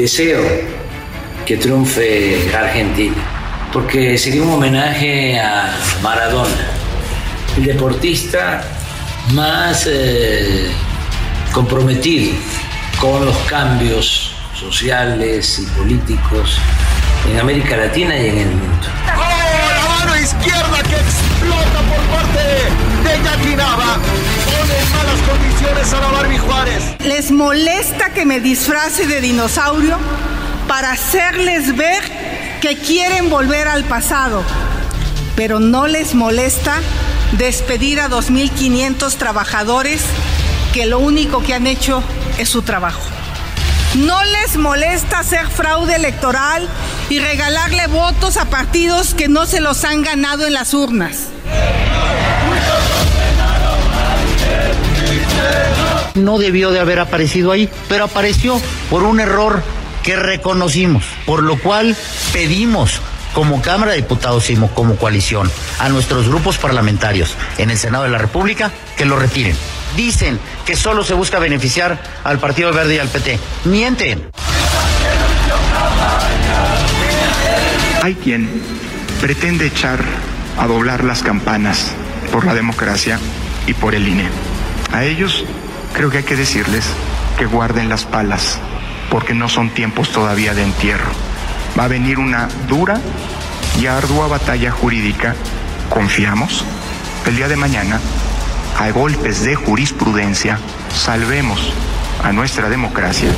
Deseo que triunfe Argentina, porque sería un homenaje a Maradona, el deportista más eh, comprometido con los cambios sociales y políticos en América Latina y en el mundo. ¡Oh, la mano izquierda que explota por parte de Yaquinaba! malas condiciones a la Barbie Juárez. ¿Les molesta que me disfrace de dinosaurio para hacerles ver que quieren volver al pasado? Pero no les molesta despedir a 2.500 trabajadores que lo único que han hecho es su trabajo. No les molesta hacer fraude electoral y regalarle votos a partidos que no se los han ganado en las urnas. No debió de haber aparecido ahí, pero apareció por un error que reconocimos, por lo cual pedimos como Cámara de Diputados y como coalición a nuestros grupos parlamentarios en el Senado de la República que lo retiren. Dicen que solo se busca beneficiar al Partido Verde y al PT. Mienten. Hay quien pretende echar a doblar las campanas por la democracia y por el INE. A ellos creo que hay que decirles que guarden las palas, porque no son tiempos todavía de entierro. Va a venir una dura y ardua batalla jurídica, confiamos, el día de mañana, a golpes de jurisprudencia, salvemos a nuestra democracia.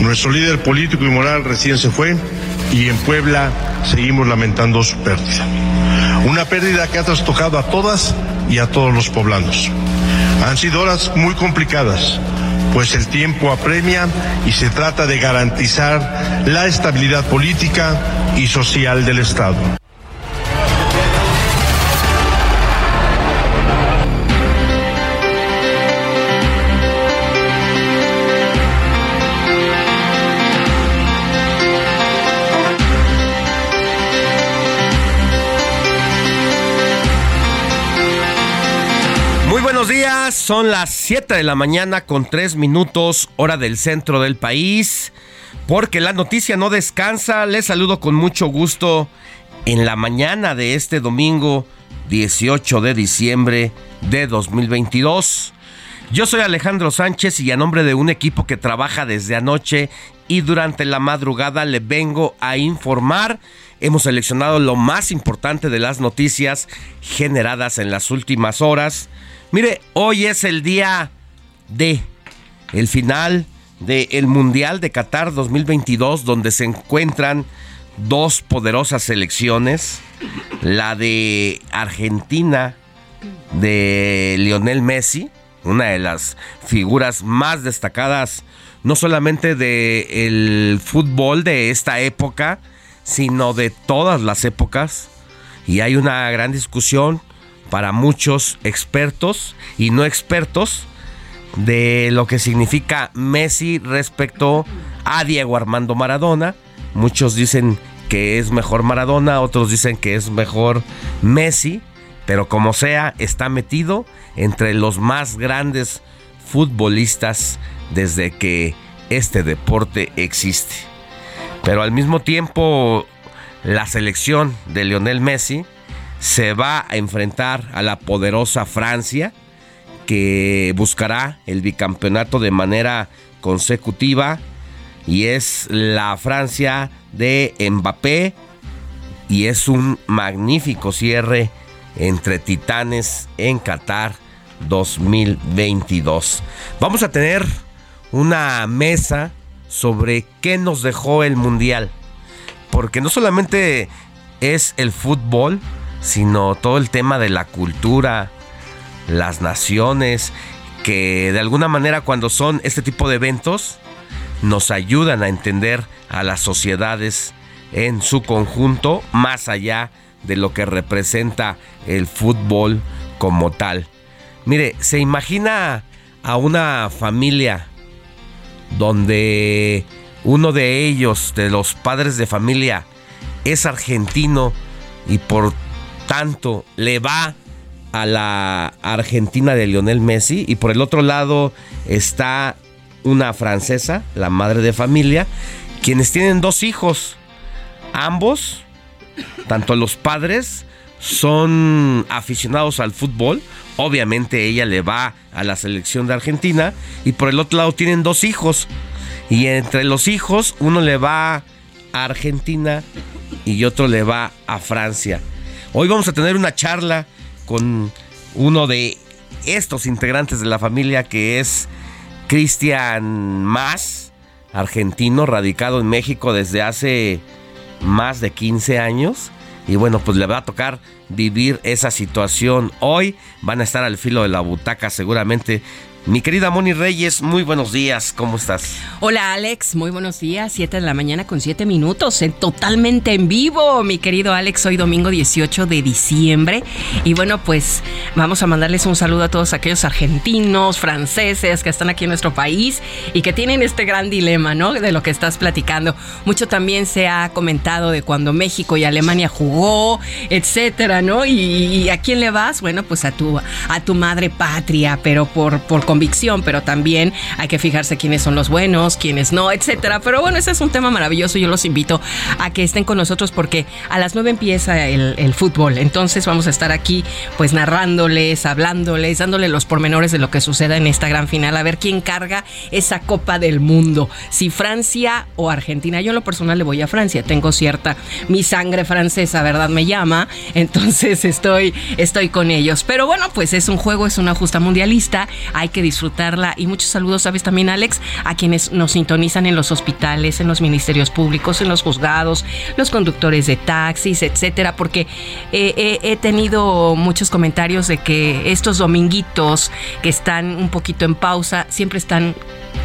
Nuestro líder político y moral recién se fue y en Puebla seguimos lamentando su pérdida. Una pérdida que ha trastocado a todas y a todos los poblanos. Han sido horas muy complicadas, pues el tiempo apremia y se trata de garantizar la estabilidad política y social del Estado. Son las 7 de la mañana con 3 minutos, hora del centro del país. Porque la noticia no descansa. Les saludo con mucho gusto en la mañana de este domingo 18 de diciembre de 2022. Yo soy Alejandro Sánchez y a nombre de un equipo que trabaja desde anoche y durante la madrugada le vengo a informar. Hemos seleccionado lo más importante de las noticias generadas en las últimas horas Mire, hoy es el día de el final del Mundial de Qatar 2022, donde se encuentran dos poderosas selecciones, la de Argentina de Lionel Messi, una de las figuras más destacadas no solamente del fútbol de esta época, sino de todas las épocas. Y hay una gran discusión para muchos expertos y no expertos de lo que significa Messi respecto a Diego Armando Maradona. Muchos dicen que es mejor Maradona, otros dicen que es mejor Messi, pero como sea, está metido entre los más grandes futbolistas desde que este deporte existe. Pero al mismo tiempo, la selección de Lionel Messi se va a enfrentar a la poderosa Francia, que buscará el bicampeonato de manera consecutiva y es la Francia de Mbappé y es un magnífico cierre entre titanes en Qatar 2022. Vamos a tener una mesa sobre qué nos dejó el Mundial, porque no solamente es el fútbol, sino todo el tema de la cultura, las naciones, que de alguna manera cuando son este tipo de eventos nos ayudan a entender a las sociedades en su conjunto, más allá de lo que representa el fútbol como tal. Mire, se imagina a una familia donde uno de ellos, de los padres de familia, es argentino y por tanto le va a la Argentina de Lionel Messi y por el otro lado está una francesa, la madre de familia, quienes tienen dos hijos. Ambos, tanto los padres, son aficionados al fútbol. Obviamente ella le va a la selección de Argentina y por el otro lado tienen dos hijos. Y entre los hijos uno le va a Argentina y otro le va a Francia. Hoy vamos a tener una charla con uno de estos integrantes de la familia que es Cristian Más, argentino, radicado en México desde hace más de 15 años. Y bueno, pues le va a tocar vivir esa situación hoy. Van a estar al filo de la butaca seguramente mi querida Moni Reyes, muy buenos días, ¿cómo estás? Hola Alex, muy buenos días, 7 de la mañana con 7 minutos, en, totalmente en vivo, mi querido Alex, hoy domingo 18 de diciembre. Y bueno, pues vamos a mandarles un saludo a todos aquellos argentinos, franceses que están aquí en nuestro país y que tienen este gran dilema, ¿no? De lo que estás platicando. Mucho también se ha comentado de cuando México y Alemania jugó, etcétera, ¿no? Y, a quién le vas? Bueno, pues a tu, a tu madre patria, pero por, por convicción, pero también hay que fijarse quiénes son los buenos, quiénes no, etcétera. Pero bueno, ese es un tema maravilloso. Yo los invito a que estén con nosotros porque a las nueve empieza el, fútbol. Entonces vamos a estar aquí, pues narrándoles, hablándoles, dándoles los pormenores de lo que suceda en esta gran final, a ver quién carga esa Copa del Mundo. Si Francia o Argentina. Yo en lo personal le voy a Francia. Tengo cierta, mi sangre francesa, ¿verdad? Me llama. Entonces estoy, estoy con ellos. Pero bueno, pues es un juego, es una justa mundialista. Hay que disfrutarla. Y muchos saludos, ¿sabes también, Alex? A quienes nos sintonizan en los hospitales, en los ministerios públicos, en los juzgados, los conductores de taxis, etcétera, porque he tenido muchos comentarios de que estos dominguitos que están un poquito en pausa siempre están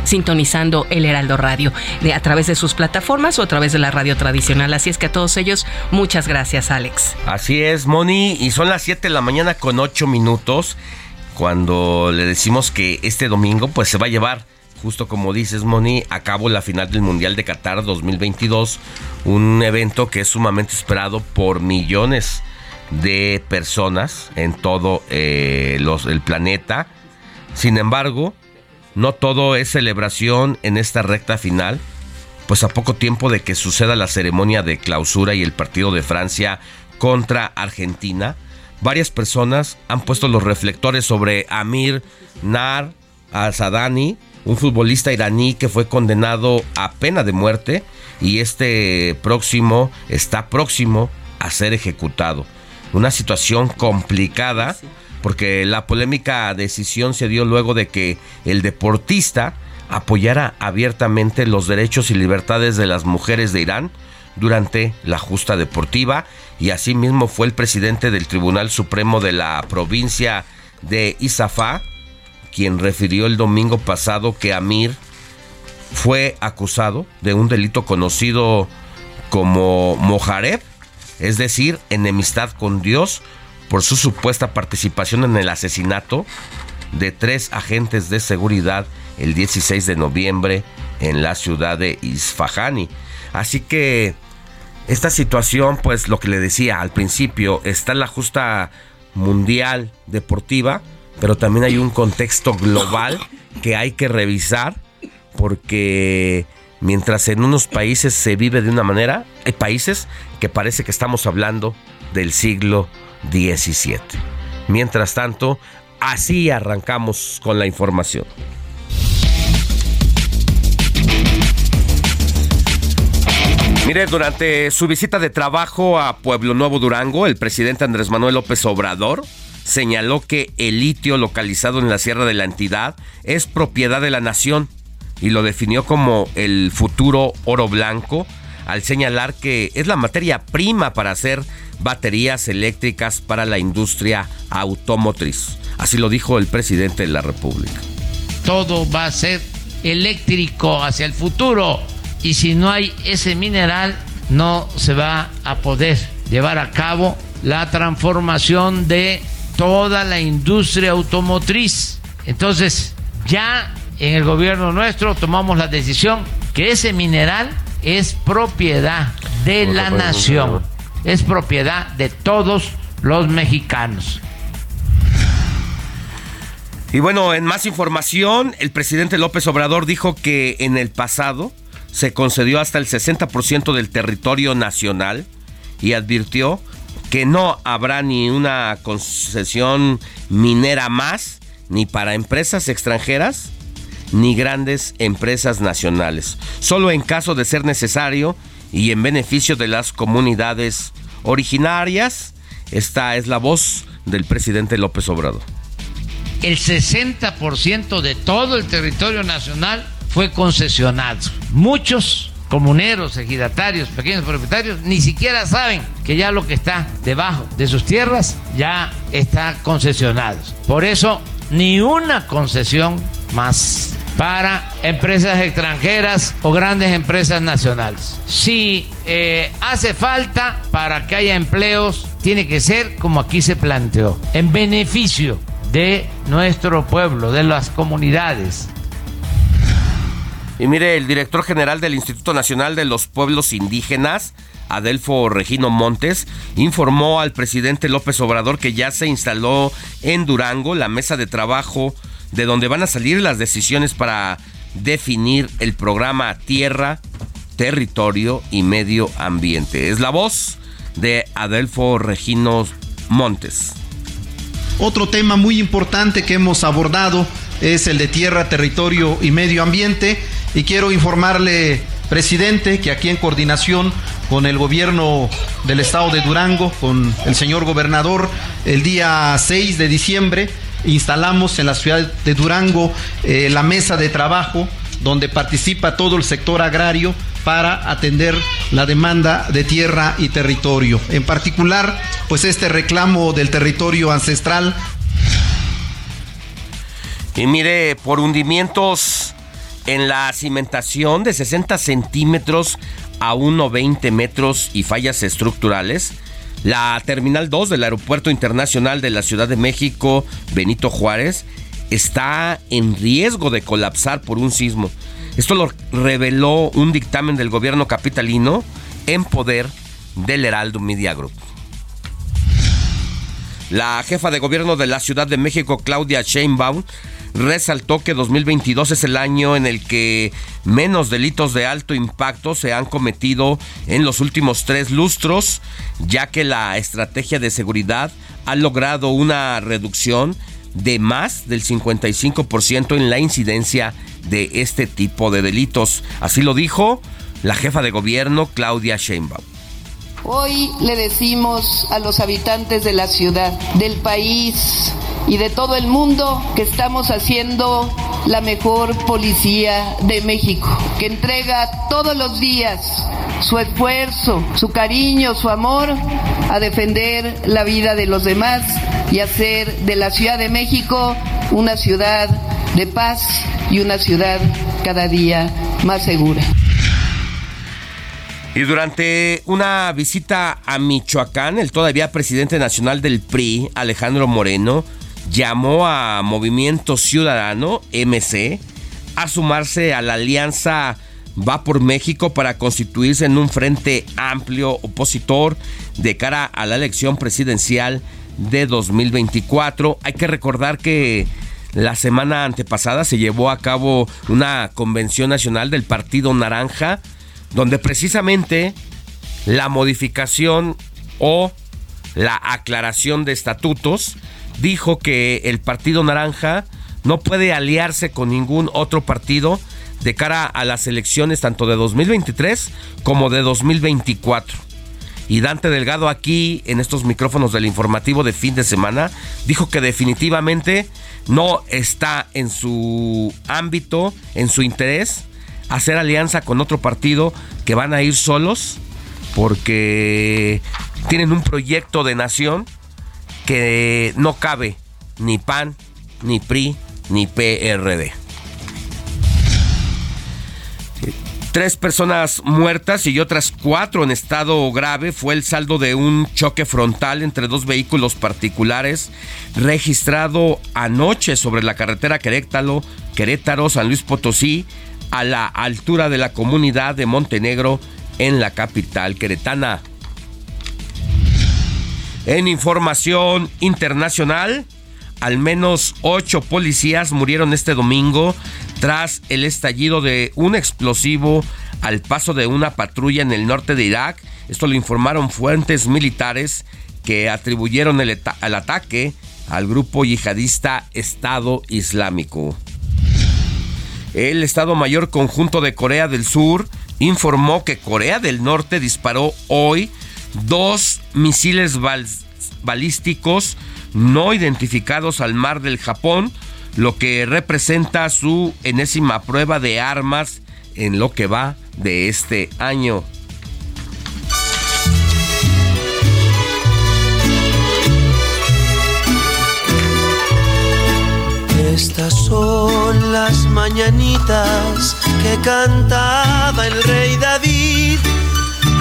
sintonizando el Heraldo Radio de, a través de sus plataformas o a través de la radio tradicional. Así es que a todos ellos, muchas gracias, Alex. Así es, Moni, y son las 7 de la mañana con 8 minutos cuando le decimos que este domingo pues se va a llevar justo como dices Moni, a cabo la final del Mundial de Qatar 2022, un evento que es sumamente esperado por millones de personas en todo eh, el planeta. Sin embargo, no todo es celebración en esta recta final, pues a poco tiempo de que suceda la ceremonia de clausura y el partido de Francia contra Argentina, varias personas han puesto los reflectores sobre Amir Nar al-Sadani, un futbolista iraní que fue condenado a pena de muerte y este próximo está próximo a ser ejecutado. Una situación complicada porque la polémica decisión se dio luego de que el deportista apoyara abiertamente los derechos y libertades de las mujeres de Irán durante la justa deportiva y asimismo fue el presidente del Tribunal Supremo de la provincia de Isafá quien refirió el domingo pasado que Amir fue acusado de un delito conocido como Mojareb, es decir, enemistad con Dios por su supuesta participación en el asesinato de tres agentes de seguridad el 16 de noviembre en la ciudad de Isfahani. Así que esta situación, pues lo que le decía al principio, está la justa mundial deportiva, pero también hay un contexto global que hay que revisar porque mientras en unos países se vive de una manera, hay países que parece que estamos hablando del siglo XVII. Mientras tanto, así arrancamos con la información. Mire, durante su visita de trabajo a Pueblo Nuevo Durango, el presidente Andrés Manuel López Obrador señaló que el litio localizado en la sierra de la entidad es propiedad de la nación y lo definió como el futuro oro blanco al señalar que es la materia prima para hacer baterías eléctricas para la industria automotriz. Así lo dijo el presidente de la República. Todo va a ser eléctrico hacia el futuro y si no hay ese mineral no se va a poder llevar a cabo la transformación de toda la industria automotriz. Entonces, ya en el gobierno nuestro tomamos la decisión que ese mineral es propiedad de la nación, es propiedad de todos los mexicanos. Y bueno, en más información, el presidente López Obrador dijo que en el pasado se concedió hasta el 60% del territorio nacional y advirtió que no habrá ni una concesión minera más, ni para empresas extranjeras, ni grandes empresas nacionales, solo en caso de ser necesario y en beneficio de las comunidades originarias. Esta es la voz del presidente López Obrador. El 60% de todo el territorio nacional fue concesionado. Muchos comuneros, ejidatarios, pequeños propietarios, ni siquiera saben que ya lo que está debajo de sus tierras ya está concesionado. Por eso, ni una concesión más para empresas extranjeras o grandes empresas nacionales. Si eh, hace falta para que haya empleos, tiene que ser como aquí se planteó, en beneficio de nuestro pueblo, de las comunidades. Y mire, el director general del Instituto Nacional de los Pueblos Indígenas, Adelfo Regino Montes, informó al presidente López Obrador que ya se instaló en Durango la mesa de trabajo de donde van a salir las decisiones para definir el programa Tierra, Territorio y Medio Ambiente. Es la voz de Adelfo Regino Montes. Otro tema muy importante que hemos abordado es el de tierra, territorio y medio ambiente. Y quiero informarle, presidente, que aquí en coordinación con el gobierno del estado de Durango, con el señor gobernador, el día 6 de diciembre instalamos en la ciudad de Durango eh, la mesa de trabajo donde participa todo el sector agrario para atender la demanda de tierra y territorio. En particular, pues este reclamo del territorio ancestral. Y mire, por hundimientos en la cimentación de 60 centímetros a 1,20 metros y fallas estructurales, la Terminal 2 del Aeropuerto Internacional de la Ciudad de México, Benito Juárez, está en riesgo de colapsar por un sismo. Esto lo reveló un dictamen del gobierno capitalino en poder del Heraldo Media Group. La jefa de gobierno de la Ciudad de México, Claudia Sheinbaum, resaltó que 2022 es el año en el que menos delitos de alto impacto se han cometido en los últimos tres lustros, ya que la estrategia de seguridad ha logrado una reducción de más del 55% en la incidencia de este tipo de delitos. Así lo dijo la jefa de gobierno Claudia Sheinbaum. Hoy le decimos a los habitantes de la ciudad, del país, y de todo el mundo que estamos haciendo la mejor policía de México, que entrega todos los días su esfuerzo, su cariño, su amor a defender la vida de los demás y hacer de la Ciudad de México una ciudad de paz y una ciudad cada día más segura. Y durante una visita a Michoacán, el todavía presidente nacional del PRI, Alejandro Moreno, llamó a Movimiento Ciudadano, MC, a sumarse a la alianza Va por México para constituirse en un frente amplio opositor de cara a la elección presidencial de 2024. Hay que recordar que la semana antepasada se llevó a cabo una convención nacional del Partido Naranja, donde precisamente la modificación o la aclaración de estatutos dijo que el Partido Naranja no puede aliarse con ningún otro partido de cara a las elecciones tanto de 2023 como de 2024. Y Dante Delgado aquí en estos micrófonos del informativo de fin de semana dijo que definitivamente no está en su ámbito, en su interés, hacer alianza con otro partido que van a ir solos porque tienen un proyecto de nación que no cabe ni PAN, ni PRI, ni PRD. Tres personas muertas y otras cuatro en estado grave fue el saldo de un choque frontal entre dos vehículos particulares registrado anoche sobre la carretera Querétaro, Querétaro, San Luis Potosí, a la altura de la comunidad de Montenegro en la capital queretana. En información internacional, al menos ocho policías murieron este domingo tras el estallido de un explosivo al paso de una patrulla en el norte de Irak. Esto lo informaron fuentes militares que atribuyeron el, el ataque al grupo yihadista Estado Islámico. El Estado Mayor Conjunto de Corea del Sur informó que Corea del Norte disparó hoy dos misiles balísticos no identificados al mar del Japón, lo que representa su enésima prueba de armas en lo que va de este año. Estas son las mañanitas que cantaba el rey David.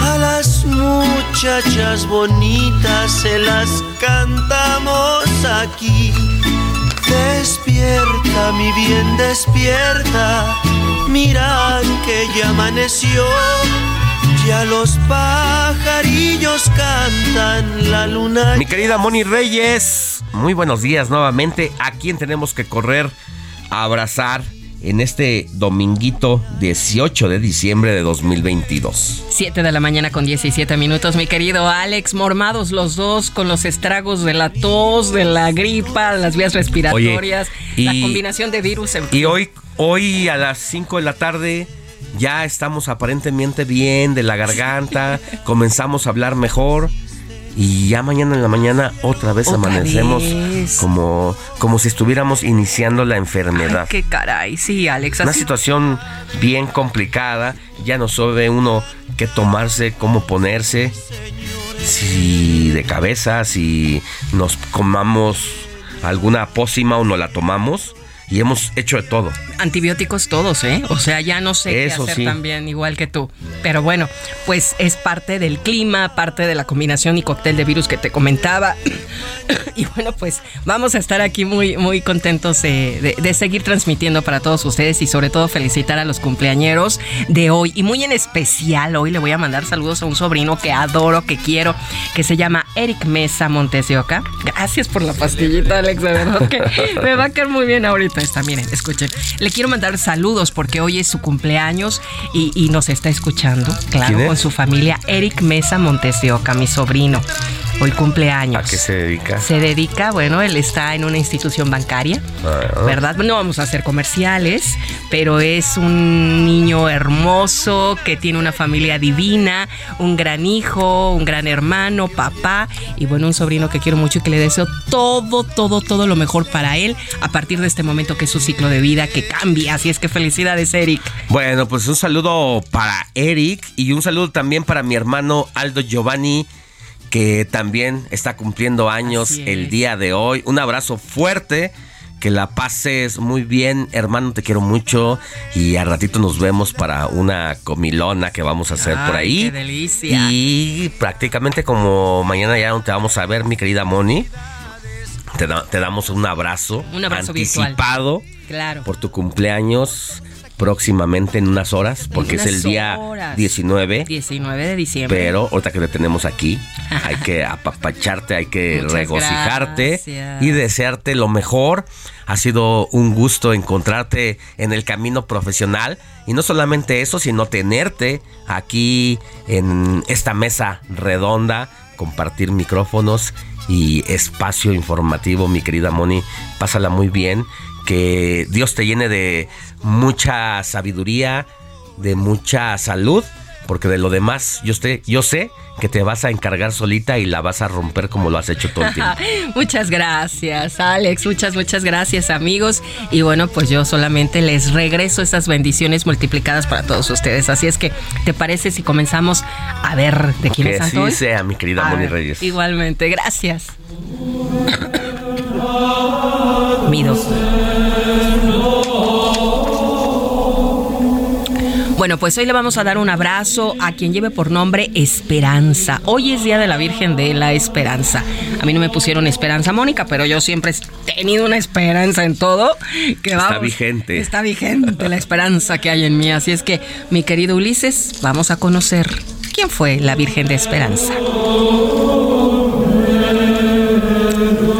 A las muchachas bonitas se las cantamos aquí. Despierta, mi bien, despierta. Mira que ya amaneció. Ya los pajarillos cantan la luna. Mi querida Moni Reyes, muy buenos días nuevamente. ¿A quién tenemos que correr a abrazar? en este dominguito 18 de diciembre de 2022. 7 de la mañana con 17 minutos, mi querido Alex, mormados los dos con los estragos de la tos, de la gripa, las vías respiratorias, la combinación de virus. En... Y hoy, hoy a las 5 de la tarde ya estamos aparentemente bien de la garganta, comenzamos a hablar mejor y ya mañana en la mañana otra vez amanecemos como como si estuviéramos iniciando la enfermedad. qué caray, sí, Alex. Una situación bien complicada, ya no sabe uno qué tomarse, cómo ponerse, si de cabeza, si nos comamos alguna pócima o no la tomamos y hemos hecho de todo. Antibióticos todos, ¿eh? O sea, ya no sé qué hacer también igual que tú. Pero bueno, pues es parte del clima, parte de la combinación y cóctel de virus que te comentaba. y bueno, pues vamos a estar aquí muy, muy contentos de, seguir transmitiendo para todos ustedes y sobre todo felicitar a los cumpleañeros de hoy. Y muy en especial hoy le voy a mandar saludos a un sobrino que adoro, que quiero, que se llama Eric Mesa Montes Gracias por la pastillita, Alex, de verdad que me va a quedar muy bien ahorita está, miren, escuchen. Le quiero mandar saludos porque hoy es su cumpleaños y, nos está escuchando, claro, con su familia. Eric Mesa Montesioca, mi sobrino. Hoy cumpleaños. ¿A qué se dedica? Se dedica, bueno, él está en una institución bancaria, ah. ¿verdad? No vamos a hacer comerciales, pero es un niño hermoso que tiene una familia divina, un gran hijo, un gran hermano, papá y bueno, un sobrino que quiero mucho y que le deseo todo, todo, todo lo mejor para él a partir de este momento que es su ciclo de vida que cambia. Así es que felicidades, Eric. Bueno, pues un saludo para Eric y un saludo también para mi hermano Aldo Giovanni que también está cumpliendo años el día de hoy. Un abrazo fuerte. Que la pases muy bien, hermano, te quiero mucho. Y al ratito nos vemos para una comilona que vamos a hacer por ahí. ¡Qué delicia! Y prácticamente como mañana ya no te vamos a ver, mi querida Moni te, damos un abrazo, un abrazo anticipado claro. por tu cumpleaños próximamente en unas horas, porque es el día 19. 19 de diciembre. Pero ahorita que te tenemos aquí, hay que apapacharte, hay que regocijarte y desearte lo mejor. Ha sido un gusto encontrarte en el camino profesional y no solamente eso, sino tenerte aquí en esta mesa redonda, compartir micrófonos y espacio informativo, mi querida Moni. Pásala muy bien que Dios te llene de mucha sabiduría, de mucha salud, porque de lo demás yo, yo sé que te vas a encargar solita y la vas a romper como lo has hecho todo el tiempo. muchas gracias, Alex, muchas, muchas gracias, amigos. Y bueno, pues yo solamente les regreso esas bendiciones multiplicadas para todos ustedes. Así es que, ¿te parece si comenzamos a ver de quién es Santo Que sea, mi querida Moni Reyes. Igualmente, gracias. Bueno, pues hoy le vamos a dar un abrazo a quien lleve por nombre Esperanza. Hoy es Día de la Virgen de la Esperanza. A mí no me pusieron Esperanza Mónica, pero yo siempre he tenido una esperanza en todo. Que está vigente. Está vigente la esperanza que hay en mí. Así es que, mi querido Ulises, vamos a conocer quién fue la Virgen de Esperanza.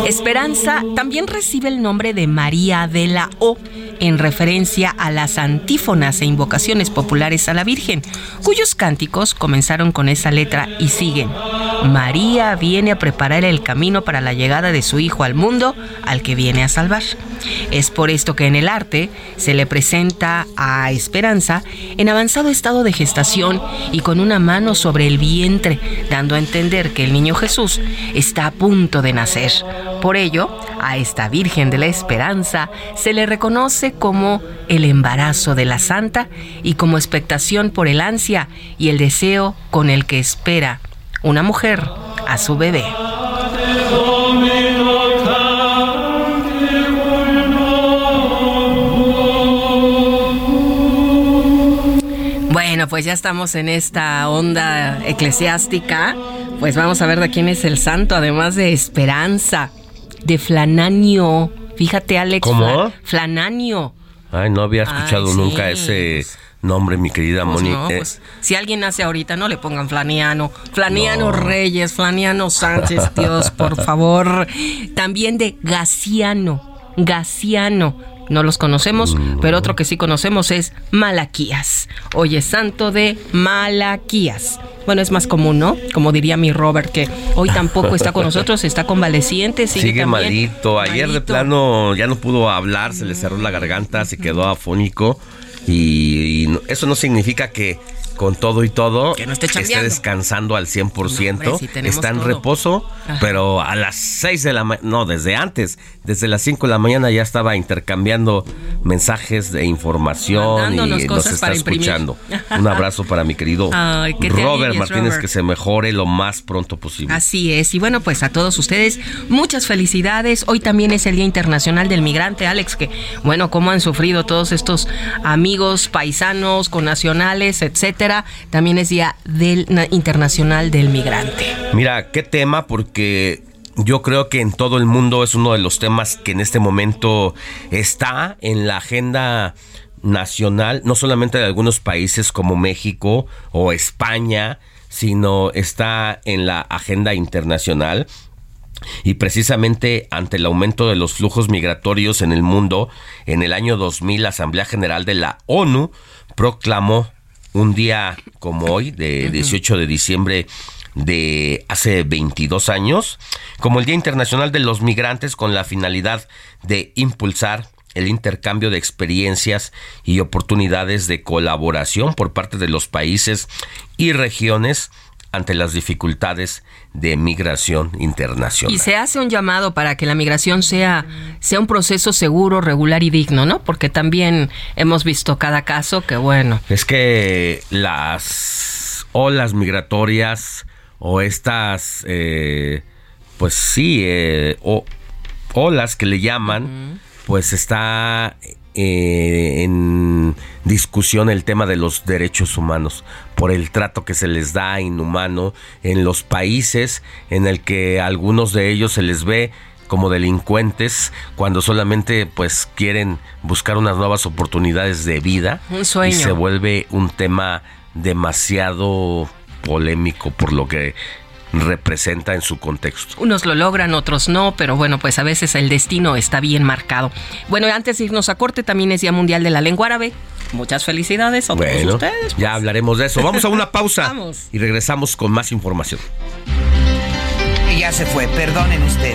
Esperanza también recibe el nombre de María de la O en referencia a las antífonas e invocaciones populares a la Virgen, cuyos cánticos comenzaron con esa letra y siguen. María viene a preparar el camino para la llegada de su Hijo al mundo, al que viene a salvar. Es por esto que en el arte se le presenta a Esperanza en avanzado estado de gestación y con una mano sobre el vientre, dando a entender que el niño Jesús está a punto de nacer. Por ello, a esta Virgen de la Esperanza se le reconoce como el embarazo de la Santa y como expectación por el ansia y el deseo con el que espera una mujer a su bebé. Bueno, pues ya estamos en esta onda eclesiástica. Pues vamos a ver de quién es el santo, además de Esperanza, de Flananio. Fíjate, Alex. ¿Cómo? Flananio. Ay, no había escuchado nunca ese nombre, mi querida pues Moni. Eh, pues, si alguien nace ahorita, no le pongan Flaniano. Flaniano Reyes, Flaniano Sánchez, Dios, por favor. También de Gaciano. Gaciano. No los conocemos, mm. pero otro que sí conocemos es Malaquías. Hoy es santo de Malaquías. Bueno, es más común, ¿no? Como diría mi Robert, que hoy tampoco está con nosotros, está convaleciente. Sigue, sigue malito. Ayer de plano ya no pudo hablar, se le cerró la garganta, se quedó afónico. Y, eso no significa que con todo y todo que no esté, descansando al 100%. está en reposo, pero a las 6 de la mañana, no, desde antes, desde las 5 de la mañana ya estaba intercambiando mensajes de información y nos está escuchando. Un abrazo para mi querido Robert Martínez, que se mejore lo más pronto posible. Así es, y bueno, pues a todos ustedes, muchas felicidades. Hoy también es el Día Internacional del Migrante, Alex, que bueno, cómo han sufrido todos estos amigos, paisanos, connacionales, etcétera también es Día Internacional del Migrante. Mira, qué tema, porque yo creo que en todo el mundo es uno de los temas que en este momento está en la agenda nacional, no solamente de algunos países como México o España, sino está en la agenda internacional. Y precisamente ante el aumento de los flujos migratorios en el mundo, en el año 2000 la Asamblea General de la ONU proclamó un día como hoy, de 18 de diciembre de hace 22 años, como el Día Internacional de los Migrantes con la finalidad de impulsar el intercambio de experiencias y oportunidades de colaboración por parte de los países y regiones ante las dificultades de migración internacional. Y se hace un llamado para que la migración sea, sea un proceso seguro, regular y digno, ¿no? Porque también hemos visto cada caso que, bueno. Es que las olas migratorias o estas, eh, pues sí, eh, o, olas que le llaman, pues está eh, en discusión el tema de los derechos humanos por el trato que se les da inhumano en los países en el que algunos de ellos se les ve como delincuentes cuando solamente pues quieren buscar unas nuevas oportunidades de vida Un sueño. y se vuelve un tema demasiado polémico por lo que representa en su contexto. Unos lo logran, otros no, pero bueno, pues a veces el destino está bien marcado. Bueno, antes de irnos a corte, también es Día Mundial de la Lengua Árabe. Muchas felicidades a todos ustedes. ya hablaremos de eso. Vamos a una pausa Vamos. y regresamos con más información. Y ya se fue, perdonen usted.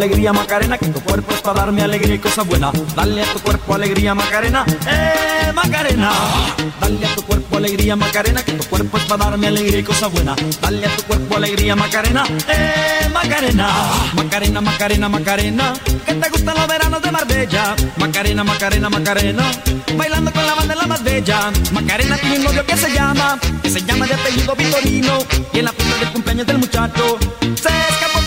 Alegría Macarena, que tu cuerpo es para darme alegría y cosas buenas. Dale a tu cuerpo alegría Macarena, eh Macarena. Dale a tu cuerpo alegría Macarena, que tu cuerpo es para darme alegría y cosas buenas. Dale a tu cuerpo alegría Macarena, eh Macarena. Macarena, Macarena, Macarena, que te gustan los veranos de Marbella. Macarena, Macarena, Macarena, bailando con la banda la más bella. Macarena tiene un novio que se llama, que se llama de apellido Vitorino, y en la fiesta del cumpleaños del muchacho se escapó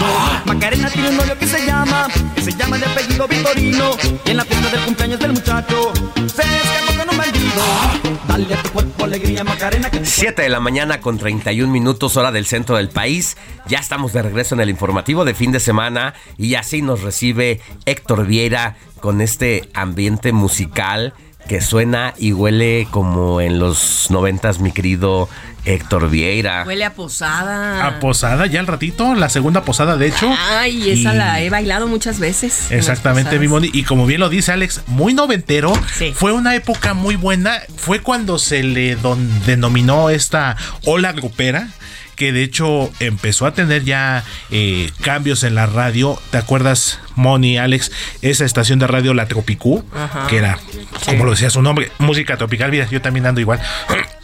bandido. Macarena tiene un novio que se llama, que se llama de apellido Vitorino, y en la fiesta del cumpleaños del muchacho se escapó con un bandido. Dale a tu cuerpo alegría Macarena, que tu 7 de la mañana con 31 minutos hora del centro del país. Ya estamos de regreso en el informativo de fin de semana y así nos recibe Héctor Vieira con este ambiente musical que suena y huele como en los noventas, mi querido Héctor Vieira. Huele a posada. A posada, ya al ratito, la segunda posada, de hecho. Ay, esa Y- la he bailado muchas veces. Exactamente, mi Moni. Y como bien lo dice Alex, muy noventero. Fue una época muy buena. Fue cuando se le don- denominó esta ola grupera. Que de hecho empezó a tener ya eh, cambios en la radio. ¿Te acuerdas, Moni, Alex? Esa estación de radio, la Tropicú, Ajá. que era, como lo decía su nombre, música tropical. Mira, yo también ando igual.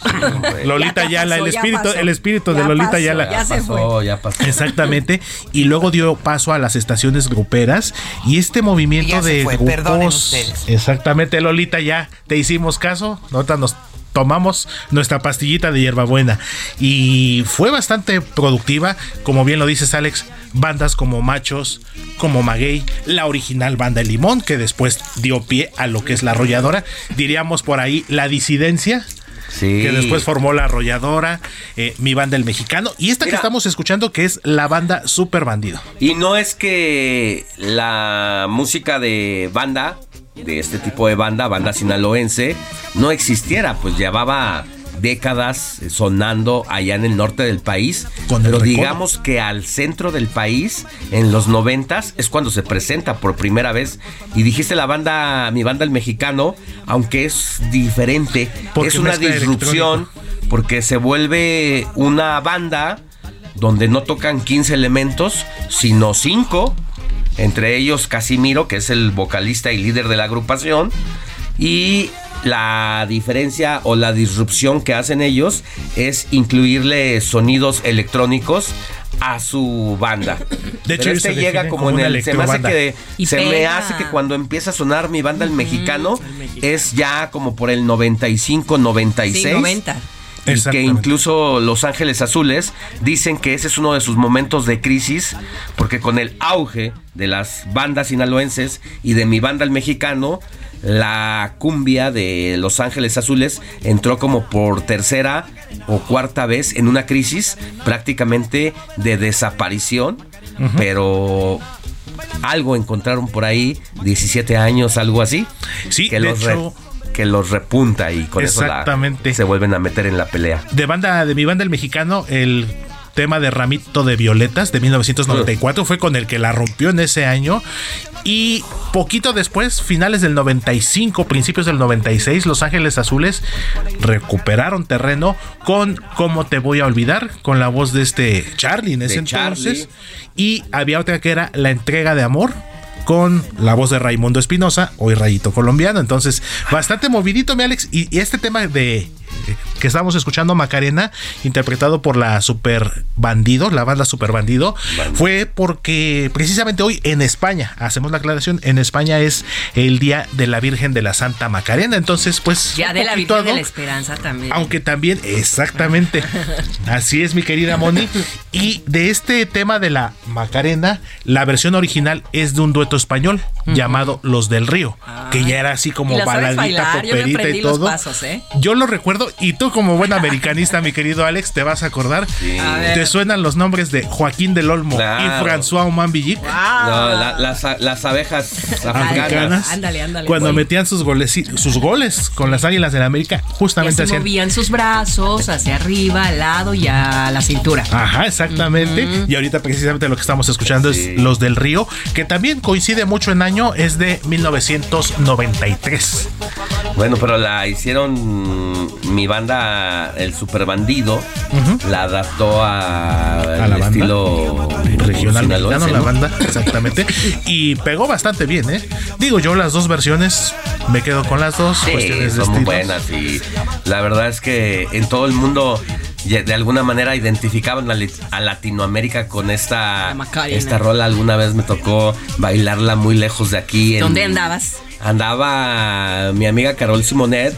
Lolita Ya Yala, el pasó, ya espíritu, pasó. el espíritu de Ya Lolita pasó, Yala. ya se fue. ya pasó. Exactamente. Y luego dio paso a las estaciones gruperas y este movimiento Y ya se de grupos. ustedes. Exactamente, Lolita, ya te hicimos caso. Ahorita nos tomamos nuestra pastillita de hierbabuena y fue bastante productiva, como bien lo dices Alex, bandas como Machos, como Maguey, la original banda El Limón que después dio pie a lo que es la arrolladora, diríamos por ahí la disidencia. Sí. Que después formó la arrolladora, eh, mi banda el mexicano, y esta que estamos escuchando que es la banda Super Bandido. Y no es que la música de banda, de este tipo de banda, banda sinaloense, no existiera, pues llevaba décadas sonando allá en el norte del país, Con pero digamos que al centro del país, en los noventas, es cuando se presenta por primera vez. Y dijiste la banda, mi banda el mexicano, aunque es diferente, Porque es una disrupción, porque se vuelve una banda donde no tocan 15 elementos, sino 5, entre ellos Casimiro, que es el vocalista y líder de la agrupación, y la diferencia o la disrupción que hacen ellos es incluirle sonidos electrónicos a su banda. De hecho, Pero este llega como, como en el se me hace que Y se me hace que cuando empieza a sonar mi banda el mexicano es ya como por el 95 96 Sí, 90. Y que incluso Los Ángeles Azules dicen que ese es uno de sus momentos de crisis, porque con el auge de las bandas sinaloenses y de mi banda el mexicano, la cumbia de Los Ángeles Azules entró como por tercera o cuarta vez en una crisis prácticamente de desaparición, pero algo encontraron por ahí, 17 años, algo así. Sí, que de los re- hecho- que los repunta y con eso la- se vuelven a meter en la pelea. De banda, de mi banda el mexicano, el tema de Ramito de Violetas de 1994 fue con el que la rompió en ese año. Y poquito después, finales del 95, principios del 96, Los Ángeles Azules recuperaron terreno con Cómo te voy a olvidar, con la voz de este Charlie en ese entonces. Y había otra que era La entrega de amor con la voz de Raimundo Espinosa, hoy Rayito Colombiano. Entonces, bastante movidito, mi Alex. Y, y este tema de que estábamos escuchando Macarena, interpretado por la Super Bandido, la banda Super Bandido, fue porque precisamente hoy en España, hacemos la aclaración, en España es el Día de la Virgen de la Santa Macarena. Entonces, pues. Ya de la Virgen de la Esperanza también. aunque también, exactamente. Así es, mi querida Moni. Y de este tema de la Macarena, la versión original es de un dueto español llamado Los del Río, que ya era así como baladita, aprendí y los todo. pasos, ¿eh? Yo lo recuerdo y tú como buen americanista, mi querido Alex, te vas a acordar. A. Te suenan los nombres de Joaquín del Olmo Claro. y François Oman Villic. No, la- las, las abejas africanas. Ándale, ándale. Cuando metían sus goles, sus goles con las Águilas de la América, justamente así hacían movían sus brazos hacia arriba, al lado y a la cintura. Ajá, exactamente. Y ahorita precisamente lo que estamos escuchando es Los del Río, que también coincide mucho en año, es de 1993. Bueno, pero la hicieron mm, mi banda, el Super Bandido, la adaptó a, A la el banda. estilo Regional la banda, exactamente. Y pegó bastante bien, ¿eh? Digo, yo las dos versiones me quedo con las dos. Sí, cuestiones de son muy buenas y la verdad es que en todo el mundo de alguna manera identificaban a, Lit- a Latinoamérica con esta, esta rola. Alguna vez me tocó bailarla muy lejos de aquí. en- ¿Dónde andabas? Andaba mi amiga Carol Simonet,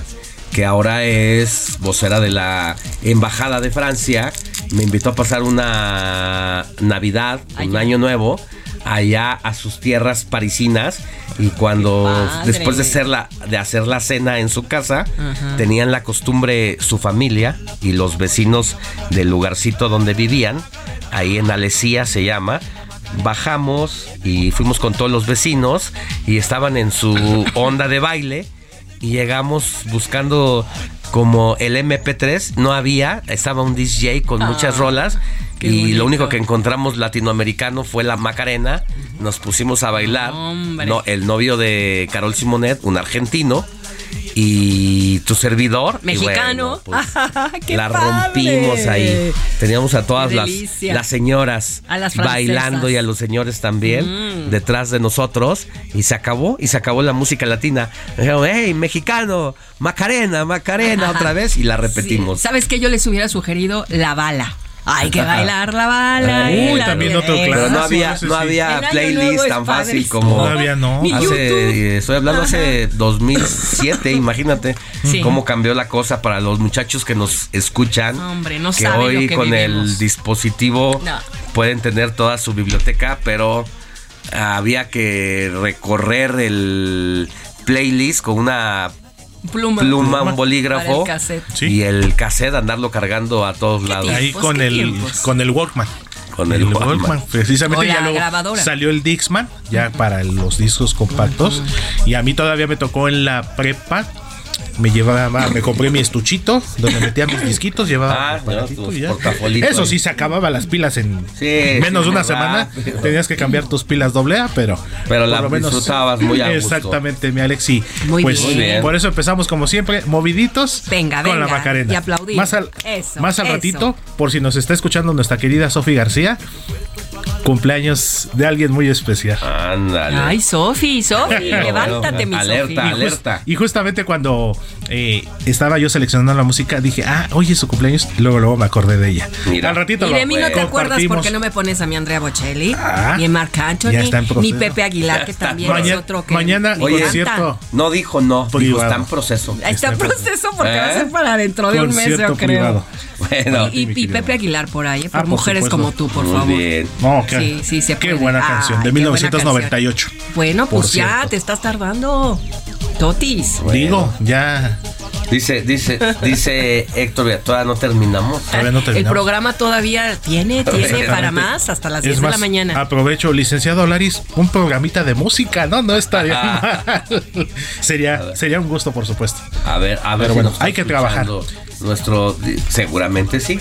que ahora es vocera de la Embajada de Francia. Me invitó a pasar una Navidad, un año nuevo, allá a sus tierras parisinas. Y cuando, después de hacer, la, de hacer la cena en su casa, Ajá. tenían la costumbre, su familia y los vecinos del lugarcito donde vivían, ahí en Alesía se llama, bajamos y fuimos con todos los vecinos y estaban en su onda de baile y llegamos buscando como el MP3, no había, estaba un DJ con muchas Ah, rolas qué y bonito. lo único que encontramos latinoamericano fue la Macarena, nos pusimos a bailar, Hombre. no, el novio de Carol Simonet, un argentino, y tu servidor. y Mexicano. bueno, pues, ¡Qué la padre! rompimos ahí. Teníamos a todas las, las señoras A las bailando y a los señores también Mm. detrás de nosotros. Y se acabó, y se acabó la música latina. Dijeron, hey, mexicano, Macarena, Macarena, otra vez. Y la repetimos. ¿Sabes qué? Yo les hubiera sugerido la bala. Hay que bailar la bala. Uy, la también otro Eso. Pero no clásico, había, no había playlist tan fácil como Todavía no. Hace, estoy hablando hace 2007, imagínate Sí. cómo cambió la cosa para los muchachos que nos escuchan. Hombre, no que saben hoy lo que con el dispositivo No. pueden tener toda su biblioteca, pero había que recorrer el playlist con una Pluma. pluma, un bolígrafo el cassette. Sí. y el cassette andarlo cargando a todos lados. Ahí con qué el, tiempos. con el Walkman. Con el Walkman. Precisamente ya luego grabadora. salió el Dixman, ya para los discos compactos. Y a mí todavía me tocó en la prepa. Me llevaba, me compré mi estuchito donde metía mis disquitos, llevaba Ah, no, y ya. Eso sí, se acababa las pilas en Sí, menos sí, de una semana. Tenías que cambiar tus pilas doble A, pero. Pero por la lo menos- disfrutabas muy a gusto. Exactamente, mi Alex. Y Muy pues bien. Muy bien. por eso empezamos como siempre, moviditos Venga, con la Macarena. y aplaudir. Más al, Eso, más al eso. ratito, por si nos está escuchando nuestra querida Sofi García, cumpleaños de alguien muy especial. Ándale. Ay, Sofi, Sofi, levántate, mi alerta. Y, alerta. y justamente cuando eh, estaba yo seleccionando la música, dije, ah, oye, es su cumpleaños. Y luego, luego me acordé de ella. Mira. Al ratito Y lo de mí no te acuerdas porque no me pones a mi Andrea Bocelli, Ah, ni a Marc Anthony, está ni. Pepe Aguilar, Ya que está. también es Mañana, otro que mañana Oye, concierto. No dijo no, dijo está en proceso. Está en proceso porque va a ser ¿Eh? para dentro de un mes, yo creo. privado. Bueno, Y, y Pepe Aguilar por ahí, por Ah, mujeres como tú, por muy favor. bien. No, qué, Sí, sí, se qué puede. buena canción, de qué buena 1998. Bueno, pues ya, cierto. te estás tardando. Totis. Digo, ya. Dice, dice, dice Héctor, todavía no terminamos. Todavía no El terminamos. programa todavía tiene, tiene para más hasta las 10 Es de la mañana. Aprovecho, licenciado Laris, un programita de música, ¿no? No estaría Ah. mal. Sería, sería un gusto, por supuesto. A ver, a ver. Pero bueno, si hay que trabajar. Nuestro, seguramente sí.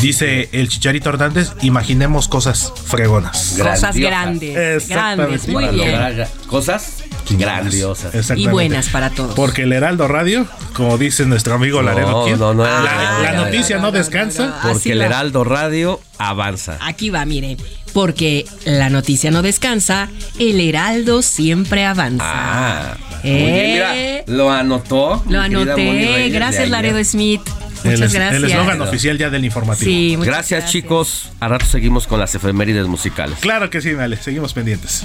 Dice el Chicharito Hernández, imaginemos cosas fregonas. Cosas grandes, grandes, muy Para bien. lograr Cosas grandiosas. Y buenas para todos. Porque el Heraldo Radio, como dice nuestro amigo Laredo, no, no, la, no, la no, noticia no, descansa. Porque el. Heraldo Radio avanza. Aquí va, mire. Porque la noticia no descansa, el heraldo siempre avanza. Ah, Eh. mira, lo anotó. Lo anoté. Gracias. Laredo Smith. Muchas es- El gracias. eslogan oficial ya del informativo. Sí, muchas Gracias, chicos. A rato seguimos con las efemérides musicales. Claro que sí, vale. Seguimos pendientes.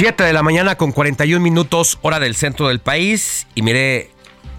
Siete de la mañana con 41 minutos, hora del centro del país. Y mire,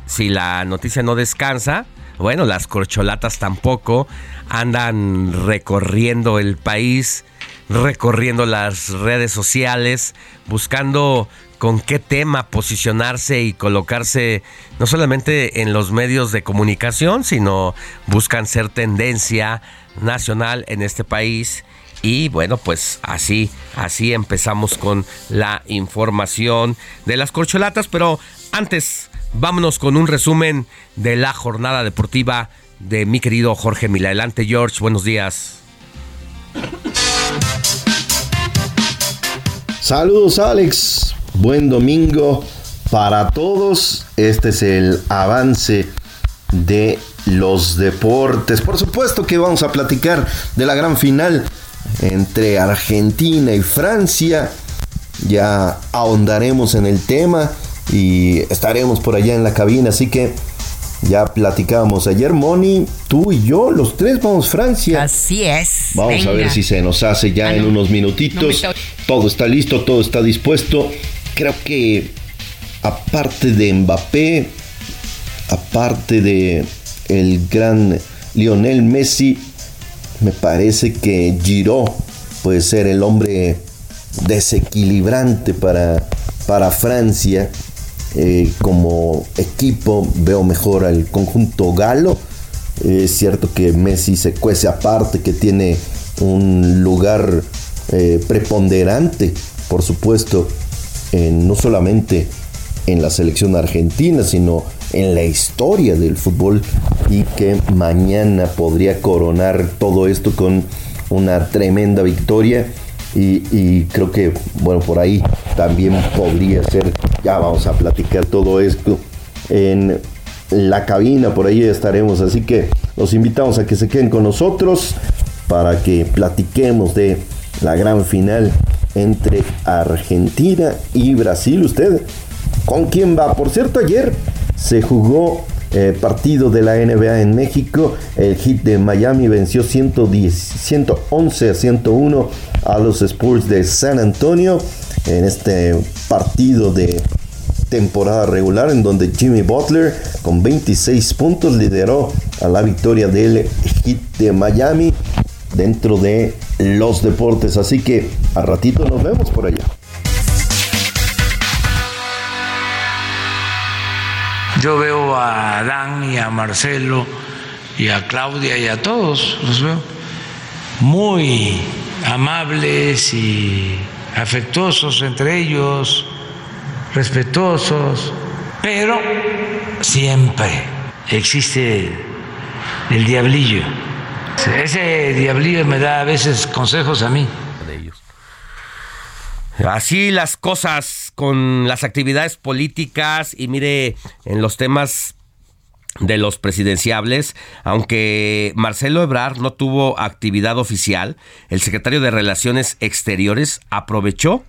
si la noticia no descansa, bueno, las corcholatas tampoco andan recorriendo el país, recorriendo las redes sociales, buscando con qué tema posicionarse y colocarse no solamente en los medios de comunicación, sino buscan ser tendencia nacional en este país. Y bueno, pues así, así empezamos con la información de las corcholatas, pero antes vámonos con un resumen de la jornada deportiva de mi querido Jorge Mila. Adelante, George, buenos días. Saludos Alex, buen domingo para todos. Este es el avance de los deportes. Por supuesto que vamos a platicar de la gran final entre Argentina y Francia. Ya ahondaremos en el tema y estaremos por allá en la cabina, así que ya platicábamos ayer, Moni, tú y yo, los tres vamos a Francia. Así es. Vamos a ver si se nos hace ya Ah, en no. unos No minutitos. todo está listo, todo está dispuesto. Creo que aparte de Mbappé, aparte de el gran Lionel Messi, me parece que Giroud puede ser el hombre desequilibrante para, para Francia. Eh, como equipo veo mejor al conjunto galo. Eh, es cierto que Messi se cuece aparte, que tiene un lugar eh, preponderante, por supuesto, no solamente en la selección argentina, sino en la historia del fútbol y que mañana podría coronar todo esto con una tremenda victoria y, creo que, bueno, por ahí también podría ser, ya vamos a platicar todo esto en la cabina, por ahí estaremos, así que los invitamos a que se queden con nosotros para que platiquemos de la gran final entre Argentina y Brasil. ¿Usted con quién va? Por cierto, ayer se jugó eh, partido de la NBA en México. El hit de Miami venció 110, 111 a 101 a los Spurs de San Antonio en este partido de temporada regular en donde Jimmy Butler con 26 puntos lideró a la victoria del hit de Miami dentro de los deportes. Así que a ratito nos vemos por allá. Yo veo a Adán y a Marcelo y a Claudia y a todos, los veo muy amables y afectuosos entre ellos, respetuosos, pero siempre existe el diablillo Ese diablillo me da a veces consejos a mí. Así las cosas con las actividades políticas y mire, en los temas de los presidenciables, aunque Marcelo Ebrard no tuvo actividad oficial, el secretario de Relaciones Exteriores aprovechó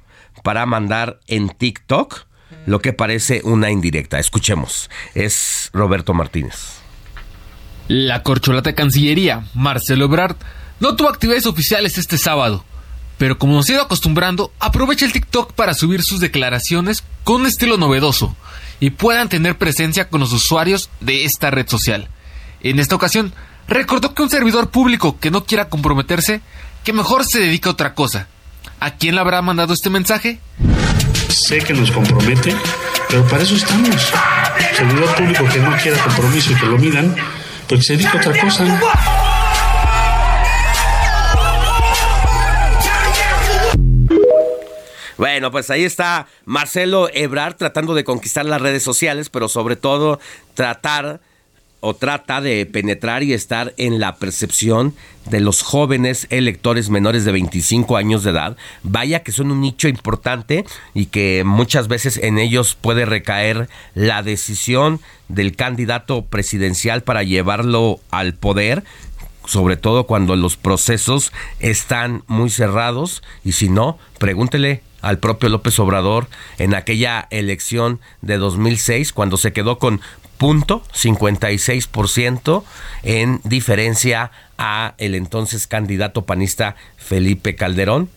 para mandar en TikTok lo que parece una indirecta. Escuchemos, es Roberto Martínez. La corcholata Cancillería, Marcelo Ebrard, no tuvo actividades oficiales este sábado, pero como nos ha ido acostumbrando, aprovecha el TikTok para subir sus declaraciones con un estilo novedoso y puedan tener presencia con los usuarios de esta red social. En esta ocasión, recordó que un servidor público que no quiera comprometerse, que mejor se dedique a otra cosa. ¿A quién le habrá mandado este mensaje? Sé que nos compromete, pero para eso estamos. Servidor público que no quiera compromiso y que lo midan, pues se dedica a otra cosa. Bueno, pues ahí está Marcelo Ebrard tratando de conquistar las redes sociales, pero sobre todo tratar o trata de penetrar y estar en la percepción de los jóvenes electores menores de 25 años de edad. Vaya que son un nicho importante y que muchas veces en ellos puede recaer la decisión del candidato presidencial para llevarlo al poder, sobre todo cuando los procesos están muy cerrados y si no, pregúntele al propio López Obrador en aquella elección de 2006 cuando se quedó con punto 56% en diferencia a el entonces candidato panista Felipe Calderón,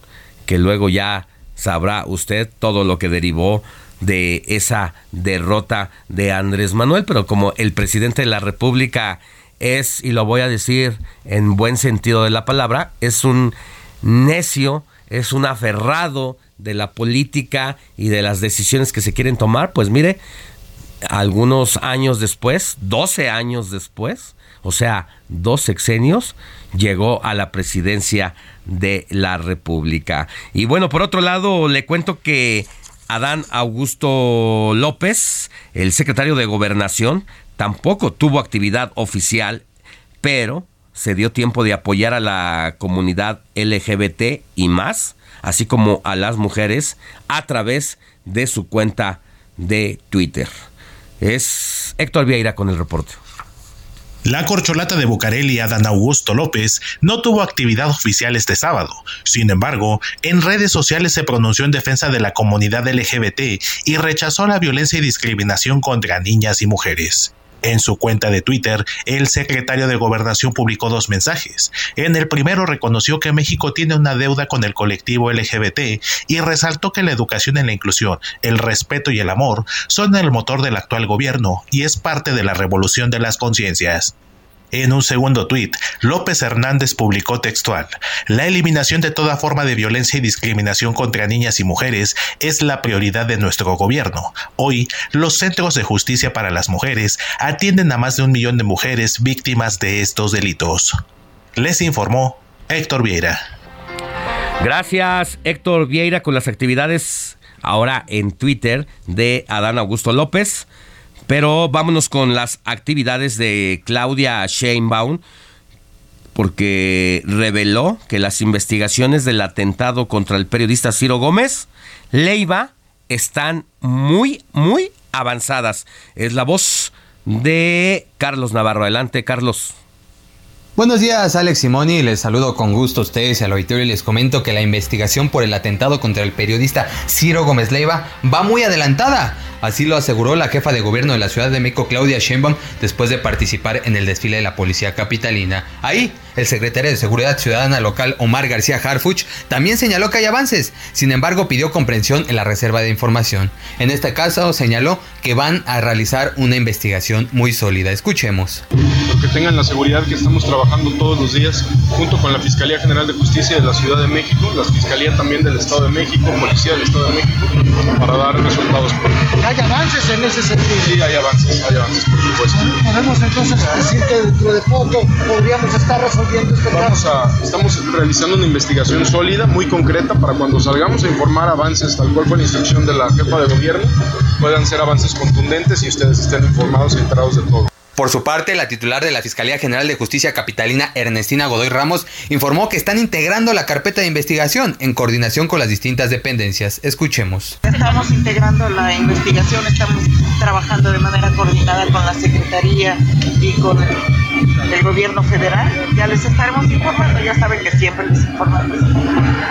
que luego ya sabrá usted todo lo que derivó de esa derrota de Andrés Manuel, pero como el presidente de la República es, y lo voy a decir en buen sentido de la palabra, es un necio, es un aferrado de la política y de las decisiones que se quieren tomar, pues mire, algunos años después, 12 años después, o sea, dos sexenios, llegó a la presidencia de la República. Y bueno, por otro lado, le cuento que Adán Augusto López, el secretario de Gobernación, tampoco tuvo actividad oficial, pero se dio tiempo de apoyar a la comunidad LGBT y más, así como a las mujeres, a través de su cuenta de Twitter. Es Héctor Vieira con el reporte. La corcholata de Bucareli, Adán Augusto López, no tuvo actividad oficial este sábado. Sin embargo, en redes sociales se pronunció en defensa de la comunidad LGBT y rechazó la violencia y discriminación contra niñas y mujeres. En su cuenta de Twitter, el secretario de Gobernación publicó dos mensajes. En el primero reconoció que México tiene una deuda con el colectivo LGBT y resaltó que la educación y la inclusión, el respeto y el amor son el motor del actual gobierno y es parte de la revolución de las conciencias. En un segundo tuit, López Hernández publicó textual, La eliminación de toda forma de violencia y discriminación contra niñas y mujeres es la prioridad de nuestro gobierno. Hoy, los centros de justicia para las mujeres atienden a más de un millón de mujeres víctimas de estos delitos. Les informó Héctor Vieira. Gracias, Héctor Vieira, con las actividades ahora en Twitter de Adán Augusto López. Pero vámonos con las actividades de Claudia Sheinbaum, porque reveló que las investigaciones del atentado contra el periodista Ciro Gómez Leiva están muy, muy avanzadas. Es la voz de Carlos Navarro. Adelante, Carlos. Buenos días, Alex Simoni. Les saludo con gusto a ustedes y al auditorio y les comento que la investigación por el atentado contra el periodista Ciro Gómez Leiva va muy adelantada. Así lo aseguró la jefa de gobierno de la Ciudad de México, Claudia Sheinbaum, después de participar en el desfile de la policía capitalina. Ahí, el secretario de Seguridad Ciudadana local, Omar García Harfuch, también señaló que hay avances. Sin embargo, pidió comprensión en la reserva de información. En este caso, señaló que van a realizar una investigación muy sólida. Escuchemos. Que tengan la seguridad que estamos trabajando todos los días junto con la Fiscalía General de Justicia de la Ciudad de México, la Fiscalía también del Estado de México, Policía del Estado de México, para dar resultados. ¿Hay avances en ese sentido? Sí, hay avances, hay avances, por supuesto. Podemos entonces decir que dentro de poco podríamos estar resolviendo este Vamos caso. a, estamos realizando una investigación sólida, muy concreta, para cuando salgamos a informar avances, tal cual fue la instrucción de la jefa de gobierno, puedan ser avances contundentes y ustedes estén informados y enterados de todo. Por su parte, la titular de la Fiscalía General de Justicia Capitalina, Ernestina Godoy Ramos, informó que están integrando la carpeta de investigación en coordinación con las distintas dependencias. Escuchemos. Estamos integrando la investigación, estamos trabajando de manera coordinada con la Secretaría y con gobierno federal. Ya les estaremos informando, ya saben que siempre les informamos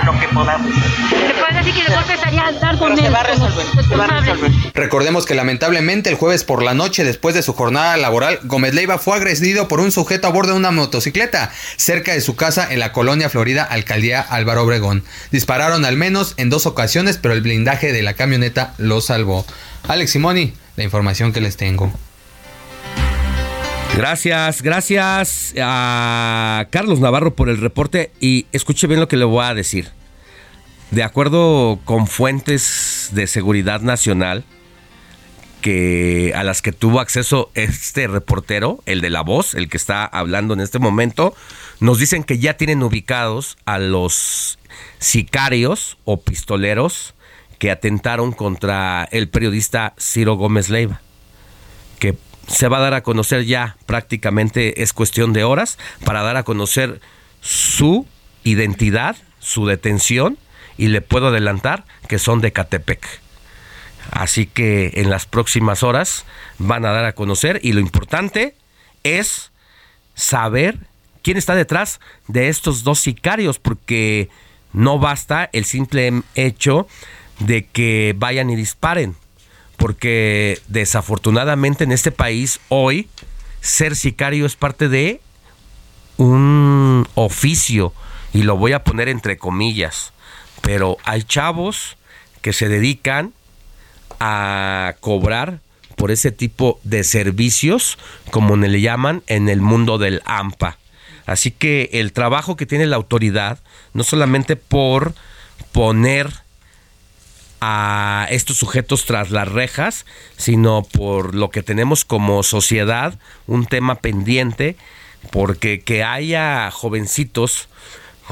lo que podamos. ¿Se puede decir que estaría dar con se va a resolver, se va a resolver. Recordemos que lamentablemente el jueves por la noche, después de su jornada laboral, Gómez Leiva fue agredido por un sujeto a bordo de una motocicleta cerca de su casa en la colonia Florida, alcaldía Álvaro Obregón. Dispararon al menos en dos ocasiones, pero el blindaje de la camioneta lo salvó. Alex Simoni, la información que les tengo. Gracias, gracias a Carlos Navarro por el reporte y escuche bien lo que le voy a decir. De acuerdo con fuentes de seguridad nacional que a las que tuvo acceso este reportero, el de la voz, el que está hablando en este momento, nos dicen que ya tienen ubicados a los sicarios o pistoleros que atentaron contra el periodista Ciro Gómez Leiva, se va a dar a conocer ya prácticamente es cuestión de horas para dar a conocer su identidad, su detención y le puedo adelantar que son de Catepec. Así que en las próximas horas van a dar a conocer y lo importante es saber quién está detrás de estos dos sicarios porque no basta el simple hecho de que vayan y disparen porque desafortunadamente en este país hoy ser sicario es parte de un oficio y lo voy a poner entre comillas, pero hay chavos que se dedican a cobrar por ese tipo de servicios, como le llaman en el mundo del AMPA. Así que el trabajo que tiene la autoridad, no solamente por poner a estos sujetos tras las rejas, sino por lo que tenemos como sociedad, un tema pendiente, porque que haya jovencitos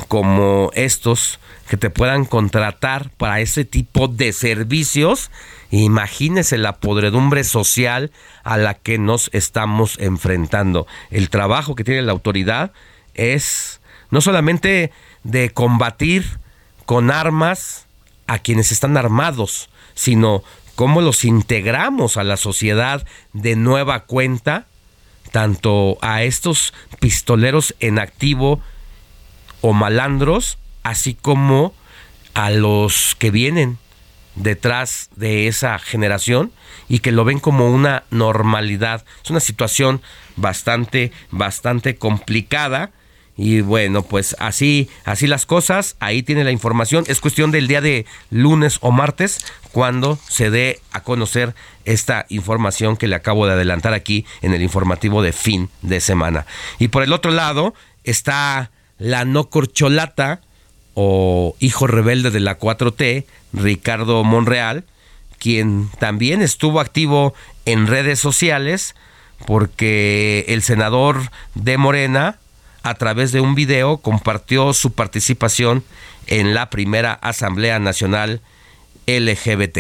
como estos que te puedan contratar para ese tipo de servicios, imagínese la podredumbre social a la que nos estamos enfrentando. El trabajo que tiene la autoridad es no solamente de combatir con armas, a quienes están armados, sino cómo los integramos a la sociedad de nueva cuenta, tanto a estos pistoleros en activo o malandros, así como a los que vienen detrás de esa generación y que lo ven como una normalidad. Es una situación bastante, bastante complicada y bueno, pues así, así las cosas, ahí tiene la información. Es cuestión del día de lunes o martes cuando se dé a conocer esta información que le acabo de adelantar aquí en el informativo de fin de semana. Y por el otro lado está la no corcholata o hijo rebelde de la 4T, Ricardo Monreal, quien también estuvo activo en redes sociales porque el senador de Morena, a través de un video compartió su participación en la primera Asamblea Nacional LGBT.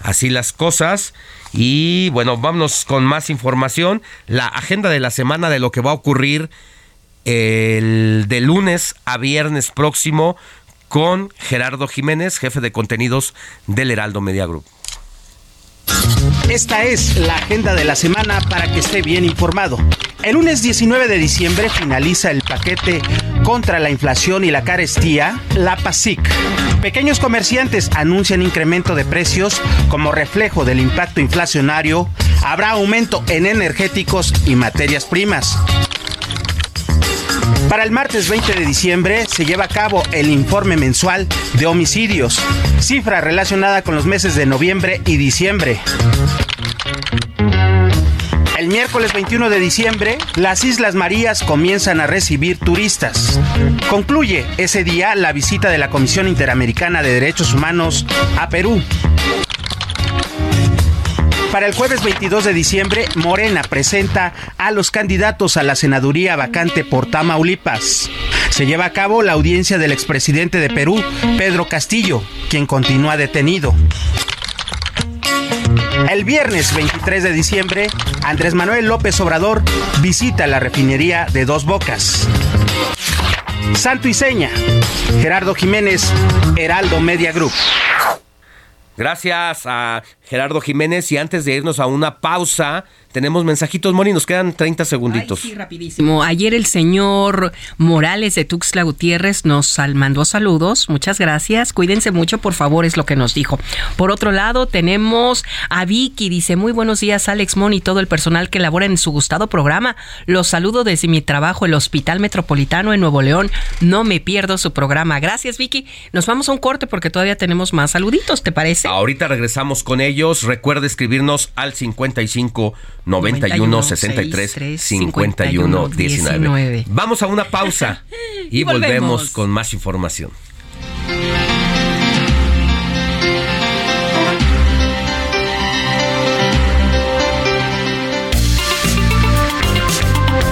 Así las cosas. Y bueno, vámonos con más información. La agenda de la semana de lo que va a ocurrir el de lunes a viernes próximo con Gerardo Jiménez, jefe de contenidos del Heraldo Media Group. Esta es la agenda de la semana para que esté bien informado. El lunes 19 de diciembre finaliza el paquete contra la inflación y la carestía, la PASIC. Pequeños comerciantes anuncian incremento de precios como reflejo del impacto inflacionario. Habrá aumento en energéticos y materias primas. Para el martes 20 de diciembre se lleva a cabo el informe mensual de homicidios, cifra relacionada con los meses de noviembre y diciembre. El miércoles 21 de diciembre, las Islas Marías comienzan a recibir turistas. Concluye ese día la visita de la Comisión Interamericana de Derechos Humanos a Perú. Para el jueves 22 de diciembre, Morena presenta a los candidatos a la senaduría vacante por Tamaulipas. Se lleva a cabo la audiencia del expresidente de Perú, Pedro Castillo, quien continúa detenido. El viernes 23 de diciembre, Andrés Manuel López Obrador visita la refinería de Dos Bocas. Santo y Seña, Gerardo Jiménez, Heraldo Media Group. Gracias a Gerardo Jiménez y antes de irnos a una pausa, tenemos mensajitos, Moni, nos quedan 30 segunditos. sí, rapidísimo. Ayer el señor Morales de Tuxtla Gutiérrez nos mandó saludos. Muchas gracias. Cuídense mucho, por favor, es lo que nos dijo. Por otro lado, tenemos a Vicky. Dice, muy buenos días, Alex Mon y todo el personal que labora en su gustado programa. Los saludo desde mi trabajo, el Hospital Metropolitano en Nuevo León. No me pierdo su programa. Gracias, Vicky. Nos vamos a un corte porque todavía tenemos más saluditos, ¿te parece? Ahorita regresamos con ellos. Recuerda escribirnos al 55 91 63 51 19. Vamos a una pausa y, Y volvemos. volvemos. con más información.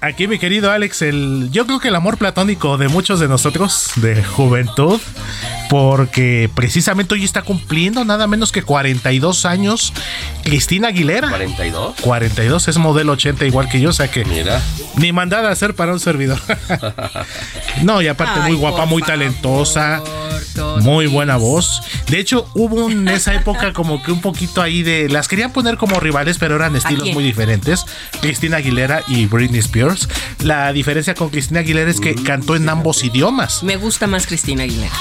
Aquí, mi querido Alex, el, yo creo que el amor platónico de muchos de nosotros, de juventud, porque precisamente hoy está cumpliendo nada menos que 42 años Cristina Aguilera. ¿42? 42 es modelo 80 igual que yo, o sea que Mira. ni mandada a hacer para un servidor. no, y aparte Ay, muy guapa, muy talentosa, muy buena voz. De hecho, hubo en esa época como que un poquito ahí de... Las querían poner como rivales, pero eran estilos muy diferentes. Cristina Aguilera y Britney Spears. La diferencia con Cristina Aguilera es que cantó en ambos idiomas. Me gusta más Cristina Aguilera.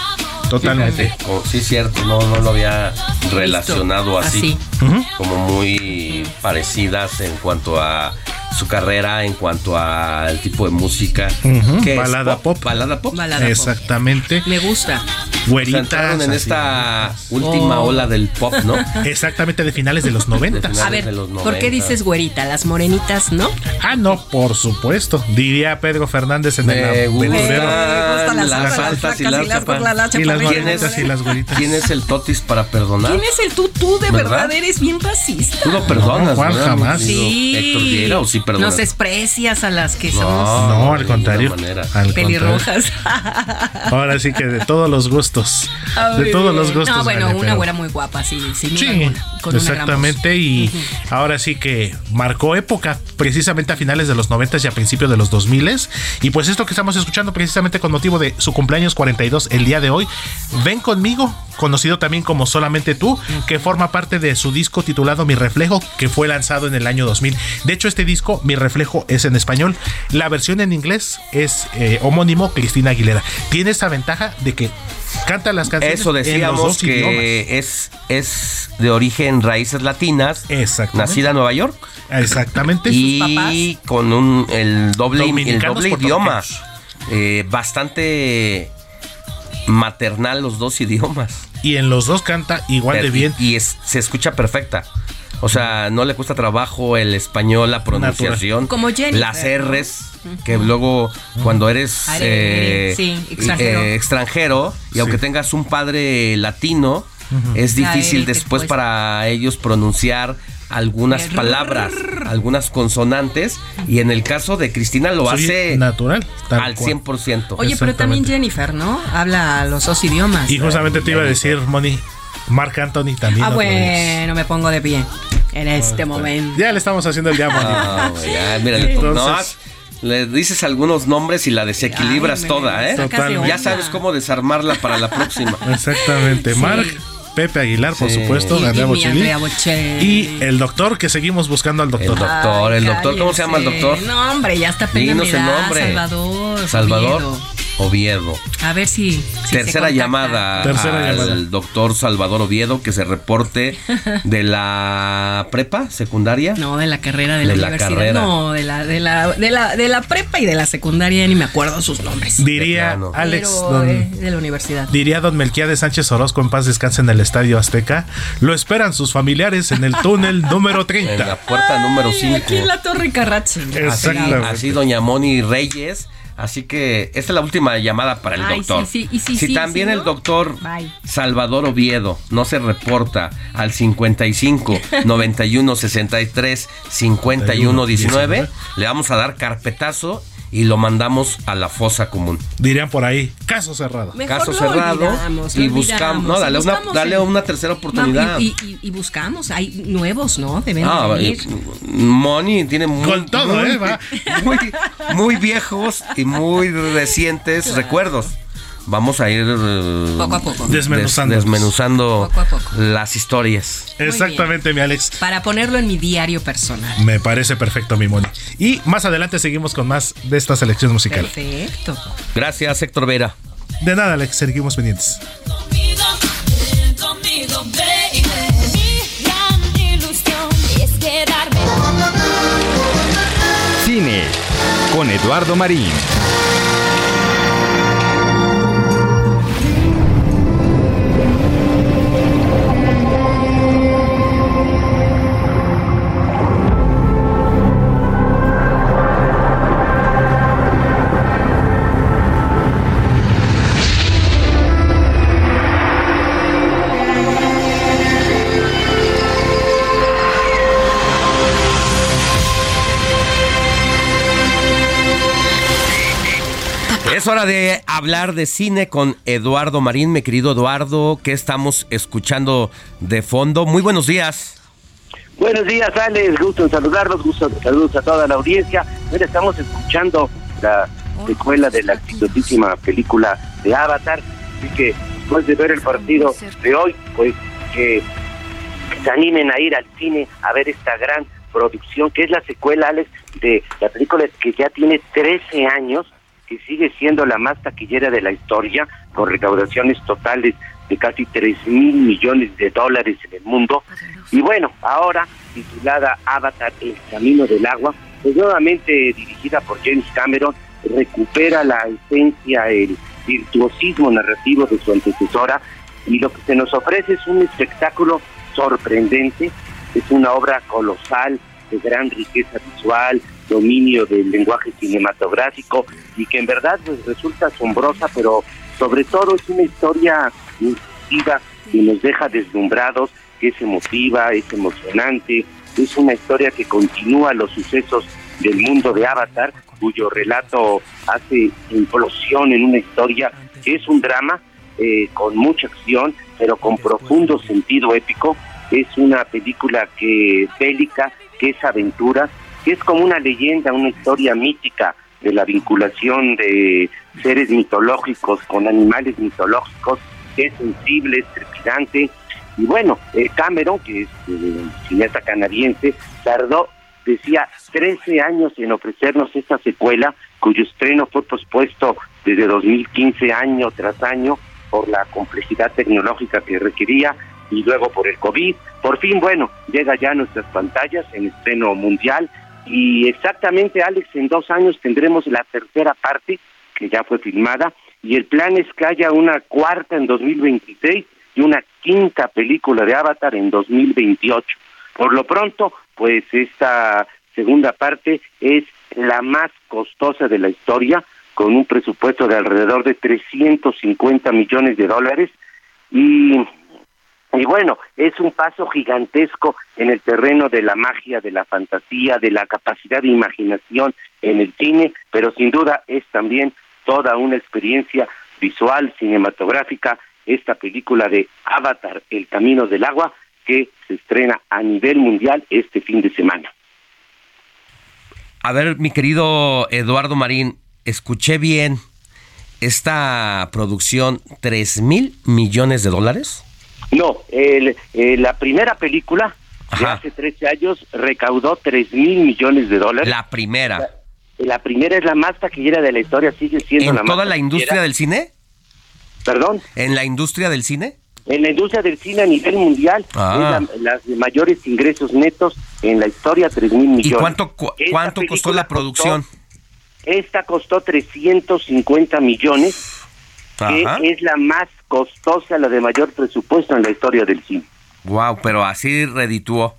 Totalmente. Oh, sí, cierto, no, no lo había relacionado así. Así. Como muy parecidas en cuanto a su carrera, en cuanto al tipo de música. Balada pop. Balada pop. Balada pop. Exactamente. Me gusta. Güeritas. entraron en así. esta última Oh. ola del pop, ¿no? Exactamente de finales de los 90. A ver, ¿por qué dices güerita? Las morenitas, ¿no? Ah, no, por supuesto. Diría Pedro Fernández en Me el aventurero. gustan las las altas, las altas y las y las las Y las chaparritas. ¿Quién es, güeritas y las güeritas. ¿Quién es el totis para perdonar? ¿Quién es el tú? Tú de ¿Verdad? verdad, eres bien racista. Tú lo perdonas, No, Juan, ¿verdad, jamás. Sí. Héctor Vieira, o sí Nos desprecias a las que No, somos No, al contrario. Al contrario. pelirrojas. Ahora sí que de todos los gustos. De todos los gustos. No, bueno, una pero- güera muy guapa, sí, sin Sí, alguna, con una exactamente. Y ahora sí que marcó época, precisamente a finales de los 90 y a principios de los 2000 Y pues esto que estamos escuchando, precisamente con motivo de su cumpleaños 42 el día de hoy, Ven conmigo, conocido también como Solamente tú, que forma parte de su disco titulado Mi Reflejo, que fue lanzado en el año 2000. De hecho, este disco, Mi Reflejo, es en español. La versión en inglés es eh, homónimo Cristina Aguilera. Tiene esa ventaja de que canta las canciones Eso en los decíamos dos que idiomas. es, es de origen raíces latinas, nacida en Nueva York Exactamente. y con un el doble el doble idioma. Eh, bastante maternal los dos idiomas. y en los dos canta igual de Y- bien. Y, es- se escucha perfecta. O sea, no le cuesta trabajo el español, la pronunciación. Como Jennifer, Las R's, que luego cuando eres Are- eh, sí, extranjero. eh, extranjero, y aunque tengas un padre latino, es difícil después para ellos pronunciar algunas palabras, algunas consonantes. Y en el caso de Cristina lo hace natural, tal al cual. 100%. Oye, pero también Jennifer, ¿no? Habla los dos idiomas. Y justamente te iba a decir, Moni, Marc Anthony también. Ah, bueno, me pongo de pie en este momento. Ya le estamos haciendo el llamo. Ah, ya, mira, Entonces- no, le dices algunos nombres y la desequilibras Ay, toda, ¿eh? Totalmente. Ya sabes cómo desarmarla para la próxima. Exactamente. Sí. Marc, Pepe Aguilar, por Sí. supuesto, Y- y Andrea Bocelli. Y el doctor, que seguimos buscando al doctor. El doctor, el doctor, ¿cómo se llama el doctor? No, hombre, ya está pena Dinos el nombre. Salvador. Salvador. Oviedo. A ver si. Tercera llamada Tercera al llamada. doctor Salvador Oviedo que se reporte de la prepa secundaria. No, de la carrera de la De la universidad. carrera. No, de la, de la, de la, de la prepa y de la secundaria, ni me acuerdo sus nombres. Diría. Alex, Pero, don- eh, de la universidad. diría don Melquiades Sánchez Orozco en paz descanse en el Estadio Azteca. Lo esperan sus familiares en el túnel número En 30. la puerta número Ay, 5. aquí en la Torre Carrache. Así, así doña Moni Reyes. Así que esta es la última llamada para el Ay, doctor. sí, sí, y sí, si sí, también sí, el ¿no? doctor Bye. Salvador Oviedo no se reporta al 55 91 63 51 19, le vamos a dar carpetazo y lo mandamos a la fosa común. Dirían por ahí, caso cerrado. Mejor Caso lo cerrado olvidamos, y buscamos, no, dale una, dale una tercera oportunidad. Y, y- y buscamos, hay nuevos, ¿no? Deben Ah, venir. Moni tiene muy, Con todo, muy, ¿eh? Va. muy, muy viejos y muy recientes recuerdos. Vamos a ir eh, Poco a poco. des- Desmenuzándolos. desmenuzando Poco a poco. las historias. Exactamente, mi Alex. Para ponerlo en mi diario personal. Me parece perfecto, mi Moni. Y más adelante seguimos con más de esta selección musical. Perfecto. Gracias, Héctor Vera. De nada, Alex, seguimos pendientes. Conmigo, ven conmigo, baby. Mi gran ilusión es quedarme. Cine con Eduardo Marín. Es hora de hablar de cine con Eduardo Marín, mi querido Eduardo, que estamos escuchando de fondo. Muy buenos días. Buenos días, Alex. Gusto en saludarlos. Gusto saludos a toda la audiencia. Mira, estamos escuchando la secuela de la exitosísima película de Avatar. Así que después de ver el partido de hoy, pues que se animen a ir al cine a ver esta gran producción, que es la secuela, Alex, de la película que ya tiene 13 años, que sigue siendo la más taquillera de la historia, con recaudaciones totales de casi 3 mil millones de dólares en el mundo. Y bueno, ahora titulada Avatar, El Camino del Agua, pues nuevamente dirigida por James Cameron, recupera la esencia, el virtuosismo narrativo de su antecesora y lo que se nos ofrece es un espectáculo sorprendente, es una obra colosal de gran riqueza visual, dominio del lenguaje cinematográfico y que en verdad pues, resulta asombrosa, pero sobre todo es una historia incisiva que nos deja deslumbrados, que es emotiva, es emocionante, es una historia que continúa los sucesos del mundo de Avatar, cuyo relato hace implosión en una historia que es un drama eh, con mucha acción, pero con profundo sentido épico. Es una película que bélica, que es aventura, que es como una leyenda, una historia mítica de la vinculación de seres mitológicos con animales mitológicos, es sensible, es trepidante. Y bueno, eh, Cameron, que es eh, cineasta canadiense, tardó, decía, 13 años en ofrecernos esta secuela, cuyo estreno fue pospuesto desde 2015 año tras año por la complejidad tecnológica que requería y luego por el COVID. Por fin, bueno, llega ya a nuestras pantallas en estreno mundial y exactamente, Alex, en dos años tendremos la tercera parte que ya fue filmada y el plan es que haya una cuarta en 2026 de una quinta película de Avatar en 2028. Por lo pronto, pues esta segunda parte es la más costosa de la historia, con un presupuesto de alrededor de 350 millones de dólares y y bueno, es un paso gigantesco en el terreno de la magia, de la fantasía, de la capacidad de imaginación en el cine, pero sin duda es también toda una experiencia visual, cinematográfica, esta película de Avatar, El Camino del Agua, que se estrena a nivel mundial este fin de semana. A ver, mi querido Eduardo Marín, escuché bien esta producción, ¿tres mil millones de dólares? No, el, eh, la primera película de hace 13 años recaudó 3 mil millones de dólares. La primera. La, la primera es la más taquillera de la historia, sigue siendo ¿En la toda más la industria del cine? ¿Perdón? ¿En la industria del cine? En la industria del cine a nivel mundial Ah. es la, las mayores ingresos netos en la historia, 3 mil millones. ¿Y cuánto, cu- Esta cuánto costó la producción? Esta costó 350 millones, que es la más costosa, la de mayor presupuesto en la historia del cine. Wow, pero así redituó.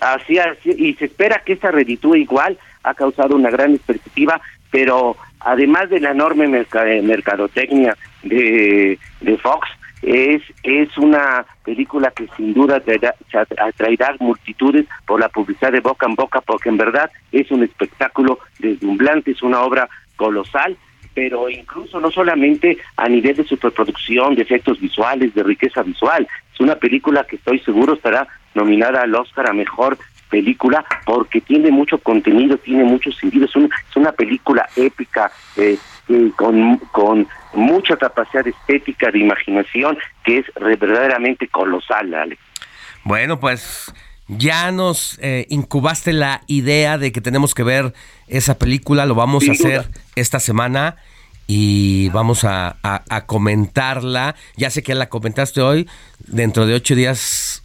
Así, así, y se espera que esta reditúe igual, ha causado una gran expectativa, pero además de la enorme merca- eh, mercadotecnia de, de Fox, es, es una película que sin duda atraerá, atraerá multitudes por la publicidad de boca en boca, porque en verdad es un espectáculo deslumbrante, es una obra colosal, pero incluso no solamente a nivel de superproducción, de efectos visuales, de riqueza visual, es una película que estoy seguro estará nominada al Oscar a Mejor Película porque tiene mucho contenido, tiene mucho sentido, es, un- es una película épica, eh, con, con mucha capacidad estética, de imaginación, que es verdaderamente colosal, Alex. Bueno, pues ya nos eh, incubaste la idea de que tenemos que ver esa película, lo vamos Sin a hacer duda. esta semana y vamos a, a- a comentarla. Ya sé que la comentaste hoy, dentro de ocho días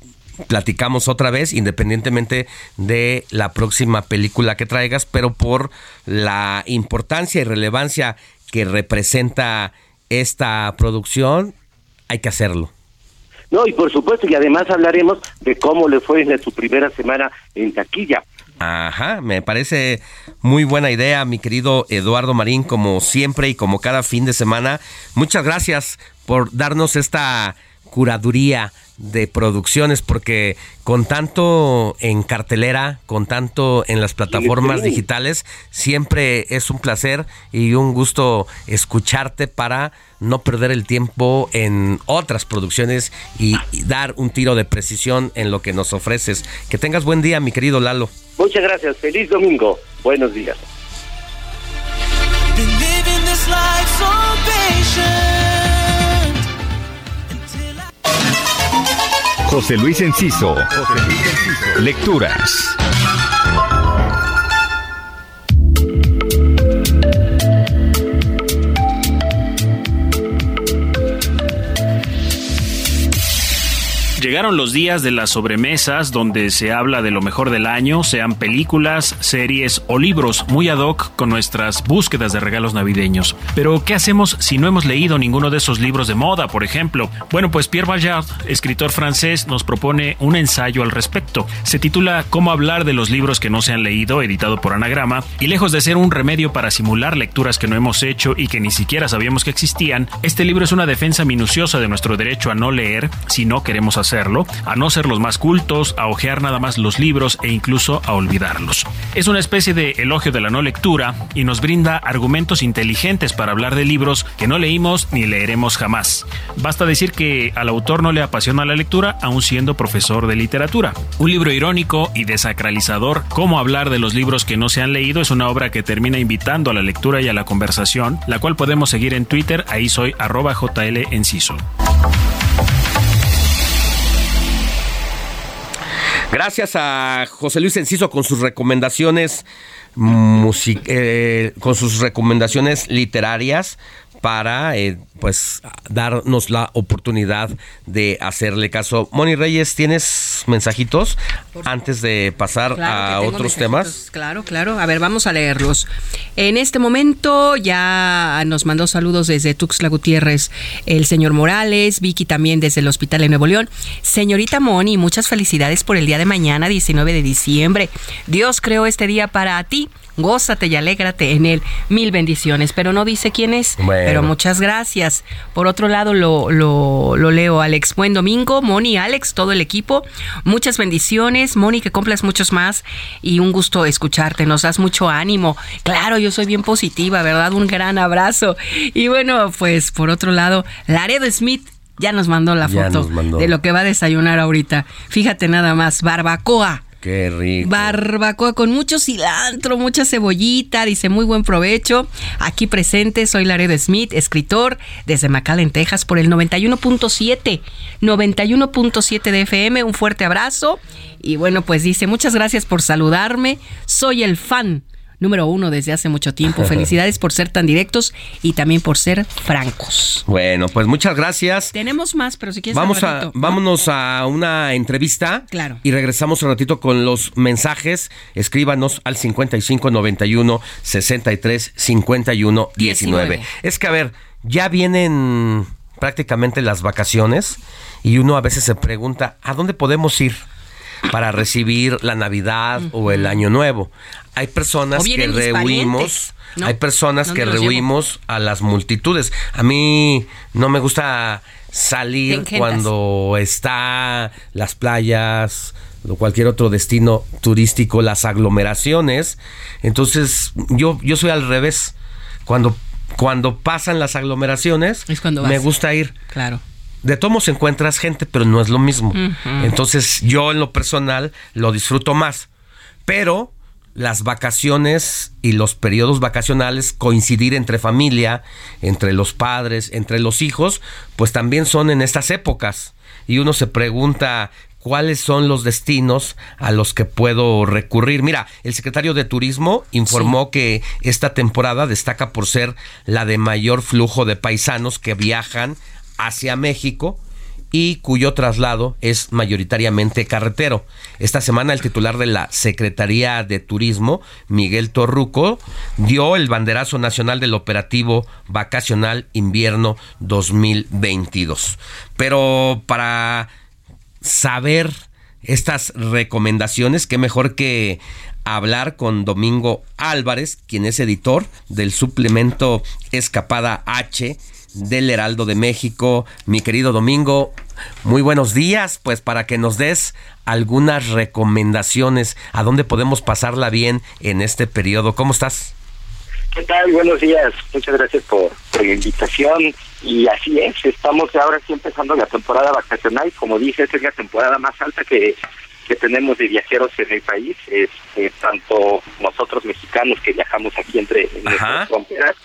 platicamos otra vez, independientemente de la próxima película que traigas, pero por la importancia y relevancia que representa esta producción, hay que hacerlo. No, y por supuesto, y además hablaremos de cómo le fue en su primera semana en taquilla. Ajá, me parece muy buena idea, mi querido Eduardo Marín, como siempre y como cada fin de semana. Muchas gracias por darnos esta curaduría de producciones, porque con tanto en cartelera, con tanto en las plataformas digitales, siempre es un placer y un gusto escucharte para no perder el tiempo en otras producciones y, y dar un tiro de precisión en lo que nos ofreces. Que tengas buen día, mi querido Lalo. Muchas gracias, feliz domingo, buenos días. José Luis Enciso. Lecturas. Llegaron los días de las sobremesas donde se habla de lo mejor del año, sean películas, series o libros muy ad hoc con nuestras búsquedas de regalos navideños. Pero ¿qué hacemos si no hemos leído ninguno de esos libros de moda, por ejemplo? Bueno, pues Pierre Bayard, escritor francés, nos propone un ensayo al respecto. Se titula Cómo hablar de los libros que no se han leído, editado por Anagrama, y lejos de ser un remedio para simular lecturas que no hemos hecho y que ni siquiera sabíamos que existían, este libro es una defensa minuciosa de nuestro derecho a no leer si no queremos a no ser los más cultos, a ojear nada más los libros e incluso a olvidarlos. Es una especie de elogio de la no lectura y nos brinda argumentos inteligentes para hablar de libros que no leímos ni leeremos jamás. Basta decir que al autor no le apasiona la lectura aun siendo profesor de literatura. Un libro irónico y desacralizador, Cómo hablar de los libros que no se han leído, es una obra que termina invitando a la lectura y a la conversación, la cual podemos seguir en Twitter, ahí soy arroba JL Enciso. Gracias a José Luis Enciso con sus recomendaciones eh, con sus recomendaciones literarias para eh, pues darnos la oportunidad de hacerle caso. Moni Reyes, ¿tienes mensajitos antes de pasar Claro a otros temas? Claro, claro. A ver, vamos a leerlos. En este momento ya nos mandó saludos desde Tuxtla Gutiérrez el señor Morales, Vicky también desde el Hospital de Nuevo León. Señorita Moni, muchas felicidades por el día de mañana, 19 de diciembre. Dios creó este día para ti. Gózate y alégrate en él. Mil bendiciones. Pero no dice quién es. Bueno. Pero muchas gracias. Por otro lado, lo, lo, lo leo, Alex. Buen domingo, Moni, Alex, todo el equipo. Muchas bendiciones. Moni, que cumplas muchos más. Y un gusto escucharte. Nos das mucho ánimo. Claro, yo soy bien positiva, ¿verdad? Un gran abrazo. Y bueno, pues por otro lado, Laredo Smith. Ya nos mandó la foto mandó. de lo que va a desayunar ahorita. Fíjate nada más, barbacoa. Qué rico. Barbacoa con mucho cilantro, mucha cebollita, dice muy buen provecho. Aquí presente, soy Laredo Smith, escritor desde McAllen, Texas, por el 91.7, 91.7 de FM. Un fuerte abrazo. Y bueno, pues dice, muchas gracias por saludarme. Soy el fan número uno desde hace mucho tiempo. Felicidades por ser tan directos y también por ser francos. Bueno, pues muchas gracias. Tenemos más, pero si quieres... Vamos a, ratito. vámonos a una entrevista. Claro. Y regresamos un ratito con los mensajes. Escríbanos al 55 91 63 51 19. 19. Es que, a ver, ya vienen prácticamente las vacaciones y uno a veces se pregunta, ¿a dónde podemos ir? Para recibir la Navidad o el Año Nuevo. Hay personas que rehuimos, hay personas ¿Dónde que rehuimos a las multitudes. A mí no me gusta salir cuando está las playas o cualquier otro destino turístico, las aglomeraciones. Entonces, yo, yo soy al revés. Cuando, cuando pasan las aglomeraciones, cuando me gusta ir. Claro. De todos encuentras gente, pero no es lo mismo. Entonces, yo en lo personal lo disfruto más. Pero las vacaciones y los periodos vacacionales, coincidir entre familia, entre los padres, entre los hijos, pues también son en estas épocas. Y uno se pregunta cuáles son los destinos a los que puedo recurrir. Mira, el secretario de Turismo informó que esta temporada destaca por ser la de mayor flujo de paisanos que viajan hacia México y cuyo traslado es mayoritariamente carretero. Esta semana el titular de la Secretaría de Turismo, Miguel Torruco, dio el banderazo nacional del operativo vacacional invierno 2022. Pero para saber estas recomendaciones, qué mejor que hablar con Domingo Álvarez, quien es editor del suplemento Escapada H del Heraldo de México. Mi querido Domingo, muy buenos días, pues para que nos des algunas recomendaciones a dónde podemos pasarla bien en este periodo. ¿Cómo estás? ¿Qué tal? Buenos días. Muchas gracias por, por la invitación. Y así es, estamos ahora sí empezando la temporada vacacional. Como dije, esta es la temporada más alta que, que tenemos de viajeros en el país. Este, tanto nosotros mexicanos que viajamos aquí entre en nuestras fronteras,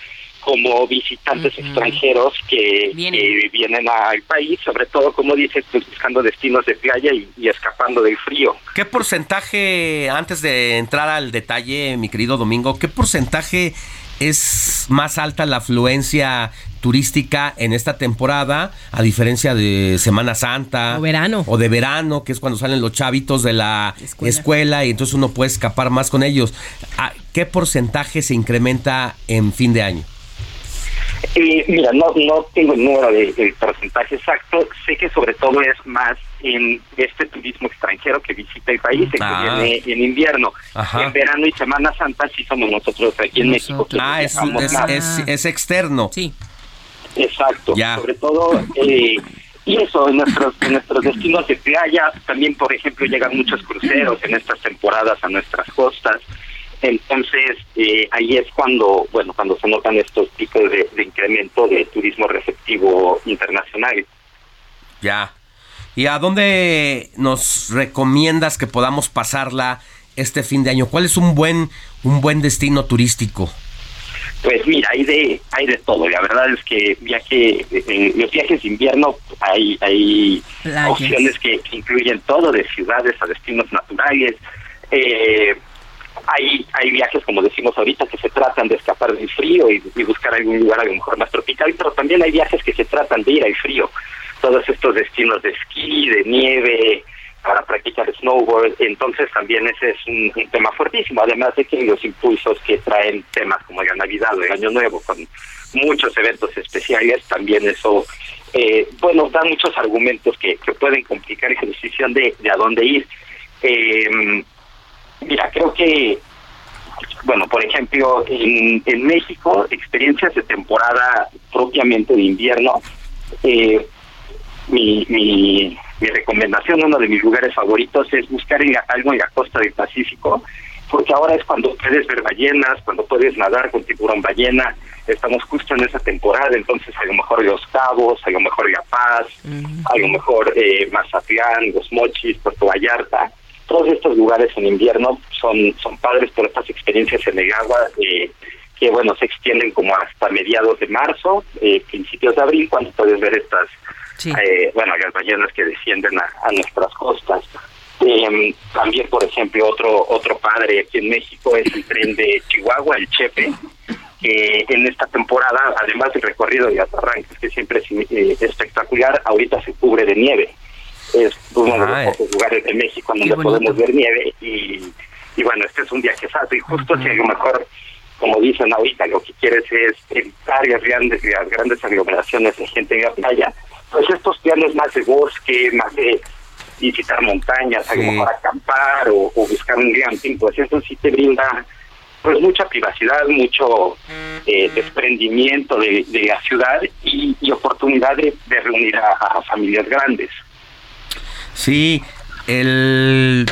como visitantes extranjeros que, que vienen al país, sobre todo, como dices, pues buscando destinos de playa y, y escapando del frío. ¿Qué porcentaje, antes de entrar al detalle, mi querido Domingo, qué porcentaje es más alta la afluencia turística en esta temporada, a diferencia de Semana Santa? O verano. O de verano, que es cuando salen los chavitos de la escuela, y entonces uno puede escapar más con ellos. ¿A ¿Qué porcentaje se incrementa en fin de año? Eh, mira, no, no tengo el número de- del porcentaje exacto. Sé que sobre todo es más en este turismo extranjero que visita el país, Ah. que viene en invierno. Ajá. En verano y Semana Santa sí somos nosotros aquí en México. quienes Ah, es, es, más. es- es externo. Sí. Exacto. Ya. Sobre todo, eh, y eso, en nuestros, en nuestros destinos de playa, también, por ejemplo, llegan muchos cruceros en estas temporadas a nuestras costas. Entonces, eh, ahí es cuando, bueno, cuando se notan estos tipos de, de incremento de turismo receptivo internacional. Ya. ¿Y a dónde nos recomiendas que podamos pasarla este fin de año? ¿Cuál es un buen un buen destino turístico? Pues mira, hay de hay de todo. La verdad es que viaje en los viajes de invierno hay hay Playas. opciones que, que incluyen todo, de ciudades a destinos naturales. Eh, hay, hay viajes, como decimos ahorita, que se tratan de escapar del frío y, buscar algún lugar a lo mejor más tropical, pero también hay viajes que se tratan de ir al frío. Todos estos destinos de esquí, de nieve, para practicar snowboard, entonces también ese es un, tema fuertísimo, además de que los impulsos que traen temas como la Navidad o el Año Nuevo, con muchos eventos especiales, también eso, eh, bueno, da muchos argumentos que, que pueden complicar esa decisión de, de a dónde ir. Eh, mira, creo que, bueno, por ejemplo, en, en México, experiencias de temporada propiamente de invierno, eh, mi, mi, mi recomendación, uno de mis lugares favoritos es buscar en la- algo en la costa del Pacífico, porque ahora es cuando puedes ver ballenas, cuando puedes nadar con tiburón ballena, estamos justo en esa temporada, entonces a lo mejor Los Cabos, a lo mejor La Paz, a lo mejor eh, Mazatlán, Los Mochis, Puerto Vallarta, todos estos lugares en invierno son, son padres por estas experiencias en el agua, eh, que bueno, se extienden como hasta mediados de marzo, eh, principios de abril, cuando puedes ver estas eh, bueno, las ballenas que descienden a, a nuestras costas. Eh, también, por ejemplo, otro otro padre aquí en México es el tren de Chihuahua, el Chepe, que en esta temporada, además del recorrido de arranques, que siempre es eh, espectacular, ahorita se cubre de nieve. Es uno de los pocos lugares de México donde podemos ver nieve y, y bueno, este es un viaje y justo si a lo mejor como dicen ahorita, lo que quieres es evitar las grandes, las grandes aglomeraciones de gente en la playa, pues estos planes más de bosque, más de visitar montañas, a lo mejor acampar o, o buscar un glamping, pues eso sí te brinda pues mucha privacidad, mucho eh, desprendimiento de, de la ciudad y, y oportunidad de, de reunir a, a familias grandes. Sí, el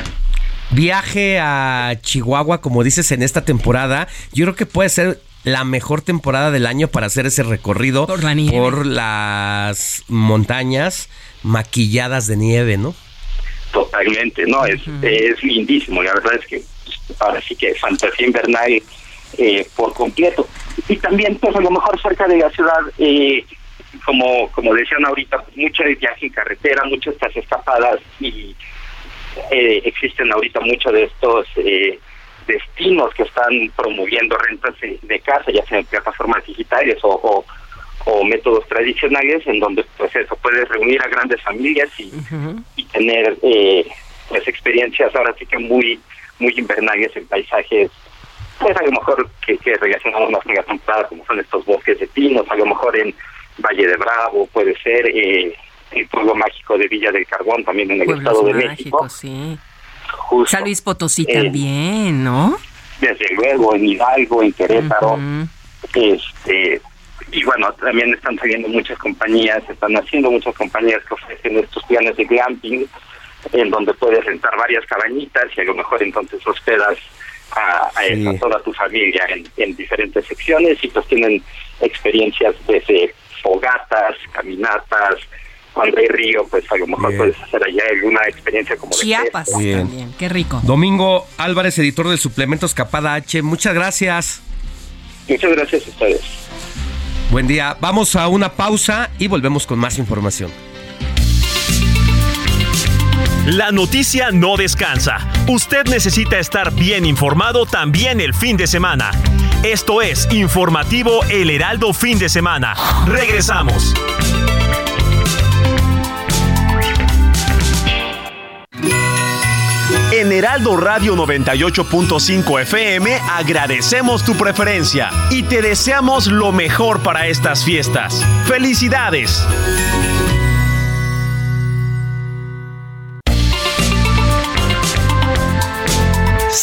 viaje a Chihuahua, como dices, en esta temporada, yo creo que puede ser la mejor temporada del año para hacer ese recorrido por, las montañas maquilladas de nieve, ¿no? Totalmente, no, es, es lindísimo, la verdad es que pues, ahora sí que fantasía invernal eh, por completo. Y también, pues a lo mejor cerca de la ciudad, eh, como como decían ahorita, pues, mucho de viaje en carretera, muchas estas escapadas y eh, existen ahorita muchos de estos eh, destinos que están promoviendo rentas de, casa, ya sea en plataformas digitales o, o, o métodos tradicionales, en donde pues eso puedes reunir a grandes familias y, y tener eh, pues experiencias ahora sí que muy muy invernales en paisajes pues a lo mejor que, que relacionamos más con la temporada como son estos bosques de pinos a lo mejor en Valle de Bravo puede ser eh, el pueblo mágico de Villa del Carbón también en el Pueblos estado de México sí. justo San Luis Potosí Eh, también, ¿no? desde luego en Hidalgo en Querétaro este y bueno también están saliendo muchas compañías están haciendo muchas compañías que ofrecen estos planes de glamping en donde puedes rentar varias cabañitas y a lo mejor entonces hospedas a, a- Sí. a toda tu familia en, en diferentes secciones y pues tienen experiencias desde fogatas, caminatas, cuando hay río pues a lo mejor Bien. puedes hacer allá alguna experiencia como de Chiapas pesca. Bien. también, qué rico. Domingo Álvarez, editor del suplemento Escapada H, muchas gracias. Muchas gracias a ustedes. Buen día. Vamos a una pausa y volvemos con más información. La noticia no descansa. Usted necesita estar bien informado también el fin de semana. Esto es Informativo El Heraldo Fin de Semana. Regresamos. En Heraldo Radio 98.5 FM agradecemos tu preferencia y te deseamos lo mejor para estas fiestas. ¡Felicidades!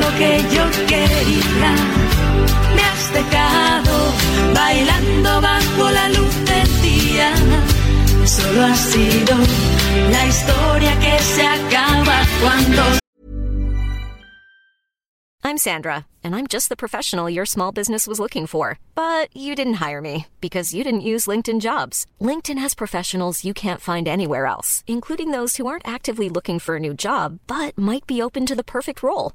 Lo que yo quería. Me has dejado bailando bajo la luz del día. Solo ha sido la historia que se acaba cuando I'm Sandra, and I'm just the professional your small business was looking for. But you didn't hire me because you didn't use LinkedIn jobs. LinkedIn has professionals you can't find anywhere else, including those who aren't actively looking for a new job but might be open to the perfect role,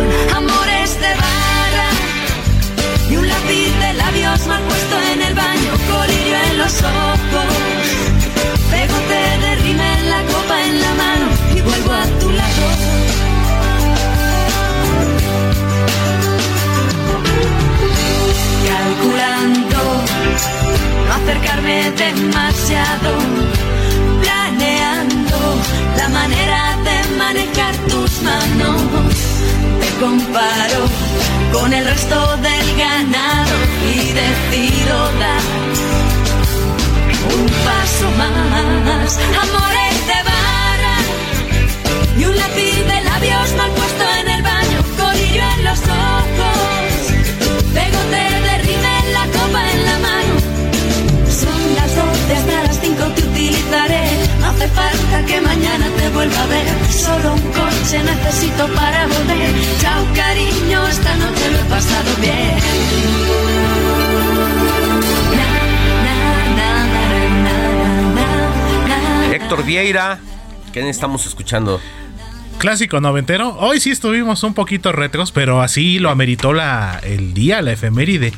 Acercarme demasiado planeando la manera de manejar tus manos. Te comparo con el resto del ganado y decido dar un paso más. Amores de barra y un lápiz de labios mal puesto en el baño, colillo en los ojos, pegote las 12 hasta las 5 te utilizaré. No hace falta que mañana te vuelva a ver. Solo un coche necesito para volver. Chao, cariño, esta noche lo he pasado bien. Héctor Vieira, ¿qué estamos escuchando? Clásico noventero. Hoy sí estuvimos un poquito retros, pero así lo ameritó la, el día, la efeméride.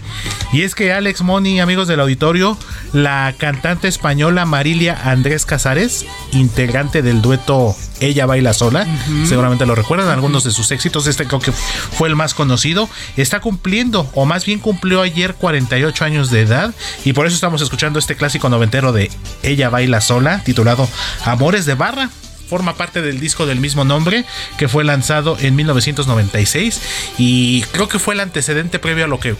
Y es que Alex Moni, amigos del auditorio, la cantante española Marilia Andrés Casares, integrante del dueto Ella Baila Sola, seguramente lo recuerdan, algunos de sus éxitos, este creo que fue el más conocido, está cumpliendo, o más bien cumplió ayer 48 años de edad, y por eso estamos escuchando este clásico noventero de Ella Baila Sola, titulado Amores de Barra forma parte del disco del mismo nombre que fue lanzado en 1996 y creo que fue el antecedente previo a lo que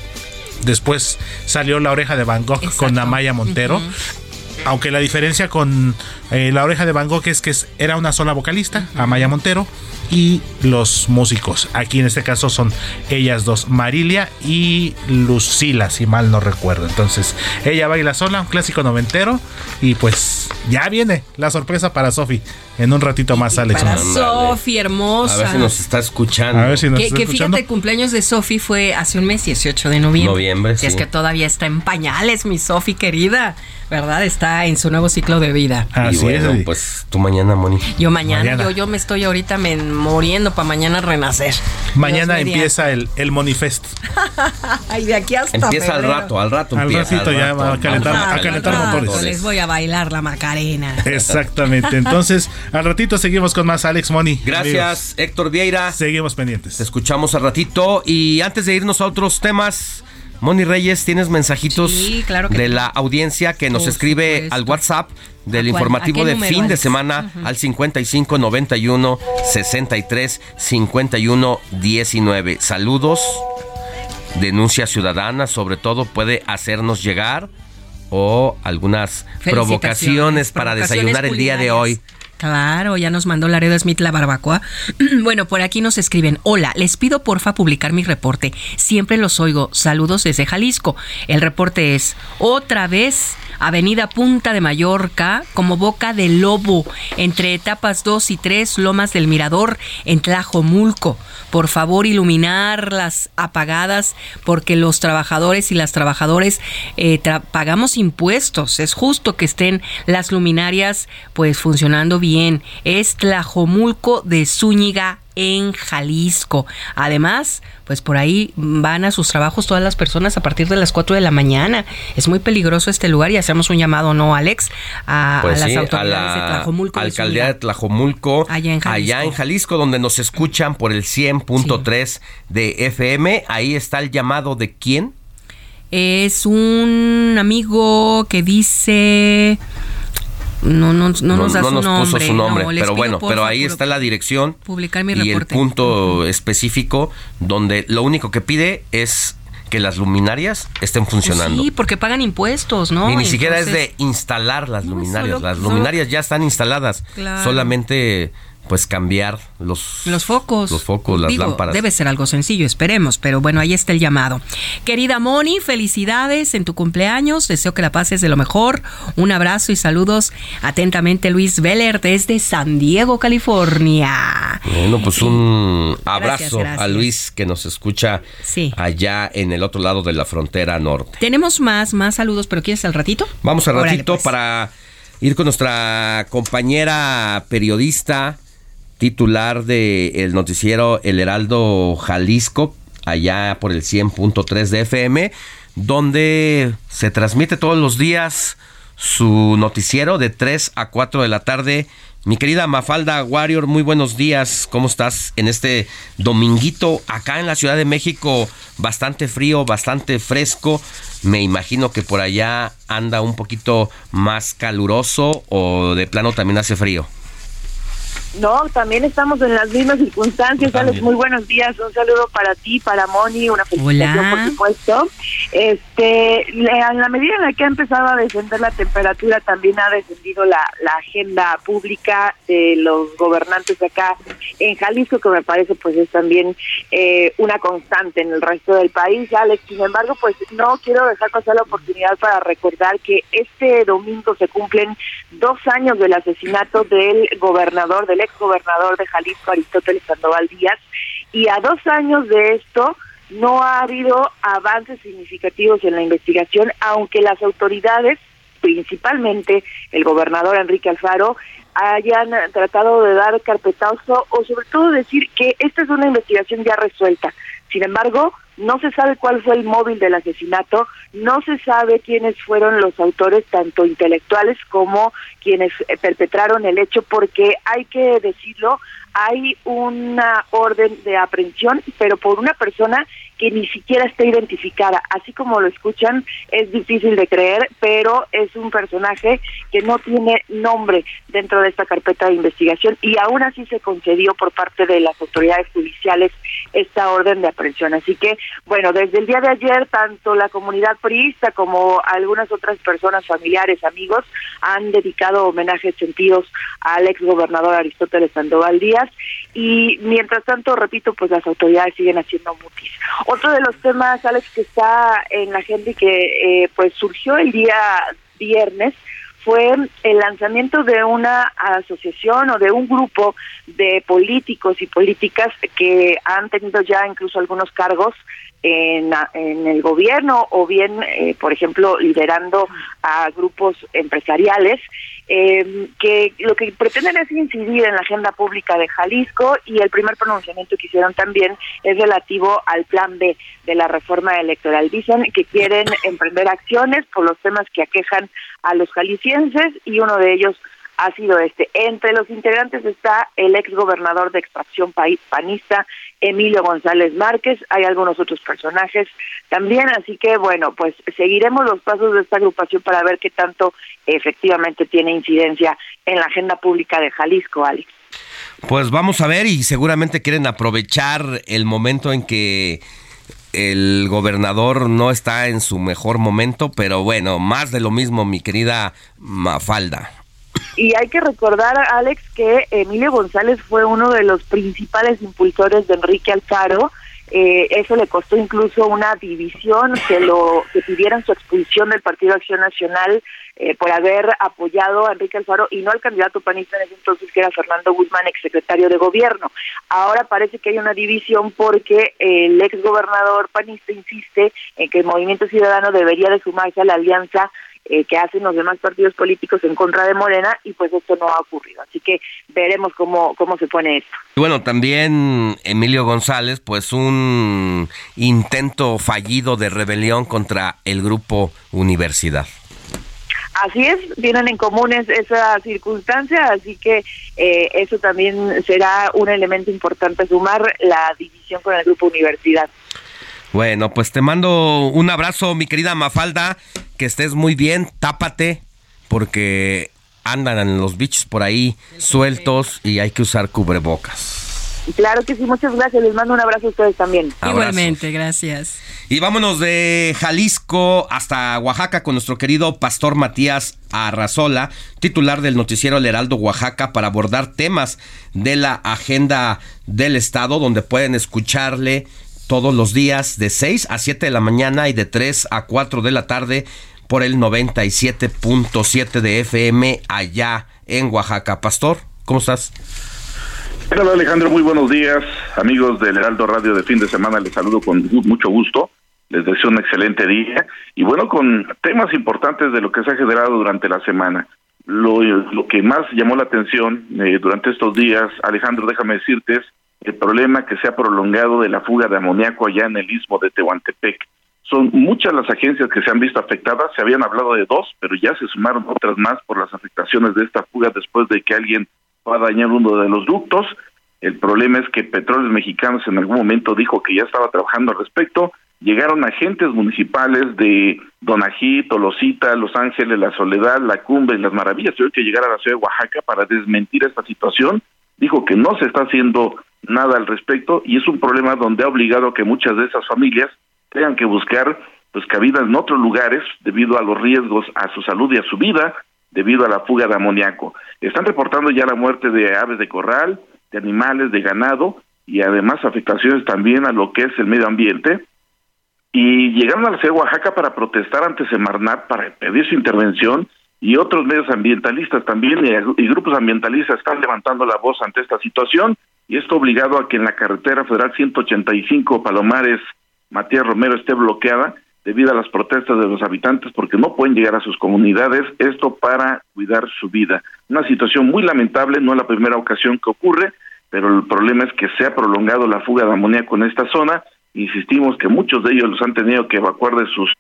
después salió La Oreja de Van Gogh con Amaya Montero. Aunque la diferencia con eh, La Oreja de Van Gogh es que es- era una sola vocalista, Amaya Montero, y los músicos. Aquí en este caso son ellas dos, Marilia y Lucila, si mal no recuerdo. Entonces, ella baila sola, un clásico noventero, y pues ya viene la sorpresa para Sofi. En un ratito más, Alex. Para. Sofi, hermosa. A ver si nos está escuchando. A ver si nos Que, está que escuchando. fíjate, el cumpleaños de Sofi fue hace un mes, 18 de noviembre. Noviembre, Que es sí. que todavía está en pañales, mi Sofi querida. ¿Verdad? Está en su nuevo ciclo de vida. Bueno, pues tú mañana, Moni. Yo mañana, Mañana. Yo, yo me estoy ahorita me- muriendo para mañana renacer. Mañana empieza el, el Monifest. Ay, de aquí hasta Empieza al rato, al rato Al empieza. ratito al ya rato, va a calentar- al a rato, calentar al rato. motores. Les voy a bailar la Macarena. Exactamente. Entonces, al ratito seguimos con más Alex Moni. Gracias, Héctor Vieira. Seguimos pendientes. Te escuchamos al ratito. Y antes de irnos a otros temas, Moni Reyes, tienes mensajitos Sí, claro que de la audiencia que nos Por escribe supuesto. al WhatsApp del informativo ¿A qué de fin de semana al 55 91 63 51 19. Saludos. Denuncias ciudadanas, sobre todo, puede hacernos llegar o algunas provocaciones para provocaciones desayunar el día de hoy. Claro, ya nos mandó Laredo Smith la barbacoa. bueno, por aquí nos escriben, hola, les pido porfa publicar mi reporte. Siempre los oigo. Saludos desde Jalisco. El reporte es, otra vez, Avenida Punta de Mallorca, como boca de lobo, entre etapas 2 y 3, Lomas del Mirador, en Tlajomulco. Por favor, iluminar las apagadas, porque los trabajadores y las trabajadoras eh, pagamos impuestos. Es justo que estén las luminarias pues funcionando bien. Es Tlajomulco de Zúñiga en Jalisco. Además, pues por ahí van a sus trabajos todas las personas a partir de las 4 de la mañana. Es muy peligroso este lugar y hacemos un llamado, ¿no, Alex? A, a Pues las sí, a autoridades de la Tlajomulco. alcaldía de. Tlajomulco, Allá en Jalisco. allá en Jalisco, donde nos escuchan por el 100.3 de FM. Ahí está el llamado de quién. Es un amigo que dice... No, no, no, nos da su nos nombre. puso su nombre, no, pero bueno, pero ahí está la dirección Publicar mi y el punto específico donde lo único que pide es que las luminarias estén funcionando. Sí, porque pagan impuestos, ¿no? Y ni siquiera es de instalar las luminarias. solo- las luminarias ya están instaladas. Claro. Solamente pues cambiar los, Los focos. los focos, las Digo, lámparas. Debe ser algo sencillo, esperemos, pero bueno, ahí está el llamado. Querida Moni, felicidades en tu cumpleaños, deseo que la pases de lo mejor. Un abrazo y saludos atentamente Luis Veller desde San Diego, California. Bueno, pues un abrazo gracias. a Luis que nos escucha Sí. allá en el otro lado de la frontera norte. Tenemos más, más saludos, pero ¿quieres al ratito? Vamos al Órale, ratito pues. para ir con nuestra compañera periodista titular del el noticiero El Heraldo Jalisco, allá por el 100.3 de FM, donde se transmite todos los días su noticiero de 3 a 4 de la tarde. Mi querida Mafalda Warrior, muy buenos días. ¿Cómo estás en este dominguito acá en la Ciudad de México? Bastante frío, bastante fresco. Me imagino que por allá anda un poquito más caluroso o de plano también hace frío. No, también estamos en las mismas circunstancias. Alex, muy buenos días. Un saludo para ti, para Moni, una felicitación, Hola. por supuesto. Este, le- en la medida en la que ha empezado a descender la temperatura, también ha descendido la, la agenda pública de los gobernantes acá en Jalisco, que me parece pues es también eh, una constante en el resto del país, Alex. Sin embargo, pues no quiero dejar pasar la oportunidad para recordar que este domingo se cumplen dos años del asesinato del gobernador, del ex gobernador de Jalisco, Aristóteles Sandoval Díaz, y a dos años de esto no ha habido avances significativos en la investigación, aunque las autoridades, principalmente el gobernador Enrique Alfaro, hayan tratado de dar carpetazo o sobre todo decir que esta es una investigación ya resuelta. Sin embargo, no se sabe cuál fue el móvil del asesinato, no se sabe quiénes fueron los autores, tanto intelectuales como quienes eh, perpetraron el hecho, porque hay que decirlo, hay una orden de aprehensión, pero por una persona que ni siquiera está identificada. Así como lo escuchan, es difícil de creer, pero es un personaje que no tiene nombre dentro de esta carpeta de investigación y aún así se concedió por parte de las autoridades judiciales esta orden de aprehensión. Así que, bueno, desde el día de ayer, tanto la comunidad priista como algunas otras personas, familiares, amigos, han dedicado homenajes sentidos al ex gobernador Aristóteles Sandoval Díaz y mientras tanto, repito, pues las autoridades siguen haciendo mutis. Otro de los temas, Alex, que está en la agenda y que eh, pues surgió el día viernes fue el lanzamiento de una asociación o de un grupo de políticos y políticas que han tenido ya incluso algunos cargos en, en el gobierno o bien, eh, por ejemplo, liderando a grupos empresariales eh, que lo que pretenden es incidir en la agenda pública de Jalisco y el primer pronunciamiento que hicieron también es relativo al plan B de la reforma electoral. Dicen que quieren emprender acciones por los temas que aquejan a los jaliscienses y uno de ellos ha sido este. Entre los integrantes está el ex gobernador de extracción panista, Emilio González Márquez, hay algunos otros personajes también, así que bueno, pues seguiremos los pasos de esta agrupación para ver qué tanto efectivamente tiene incidencia en la agenda pública de Jalisco, Alex. Pues vamos a ver y seguramente quieren aprovechar el momento en que el gobernador no está en su mejor momento, pero bueno, más de lo mismo, mi querida Mafalda. Y hay que recordar, Alex, que Emilio González fue uno de los principales impulsores de Enrique Alfaro. Eh, eso le costó incluso una división, que lo que pidieran su expulsión del Partido Acción Nacional eh, por haber apoyado a Enrique Alfaro y no al candidato panista en ese entonces, que era Fernando Guzmán, exsecretario de Gobierno. Ahora parece que hay una división porque el exgobernador panista insiste en que el Movimiento Ciudadano debería de sumarse a la alianza eh, que hacen los demás partidos políticos en contra de Morena y pues esto no ha ocurrido. Así que veremos cómo, cómo se pone esto. Y bueno, también Emilio González, pues un intento fallido de rebelión contra el grupo Universidad. Así es, tienen en común es- esa circunstancia, así que eh, eso también será un elemento importante sumar la división con el grupo Universidad. Bueno, pues te mando un abrazo, mi querida Mafalda, que estés muy bien, tápate, porque andan los bichos por ahí sueltos y hay que usar cubrebocas. Claro que sí, muchas gracias. Les mando un abrazo a ustedes también. Igualmente, gracias. Y vámonos de Jalisco hasta Oaxaca con nuestro querido pastor Matías Arrazola, titular del noticiero El Heraldo Oaxaca, para abordar temas de la agenda del Estado, donde pueden escucharle todos los días de 6 a 7 de la mañana y de 3 a 4 de la tarde por el 97.7 de FM allá en Oaxaca. Pastor, ¿cómo estás? Hola Alejandro, muy buenos días. Amigos del Heraldo Radio de fin de semana, les saludo con mucho gusto. Les deseo un excelente día y bueno, con temas importantes de lo que se ha generado durante la semana. Lo, lo que más llamó la atención eh, durante estos días, Alejandro, déjame decirte, es el problema que se ha prolongado de la fuga de amoníaco allá en el istmo de Tehuantepec. Son muchas las agencias que se han visto afectadas, se habían hablado de dos, pero ya se sumaron otras más por las afectaciones de esta fuga después de que alguien va a dañar uno de los ductos. El problema es que Petróleos Mexicanos en algún momento dijo que ya estaba trabajando al respecto. Llegaron agentes municipales de Donají, Tolosita, Los Ángeles, La Soledad, La Cumbre y Las Maravillas. Tuvieron que llegar a la ciudad de Oaxaca para desmentir esta situación. Dijo que no se está haciendo nada al respecto y es un problema donde ha obligado a que muchas de esas familias tengan que buscar pues cabida en otros lugares debido a los riesgos a su salud y a su vida debido a la fuga de amoníaco. Están reportando ya la muerte de aves de corral, de animales, de ganado y además afectaciones también a lo que es el medio ambiente. Y llegaron a la de Oaxaca para protestar ante Semarnat, para pedir su intervención y otros medios ambientalistas también y, grupos ambientalistas están levantando la voz ante esta situación y esto obligado a que en la carretera federal 185 Palomares Matías Romero esté bloqueada debido a las protestas de los habitantes porque no pueden llegar a sus comunidades, esto para cuidar su vida. Una situación muy lamentable, no es la primera ocasión que ocurre, pero el problema es que se ha prolongado la fuga de amoníaco en esta zona. Insistimos que muchos de ellos los han tenido que evacuar de sus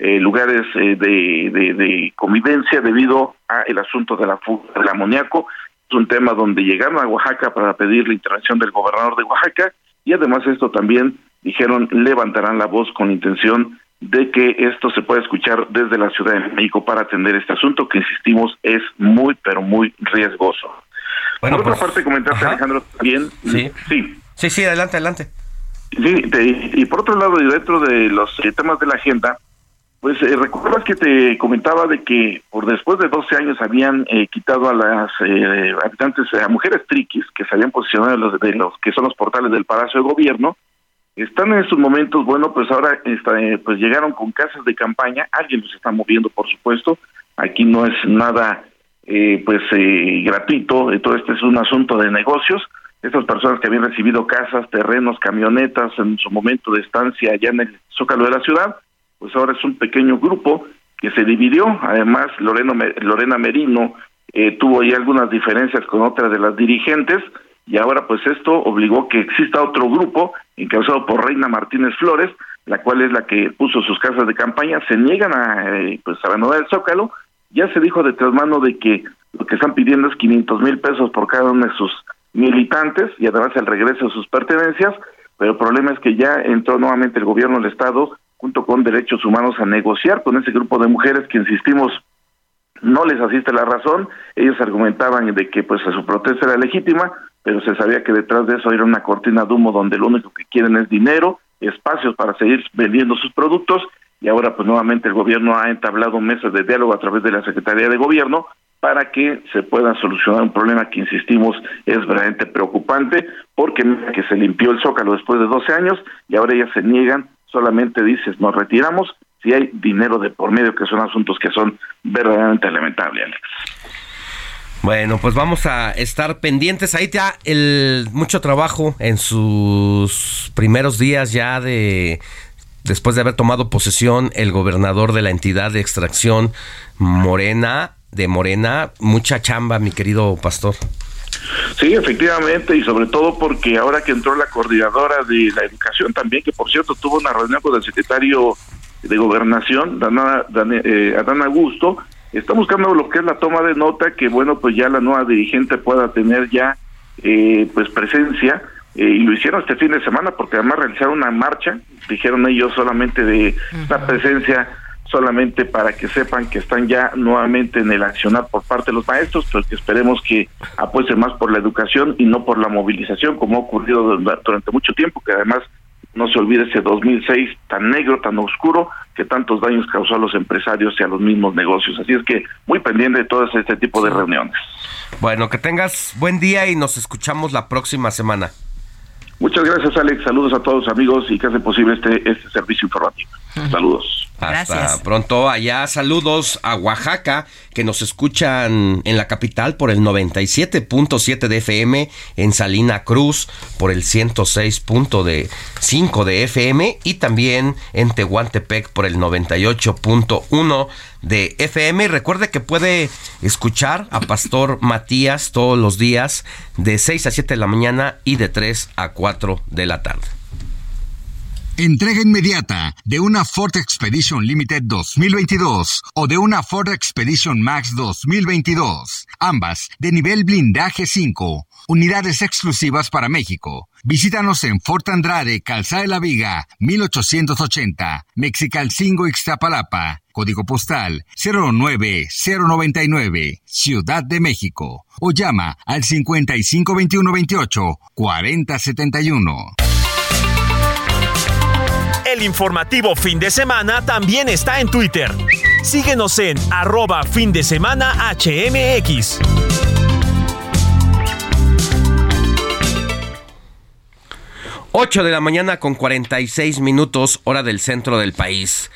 eh, lugares eh, de, de, de, convivencia debido a el asunto de la fuga del amoníaco. Es un tema donde llegaron a Oaxaca para pedir la intervención del gobernador de Oaxaca y además esto también dijeron levantarán la voz con intención de que esto se pueda escuchar desde la Ciudad de México para atender este asunto que insistimos es muy pero muy riesgoso. Bueno, por otra pues, parte comentaste ajá. Alejandro también Sí. sí Sí, sí, adelante, adelante. Sí, te- y por otro lado, y dentro de los eh, temas de la agenda, pues eh, recuerdas que te comentaba de que por después de 12 años habían eh, quitado a las eh, habitantes, a mujeres triquis, que se habían posicionado de los, que son los portales del Palacio de Gobierno, están en estos momentos, bueno, pues ahora está, eh, pues llegaron con casas de campaña, alguien los está moviendo, por supuesto, aquí no es nada eh, pues eh, gratuito, eh, todo este es un asunto de negocios, estas personas que habían recibido casas, terrenos, camionetas en su momento de estancia allá en el zócalo de la ciudad, pues ahora es un pequeño grupo que se dividió, además Loreno, Lorena Merino eh, tuvo ahí algunas diferencias con otras de las dirigentes, y ahora pues esto obligó que exista otro grupo encabezado por Reina Martínez Flores, la cual es la que puso sus casas de campaña, se niegan a eh, pues a renovar el Zócalo, ya se dijo de tras mano de que lo que están pidiendo es 500 mil pesos por cada uno de sus militantes y además el regreso de sus pertenencias, pero el problema es que ya entró nuevamente el gobierno del Estado junto con Derechos Humanos a negociar con ese grupo de mujeres que insistimos no les asiste la razón, ellos argumentaban de que pues su protesta era legítima, pero se sabía que detrás de eso era una cortina de humo donde lo único que quieren es dinero, espacios para seguir vendiendo sus productos. Y ahora pues nuevamente el gobierno ha entablado mesas de diálogo a través de la Secretaría de Gobierno para que se pueda solucionar un problema que insistimos es verdaderamente preocupante porque que se limpió el zócalo después de 12 años y ahora ellas se niegan, solamente dices nos retiramos si hay dinero de por medio que son asuntos que son verdaderamente lamentables, Alex. Bueno, pues vamos a estar pendientes. Ahí ya el mucho trabajo en sus primeros días ya de después de haber tomado posesión el gobernador de la entidad de extracción Morena de Morena, mucha chamba, mi querido pastor. Sí, efectivamente, y sobre todo porque ahora que entró la coordinadora de la educación también, que por cierto tuvo una reunión con el secretario de Gobernación, Dana, Dana- eh, Adán Augusto, está buscando lo que es la toma de nota, que bueno, pues ya la nueva dirigente pueda tener ya eh, pues presencia, eh, y lo hicieron este fin de semana porque además realizaron una marcha, dijeron ellos solamente de la presencia solamente para que sepan que están ya nuevamente en el accionar por parte de los maestros, pero que esperemos que apuesten más por la educación y no por la movilización, como ha ocurrido durante mucho tiempo, que además no se olvide ese 2006 tan negro, tan oscuro, que tantos daños causó a los empresarios y a los mismos negocios. Así es que muy pendiente de todo este tipo de reuniones. Bueno, que tengas buen día y nos escuchamos la próxima semana. Muchas gracias, Alex. Saludos a todos amigos y que hacen posible este, este servicio informativo. Saludos. Hasta pronto. Allá saludos a Oaxaca, que nos escuchan en la capital por el 97.7 de FM, en Salina Cruz por el 106.5 de FM y también en Tehuantepec por el 98.1 de FM. Y recuerde que puede escuchar a Pastor Matías todos los días de 6 a 7 de la mañana y de 3 a 4 de la tarde. Entrega inmediata de una Ford Expedition Limited 2022 o de una Ford Expedition Max 2022, ambas de nivel blindaje 5, unidades exclusivas para México. Visítanos en Fort Andrade, Calzada de la Viga, 1880, Mexicalcingo, Ixtapalapa, código postal 09099, Ciudad de México, o llama al 552128 4071. El informativo fin de semana también está en Twitter. Síguenos en arroba fin de semana HMX. Ocho de la mañana con 46 minutos, hora del centro del país.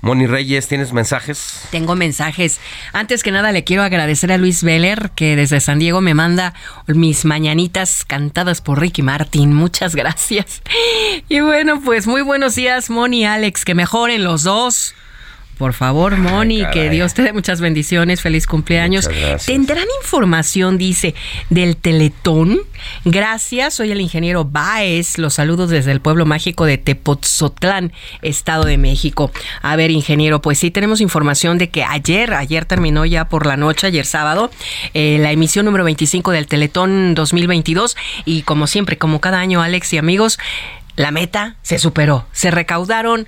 Moni Reyes, ¿tienes mensajes? Tengo mensajes. Antes que nada le quiero agradecer a Luis Veller que desde San Diego me manda mis mañanitas cantadas por Ricky Martin. Muchas gracias. Y bueno, pues muy buenos días, Moni y Alex. Que mejoren los dos. Por favor, Moni, que Dios te dé muchas bendiciones, feliz cumpleaños. Tendrán información, dice, del Teletón. Gracias, soy el ingeniero Baez. Los saludos desde el pueblo mágico de Tepotzotlán, Estado de México. A ver, ingeniero, pues sí tenemos información de que ayer, ayer terminó ya por la noche, ayer sábado, eh, la emisión número 25 del Teletón 2022. Y como siempre, como cada año, Alex y amigos, la meta se superó. Se recaudaron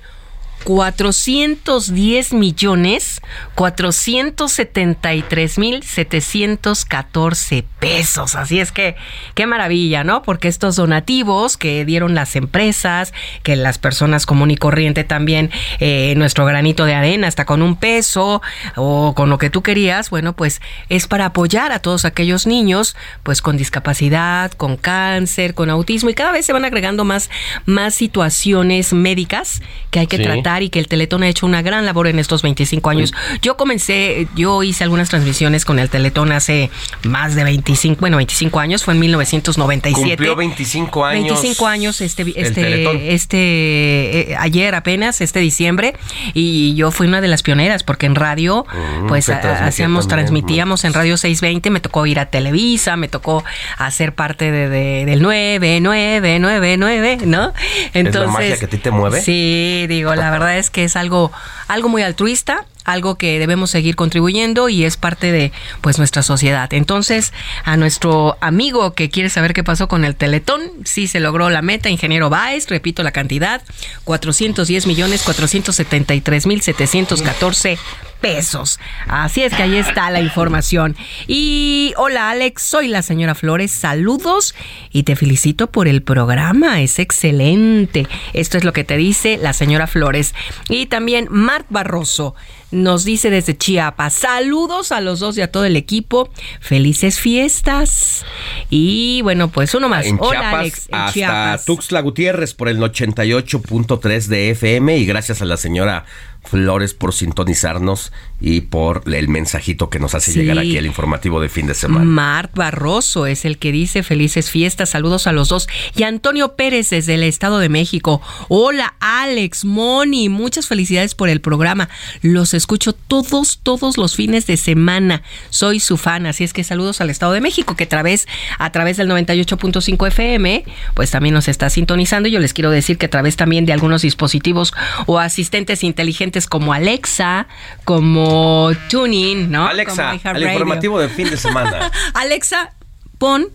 410 millones 473 mil 714 pesos. Así es que qué maravilla, ¿no? Porque estos donativos que dieron las empresas, que las personas común y corriente también, eh, nuestro granito de arena, hasta con un peso o con lo que tú querías, bueno, pues es para apoyar a todos aquellos niños, pues con discapacidad, con cáncer, con autismo y cada vez se van agregando más, más situaciones médicas que hay que Sí. tratar y que el Teletón ha hecho una gran labor en estos 25 años. Yo comencé, yo hice algunas transmisiones con el Teletón hace más de 25, bueno, 25 años, fue en 1997. Cumplió 25 años. 25 años este este este eh, ayer apenas este diciembre y yo fui una de las pioneras porque en radio Mm, pues hacíamos también, transmitíamos en radio 620 me tocó ir a Televisa me tocó hacer parte de, de- del 9999 ¿no? ¿Es la magia que a ti te mueve? Sí, digo, la verdad es que es algo, algo muy altruista, algo que debemos seguir contribuyendo y es parte de pues nuestra sociedad. Entonces, a nuestro amigo que quiere saber qué pasó con el Teletón, sí se logró la meta, ingeniero Baez, repito la cantidad, 410 millones 473 mil 714 pesos. Así es que ahí está la información. Y hola Alex, soy la señora Flores, saludos y te felicito por el programa, es excelente. Esto es lo que te dice la señora Flores. Y también Mart Barroso nos dice desde Chiapas, saludos a los dos y a todo el equipo, felices fiestas. Y bueno, pues uno más. En hola Chiapas, Alex, en hasta Chiapas. Tuxtla Gutiérrez por el 88.3 de FM y gracias a la señora Flores por sintonizarnos y por el mensajito que nos hace Sí. llegar aquí el informativo de fin de semana. Mart Barroso es el que dice felices fiestas, saludos a los dos. Y Antonio Pérez desde el Estado de México. Hola Alex, Moni, muchas felicidades por el programa. Los escucho todos, todos los fines de semana. Soy su fan, así es que saludos al Estado de México que a través, a través del 98.5 FM, pues también nos está sintonizando. Yo les quiero decir que a través también de algunos dispositivos o asistentes inteligentes como Alexa, como Tuning, ¿no? Alexa, Como el informativo de fin de semana. Alexa, pon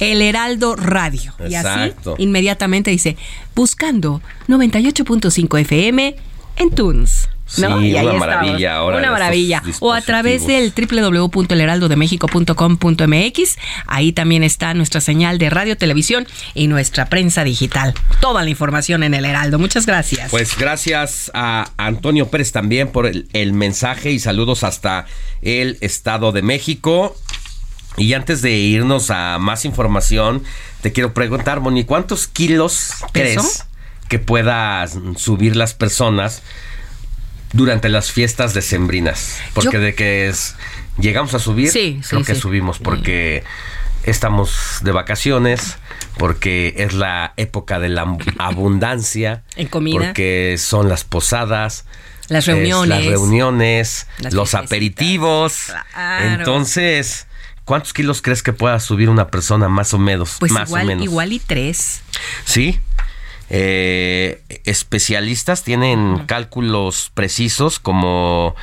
el Heraldo Radio. Y Exacto. así inmediatamente dice, buscando 98.5 FM en Tunes. ¿No? Sí, Y ahí una maravilla ahora Una maravilla. O a través del www.elheraldodemexico.com.mx. Ahí también está nuestra señal de radio, televisión y nuestra prensa digital. Toda la información en el Heraldo. Muchas gracias. Pues gracias a Antonio Pérez también por el, el mensaje y saludos hasta el Estado de México. Y antes de irnos a más información, te quiero preguntar, Moni, ¿cuántos kilos ¿Peso? crees que puedas subir las personas durante las fiestas decembrinas? Porque Yo- de que es, llegamos a subir, Sí, sí, creo que sí. subimos, porque estamos de vacaciones, porque es la época de la ab- abundancia, En comida. porque son las posadas, Las es reuniones. las reuniones, Las los aperitivos. Claro. Entonces, ¿cuántos kilos crees que pueda subir una persona más o menos? Pues más o menos. igual y tres. Sí. Eh, especialistas tienen cálculos precisos como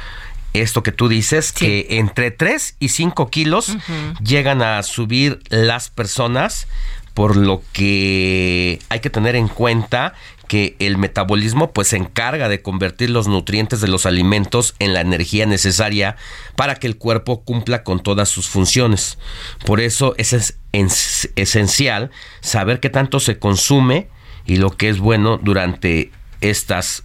esto que tú dices, que entre 3 y 5 kilos llegan a subir las personas, por lo que hay que tener en cuenta que el metabolismo pues se encarga de convertir los nutrientes de los alimentos en la energía necesaria para que el cuerpo cumpla con todas sus funciones. Por eso es es- es- esencial saber qué tanto se consume y lo que es bueno durante estas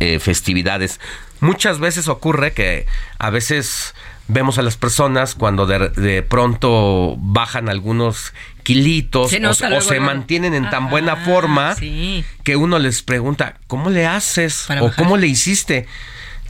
eh, festividades. Muchas veces ocurre que a veces vemos a las personas cuando de, de pronto bajan algunos kilitos Se o, se- o mantienen en tan buena forma sí. que uno les pregunta, ¿cómo le haces? Para ¿O bajar. cómo le hiciste?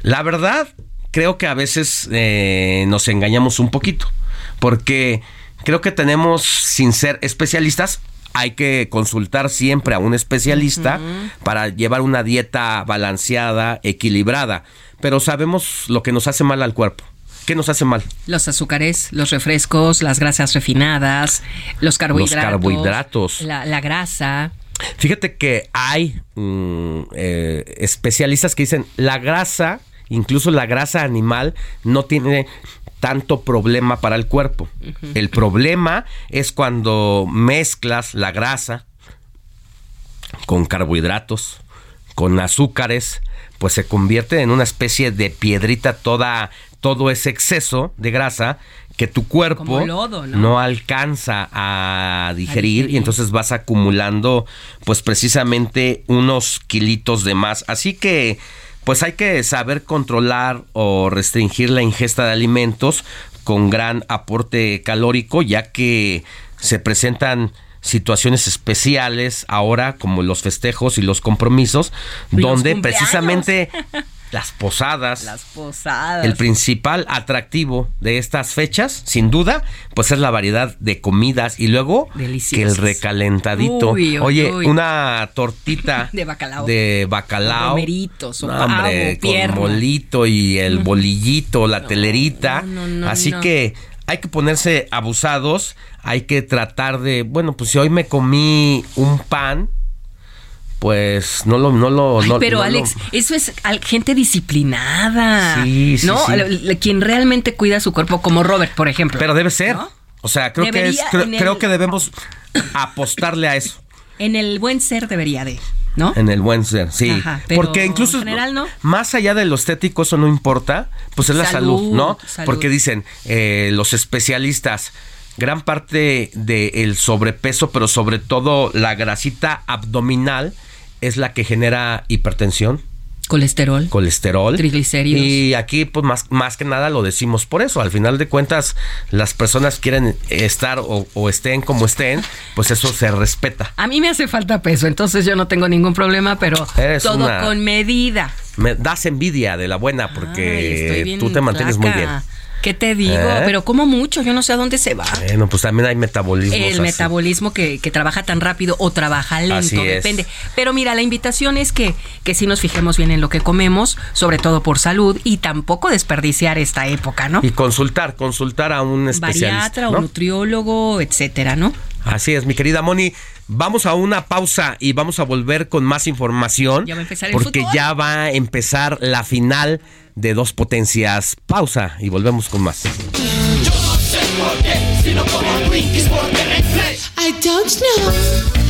La verdad, creo que a veces eh, nos engañamos un poquito, porque creo que tenemos, sin ser especialistas, hay que consultar siempre a un especialista para llevar una dieta balanceada, equilibrada, pero sabemos lo que nos hace mal al cuerpo. ¿Qué nos hace mal? Los azúcares, los refrescos, las grasas refinadas, los carbohidratos. carbohidratos. La, la grasa. Fíjate que hay mm, eh, especialistas que dicen la grasa, incluso la grasa animal, no tiene tanto problema para el cuerpo. El problema es cuando mezclas la grasa con carbohidratos, con azúcares, pues se convierte en una especie de piedrita toda, todo ese exceso de grasa que tu cuerpo lodo, ¿no? alcanza a digerir, y entonces vas acumulando pues precisamente unos kilitos de más. Así que pues hay que saber controlar o restringir la ingesta de alimentos con gran aporte calórico, ya que se presentan situaciones especiales ahora como los festejos y los compromisos, los donde cumpleaños. precisamente las posadas, Las posadas. el principal atractivo de estas fechas, sin duda, pues es la variedad de comidas y luego que el recalentadito. Uy, uy, Oye, uy. una tortita De bacalao. de bacalao. Con romeritos, No, pavo, hombre, pierna. con molito y el bolillito, la telerita. no, no, Así no. que hay que ponerse abusados, hay que tratar de, bueno, pues si hoy me comí un pan, pues no lo, no lo, Ay, no- pero no lo- Alex, eso es gente disciplinada. Sí, sí, ¿No? sí. Quien realmente cuida su cuerpo, como Robert, por ejemplo. Pero debe ser. O sea, creo que es, creo, en el- creo que debemos apostarle a eso. En el buen ser debería de, ¿no? En el buen ser, sí. Ajá, pero Porque incluso en general, ¿no? más allá de lo estético, eso no importa, pues es la salud, ¿no? salud. Porque dicen eh, los especialistas, gran parte del sobrepeso, pero sobre todo la grasita abdominal, es la que genera hipertensión. Colesterol. Colesterol. Triglicéridos. Y aquí, pues más, más que nada lo decimos por eso. Al final de cuentas, las personas quieren estar o, o estén como estén, pues eso se respeta. A mí me hace falta peso, entonces yo no tengo ningún problema, pero Eres todo una- con medida. Me das envidia de la buena porque tú te mantienes muy bien. ¿Qué te digo? ¿Eh? Pero como mucho, yo no sé a dónde se va. Bueno, pues también hay metabolismos. El así. metabolismo que, que trabaja tan rápido o trabaja lento, depende. Pero mira, la invitación es que, que sí nos fijemos bien en lo que comemos, sobre todo por salud, y tampoco desperdiciar esta época, ¿no? Y consultar, consultar a un especialista. Bariatra o ¿no? nutriólogo, etcétera, ¿no? Así es, mi querida Moni. Vamos a una pausa y vamos a volver con más información. Ya va a empezar el Porque fútbol. ya va a empezar la final de dos potencias. Pausa y volvemos con más. Yo no sé por qué, sino como Twinkies porque refresh. I don't know.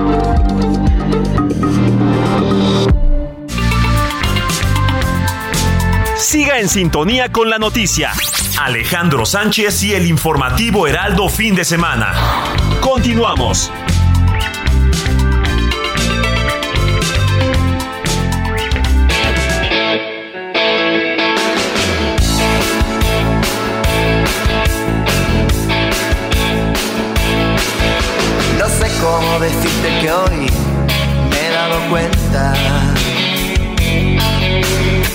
Siga en sintonía con la noticia. Alejandro Sánchez y el informativo Heraldo fin de semana. Continuamos. No sé cómo decirte que hoy me he dado cuenta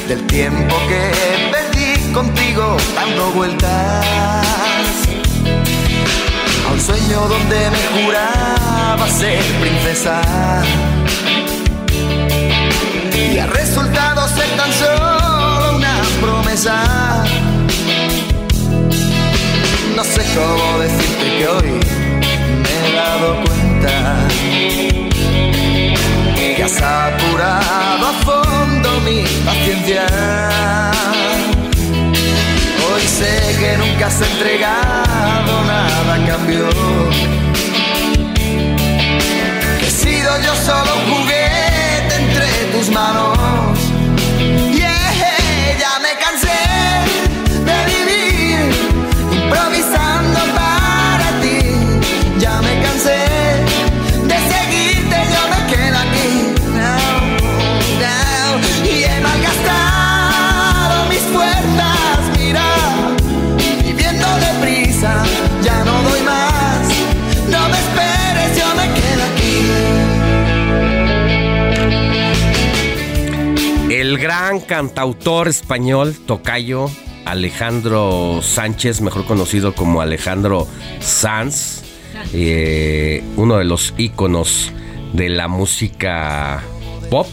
del tiempo que perdí contigo dando vueltas a un sueño donde me juraba ser princesa y ha resultado ser tan solo una promesa. No sé cómo decirte que hoy me he dado cuenta que has apurado a mi paciencia. Hoy sé que nunca has entregado nada a cambio. He sido yo solo un juguete entre tus manos. El gran cantautor español, tocayo Alejandro Sánchez, mejor conocido como Alejandro Sanz, eh, uno de los íconos de la música pop,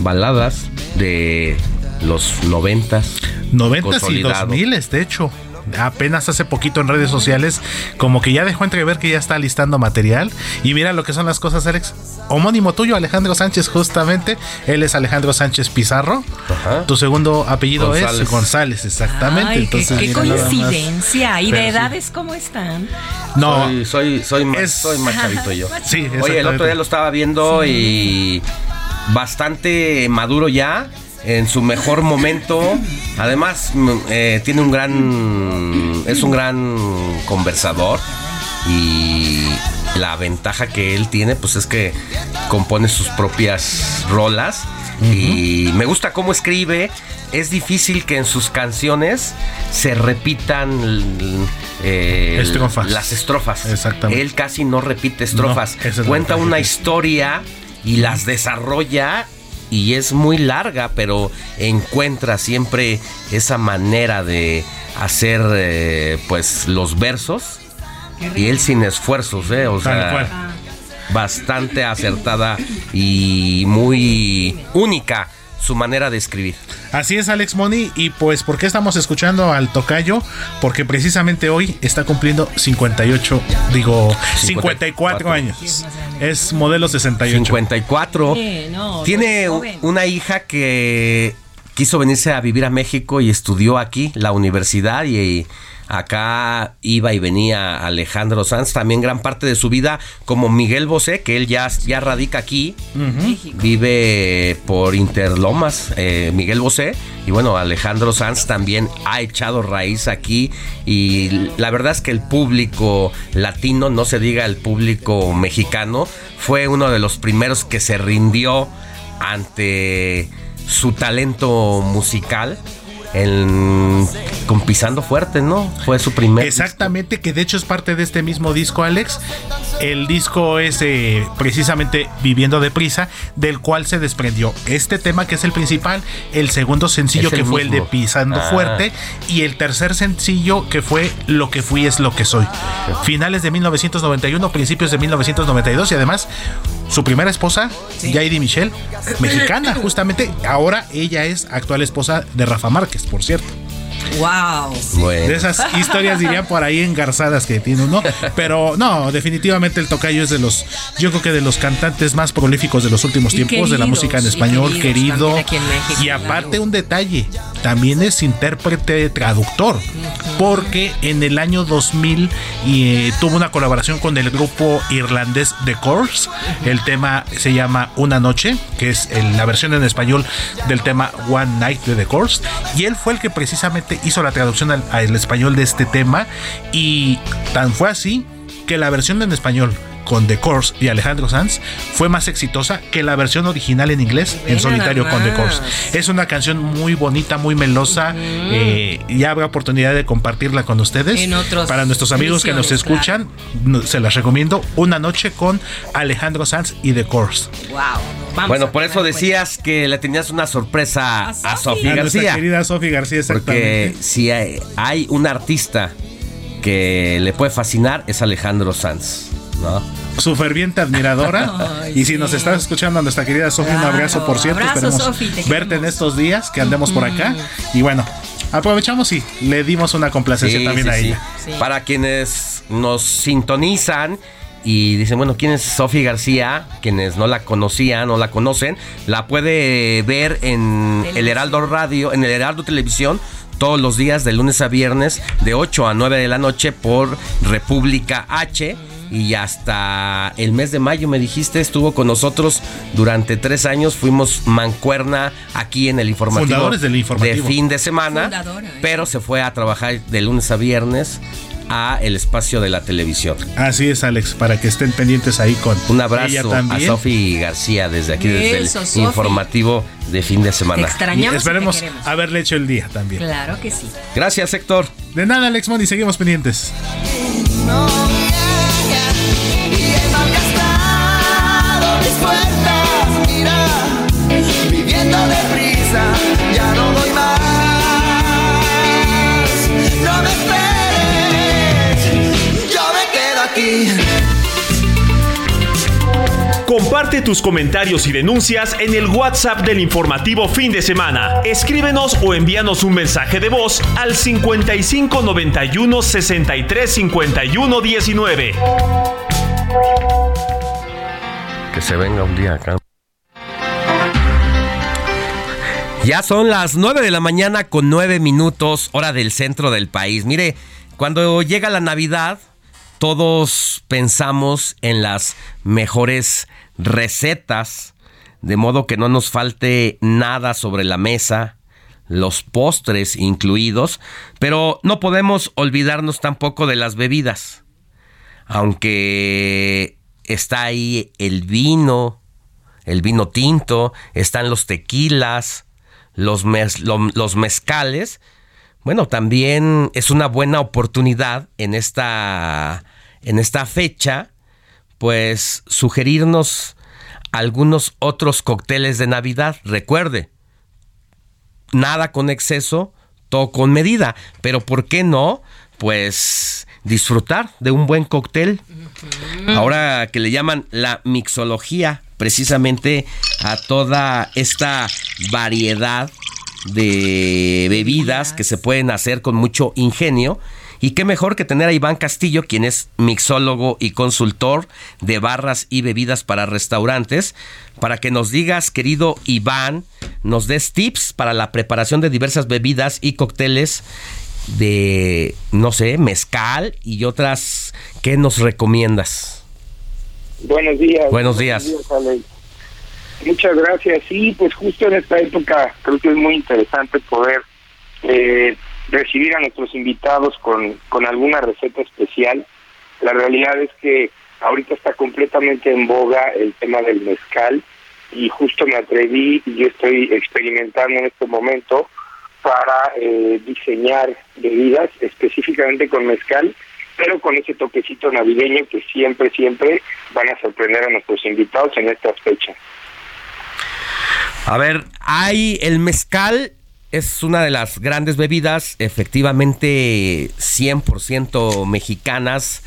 baladas de los noventas. 90 y consolidado. 2000, de hecho. Apenas hace poquito en redes sociales, como que ya dejó entrever que ya está listando material. Y mira lo que son las cosas, Alex. Homónimo tuyo, Alejandro Sánchez, justamente. Él es Alejandro Sánchez Pizarro. Tu segundo apellido es González. Exactamente. Ay, qué- Entonces, qué, mira nada más. coincidencia. ¿Y de sí. edades cómo están? No. Soy, soy, soy más, soy más chavito yo. Sí, Oye, el otro día lo estaba viendo y bastante maduro ya, en su mejor momento. Además, mm, eh, tiene un gran. Es un gran conversador. Y la ventaja que él tiene, pues es que compone sus propias rolas. Y me gusta cómo escribe. Es difícil que en sus canciones se repitan eh, Estrofas. las estrofas. Exactamente. Él casi no repite estrofas. No, Cuenta una historia y las desarrolla y es muy larga, pero encuentra siempre esa manera de hacer eh, pues los versos y él sin esfuerzos, ¿eh? O Tal sea, cual. bastante acertada y muy única su manera de escribir. Así es, Alex Money. Y pues, ¿por qué estamos escuchando al Tocayo? Porque precisamente hoy está cumpliendo 58, digo, 54 años. Es modelo 68. 54. Sí, no, Tiene una hija que quiso venirse a vivir a México y estudió aquí, la universidad, y acá iba y venía Alejandro Sanz, también gran parte de su vida, como Miguel Bosé, que él ya, ya radica aquí, vive por Interlomas, eh, Miguel Bosé, y bueno, Alejandro Sanz también ha echado raíz aquí, y la verdad es que el público latino, no se diga el público mexicano, fue uno de los primeros que se rindió ante su talento musical. En con Pisando Fuerte, ¿no? Fue su primer. Exactamente, que de hecho es parte de este mismo disco, Alex. El disco es eh, precisamente Viviendo deprisa, del cual se desprendió este tema que es el principal, el segundo sencillo el que fue el de. Pisando Ah. Fuerte y el tercer sencillo que fue Lo que fui es lo que soy. Finales de 1991, principios de 1992 y además su primera esposa, Jaidi Michelle, mexicana justamente, ahora ella es actual esposa de Rafa Márquez, por cierto. Wow. De esas historias dirían por ahí engarzadas que tiene uno. Pero no, definitivamente el tocayo es de los, yo creo que de los cantantes más prolíficos de los últimos Y tiempos de la música en y español, queridos querido. también aquí en México, y aparte un detalle, también es intérprete traductor, porque en el año 2000 y, eh, tuvo una colaboración con el grupo irlandés The Course. El tema se llama Una Noche, que es el- la versión en español del tema One Night de The Course. Y él fue el que precisamente hizo la traducción al, al español de este tema. Y tan fue así que la versión en español con The Course y Alejandro Sanz fue más exitosa que la versión original en inglés en solitario con The. Course. Es una canción muy bonita, muy melosa. eh, ya habrá oportunidad de compartirla con ustedes. En otros Para nuestros amigos que nos escuchan, no- se las recomiendo. Una noche con Alejandro Sanz y The Course. Wow. Vamos bueno, por eso decías que le tenías una sorpresa a Sofía A García. querida Sofía García, Porque exactamente. si hay, hay un artista que le puede fascinar es Alejandro Sanz, ¿no? Su ferviente admiradora. y si nos estás escuchando a nuestra querida Sofía, un abrazo, por cierto. Abrazo, Esperemos Sofi, te verte en estos días que andemos por acá. Y bueno, aprovechamos y le dimos una complacencia Sí, también sí, a sí. ella. Para quienes nos sintonizan y dicen, bueno, ¿quién es Sofía García? Quienes no la conocían o la conocen, la puede ver en el Heraldo Radio, en el Heraldo Televisión. Todos los días, de lunes a viernes, de 8 a 9 de la noche por República H. Y hasta el mes de mayo, me dijiste, estuvo con nosotros durante tres años. Fuimos mancuerna aquí en el informativo, Fundadores del informativo. de fin de semana. Fundadora, ¿eh? Pero se fue a trabajar de lunes a viernes a el espacio de la televisión. Así es, Alex, para que estén pendientes ahí con Un ella abrazo a. Sofi García desde aquí, desde Eso, el informativo de fin de semana. Te extrañamos y te Esperemos haberle hecho el día también. Claro que sí. Gracias, Héctor. De nada, Alex Money, seguimos pendientes. malgastado mis fuerzas, Comparte tus comentarios y denuncias en el WhatsApp del informativo fin de semana. Escríbenos o envíanos un mensaje de voz al 55 91 63 51 19. Que se venga un día acá. Ya son las 9 de la mañana con 9 minutos, hora del centro del país. Mire, cuando llega la Navidad, todos pensamos en las mejores recetas, de modo que no nos falte nada sobre la mesa, los postres incluidos, pero no podemos olvidarnos tampoco de las bebidas. Aunque está ahí el vino, el vino tinto, están los tequilas, los, los mezcales. Bueno, también es una buena oportunidad en esta, en esta fecha, pues sugerirnos algunos otros cócteles de Navidad. Recuerde, nada con exceso, todo con medida. Pero ¿por qué no? Pues disfrutar de un buen cóctel. Ahora que le llaman la mixología, precisamente a toda esta variedad de bebidas que se pueden hacer con mucho ingenio. Y qué mejor que tener a Iván Castillo, quien es mixólogo y consultor de barras y bebidas para restaurantes, para que nos digas, querido Iván, nos des tips para la preparación de diversas bebidas y cócteles de, no sé, mezcal y otras. ¿Qué nos recomiendas? Buenos días. Buenos días. Muchas gracias. Sí, pues justo en esta época creo que es muy interesante poder eh, recibir a nuestros invitados con, con alguna receta especial. La realidad es que ahorita está completamente en boga el tema del mezcal y justo me atreví y yo estoy experimentando en este momento para eh, diseñar bebidas específicamente con mezcal, pero con ese toquecito navideño que siempre, siempre van a sorprender a nuestros invitados en estas fechas. A ver, hay el mezcal, es una de las grandes bebidas, efectivamente 100% mexicanas,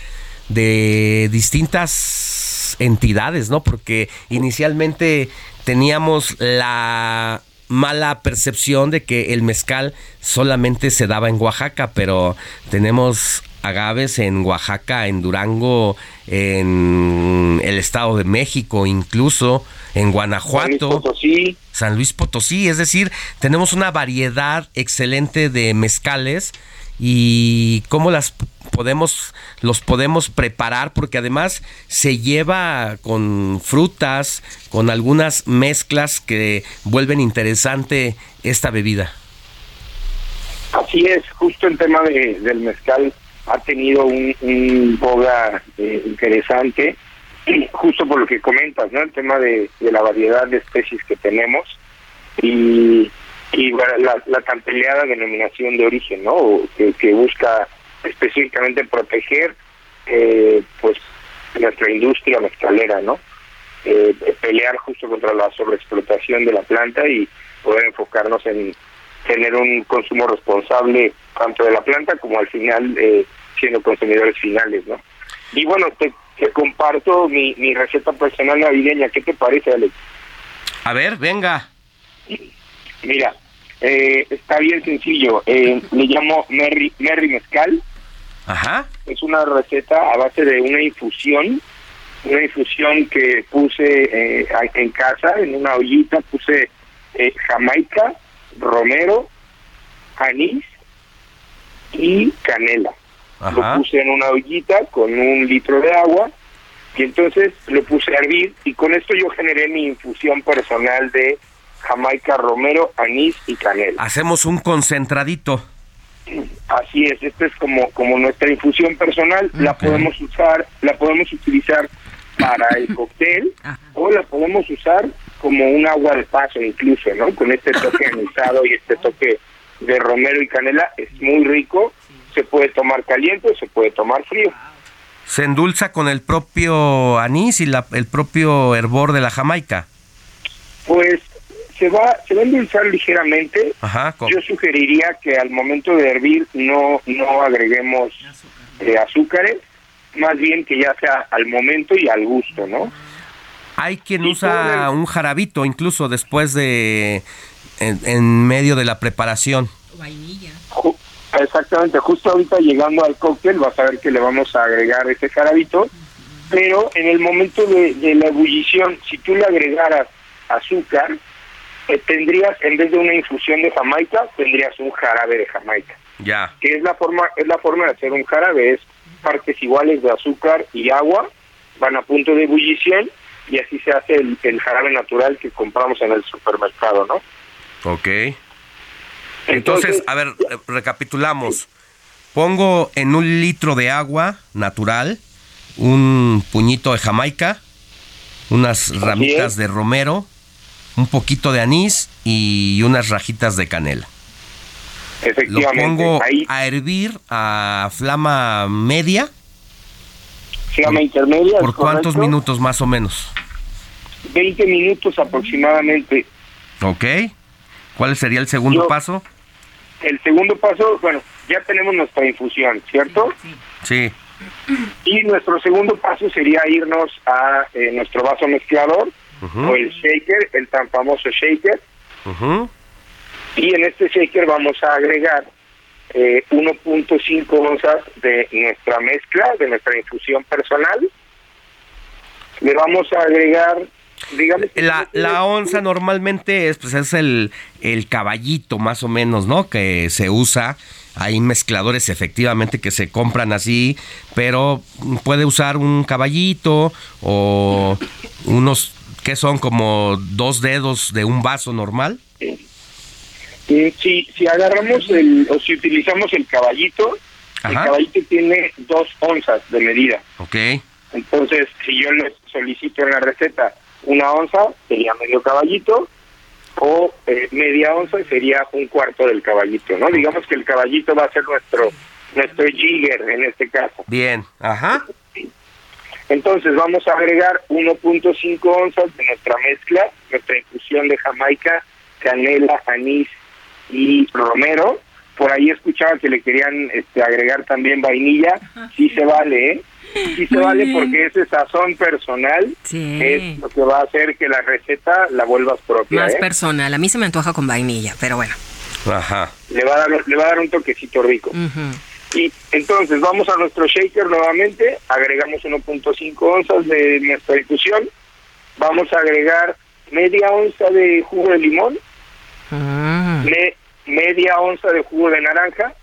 de distintas entidades, ¿no? Porque inicialmente teníamos la mala percepción de que el mezcal solamente se daba en Oaxaca, pero tenemos agaves en Oaxaca, en Durango, en el Estado de México, incluso en Guanajuato, es decir, tenemos una variedad excelente de mezcales y cómo las podemos los podemos preparar porque además se lleva con frutas, con algunas mezclas que vuelven interesante esta bebida. Así es, justo el tema de, del mezcal ha tenido un, un boga eh, interesante, justo por lo que comentas, ¿no? El tema de, la variedad de especies que tenemos y, y la, tan peleada denominación de origen, ¿no? Que, que busca específicamente proteger, eh, pues, nuestra industria mezcalera, ¿no? Eh, pelear justo contra la sobreexplotación de la planta y poder enfocarnos en tener un consumo responsable tanto de la planta como al final eh, siendo consumidores finales, ¿no? Y bueno, te, te comparto mi, mi receta personal navideña. ¿Qué te parece, Alex? A ver, venga. Mira, eh, está bien sencillo. Eh, le llamo Merry, Merry Mezcal. Ajá. Es una receta a base de una infusión, una infusión que puse eh, en casa, en una ollita, puse eh, jamaica, romero, anís y canela. Ajá. Lo puse en una ollita con un litro de agua y entonces lo puse a hervir y con esto yo generé mi infusión personal de jamaica, romero, anís y canela. Hacemos un concentradito. Así es, esta es como como nuestra infusión personal, la podemos usar, la podemos utilizar para el cóctel o la podemos usar como un agua de paso incluso, ¿no? Con este toque anisado y este toque de romero y canela es muy rico, se puede tomar caliente o se puede tomar frío. Se endulza con el propio anís y la- el propio hervor de la jamaica. Pues se va se va a endulzar ligeramente. Ajá. Yo sugeriría que al momento de hervir no no agreguemos eh, azúcares, más bien que ya sea al momento y al gusto, ¿no? Hay quien usa un jarabito incluso después de en, en medio de la preparación. Ju- Exactamente, justo ahorita llegando al cóctel vas a ver que le vamos a agregar ese jarabito, pero en el momento de, de la ebullición, si tú le agregaras azúcar, eh, tendrías, en vez de una infusión de jamaica, tendrías un jarabe de jamaica, Ya. que es la forma, es la forma de hacer un jarabe, es partes iguales de azúcar y agua, van a punto de ebullición y así se hace el, el jarabe natural que compramos en el supermercado, ¿no? Ok. Entonces, a ver, recapitulamos. Pongo en un litro de agua natural un puñito de jamaica, unas ramitas de romero, un poquito de anís y unas rajitas de canela. Lo Efectivamente, pongo ahí a hervir a flama media. flama intermedia. ¿Por ¿es cuántos correcto? minutos más o menos? 20 minutos aproximadamente. Ok. ¿Cuál sería el segundo Yo- paso? El segundo paso, bueno, ya tenemos nuestra infusión, ¿cierto? Sí. Y nuestro segundo paso sería irnos a eh, nuestro vaso mezclador o el shaker, el tan famoso shaker. Y en este shaker vamos a agregar eh, 1.5 onzas de nuestra mezcla, de nuestra infusión personal. Le vamos a agregar, La, la onza normalmente es, pues, es el, el caballito más o menos, ¿no? Que se usa. Hay mezcladores efectivamente que se compran así, pero puede usar un caballito o unos que son como dos dedos de un vaso normal. Mm, Si, si agarramos el, o si utilizamos el caballito, el caballito tiene dos onzas de medida. Ok. Entonces, si yo le solicito en la receta una onza, sería medio caballito. o eh, media onza sería un cuarto del caballito, ¿no? Digamos que el caballito va a ser nuestro nuestro jigger en este caso. Bien, ajá. Entonces vamos a agregar 1.5 onzas de nuestra mezcla, nuestra infusión de Jamaica, canela, anís y romero. Por ahí escuchaba que le querían este, agregar también vainilla. Sí se vale, ¿eh? Sí se Muy vale bien. porque ese sazón personal Sí. es lo que va a hacer que la receta la vuelvas propia. Más ¿eh? personal. A mí se me antoja con vainilla, pero bueno. Ajá. le va a dar le va a dar un toquecito rico. Y entonces vamos a nuestro shaker nuevamente, agregamos 1.5 onzas de nuestra infusión, vamos a agregar media onza de jugo de limón, me- media onza de jugo de naranja.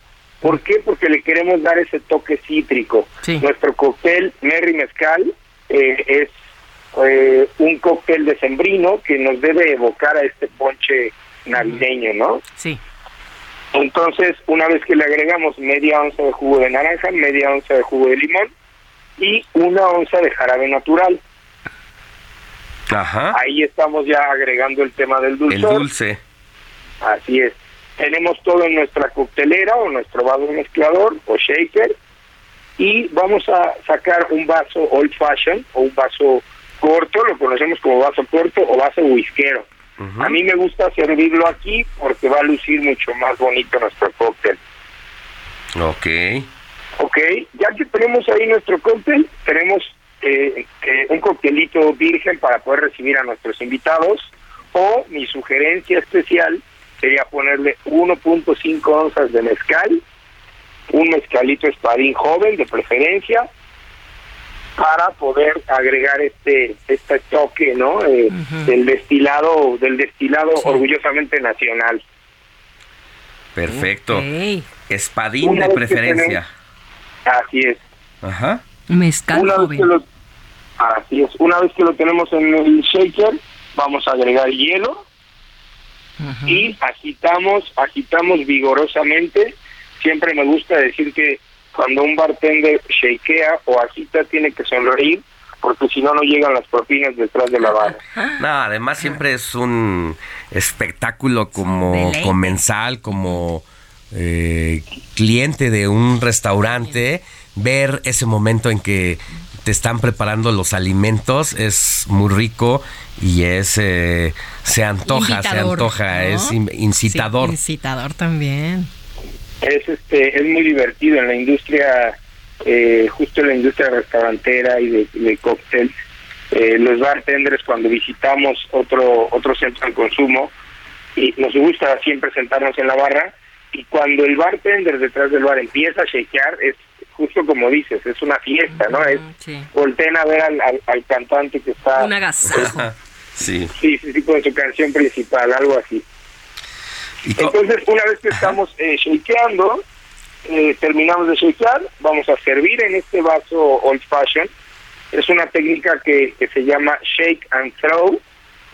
¿Por qué? Porque le queremos dar ese toque cítrico. Nuestro cóctel Merry Mezcal eh, es eh, un cóctel de sembrino que nos debe evocar a este ponche navideño, ¿no? Sí. Entonces, una vez que le agregamos media onza de jugo de naranja, media onza de jugo de limón y una onza de jarabe natural. Ajá. Ahí estamos ya agregando el tema del El dulzor. dulce. Así es. Tenemos todo en nuestra coctelera o nuestro vaso mezclador o shaker y vamos a sacar un vaso old fashion o un vaso corto, lo conocemos como vaso corto o vaso whiskero. A mí me gusta servirlo aquí porque va a lucir mucho más bonito nuestro cóctel. Ok. Ok, ya que tenemos ahí nuestro cóctel, tenemos eh, eh, un coctelito virgen para poder recibir a nuestros invitados. O mi sugerencia especial sería ponerle 1.5 onzas de mezcal, un mezcalito espadín joven de preferencia, para poder agregar este este toque, ¿no? Eh, Del destilado, del destilado orgullosamente nacional. Perfecto. Espadín Una de preferencia. Así es. Ajá. Mezcal Una joven. lo, así es. Una vez que lo tenemos en el shaker, vamos a agregar hielo y agitamos, agitamos vigorosamente. Siempre me gusta decir que cuando un bartender shakea o agita tiene que sonreír porque si no no llegan las propinas detrás de la barra. No, además siempre es un espectáculo como Deleite. comensal, como eh, cliente de un restaurante, ver ese momento en que te están preparando los alimentos es muy rico y es se antoja, se antoja, ¿no? es in- incitador. Sí, incitador también. es este es muy divertido en la industria eh, justo en la industria restaurantera y de, de cóctel eh, los bartenders cuando visitamos otro otro centro de consumo y nos gusta siempre sentarnos en la barra y cuando el bartender detrás del bar empieza a shakear es justo como dices es una fiesta no es volteen a ver al, al, al cantante que está Un agasajo. sí sí sí sí con su canción principal algo así entonces, una vez que estamos eh, shakeando, eh, terminamos de shakear, vamos a servir en este vaso old fashion. Es una técnica que, que se llama shake and throw.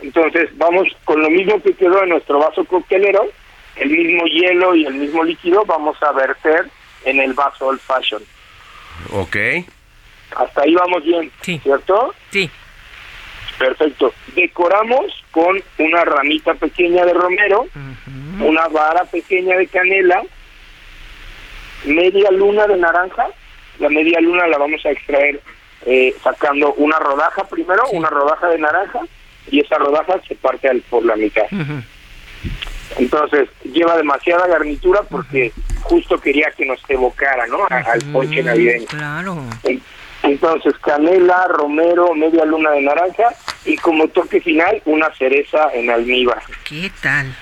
Entonces, vamos con lo mismo que quedó en nuestro vaso coctelero, el mismo hielo y el mismo líquido, vamos a verter en el vaso old fashion. Ok. Hasta ahí vamos bien, ¿cierto? Sí. Perfecto. Decoramos con una ramita pequeña de romero, una vara pequeña de canela, media luna de naranja. La media luna la vamos a extraer eh, sacando una rodaja primero, una rodaja de naranja, y esa rodaja se parte al, por la mitad. Entonces, lleva demasiada garnitura porque justo quería que nos evocara, ¿no? A- al ponche navideño. Claro. En- Entonces, canela, romero, media luna de naranja y como toque final, una cereza en almíbar. ¿Qué tal?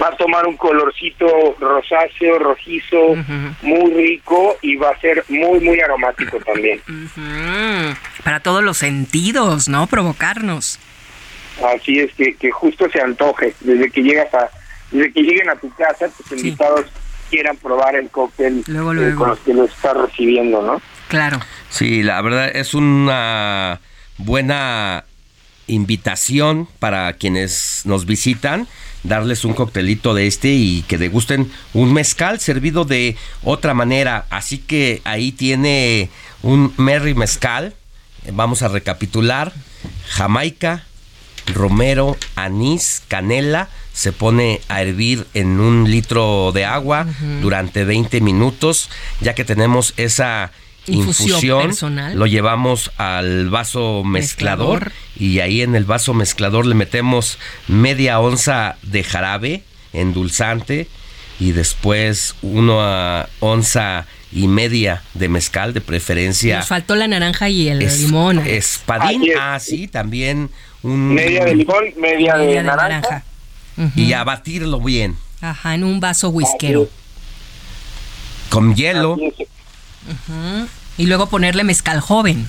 Va a tomar un colorcito rosáceo, rojizo, muy rico y va a ser muy, muy aromático también. Mm, para todos los sentidos, ¿no? Provocarnos. Así es que, que justo se antoje desde que llegas a, desde que lleguen a tu casa, tus invitados quieran probar el cóctel Luego, eh, con los que lo estás recibiendo, ¿no? Claro. Sí, la verdad es una buena invitación para quienes nos visitan, darles un coctelito de este y que degusten un mezcal servido de otra manera. Así que ahí tiene un Merry Mezcal. Vamos a recapitular. Jamaica, romero, anís, canela. Se pone a hervir en un litro de agua durante 20 minutos. Ya que tenemos esa Infusión infusión, personal. lo llevamos al vaso mezclador, Mezclador. y ahí en el vaso mezclador le metemos media onza de jarabe endulzante y después una onza y media de mezcal de preferencia Nos faltó la naranja y el es- limón. espadín ah sí también un Media de limón, media, de, Media de naranja. naranja. y a batirlo bien Ajá, en un vaso whiskero. con hielo. Y luego ponerle mezcal joven.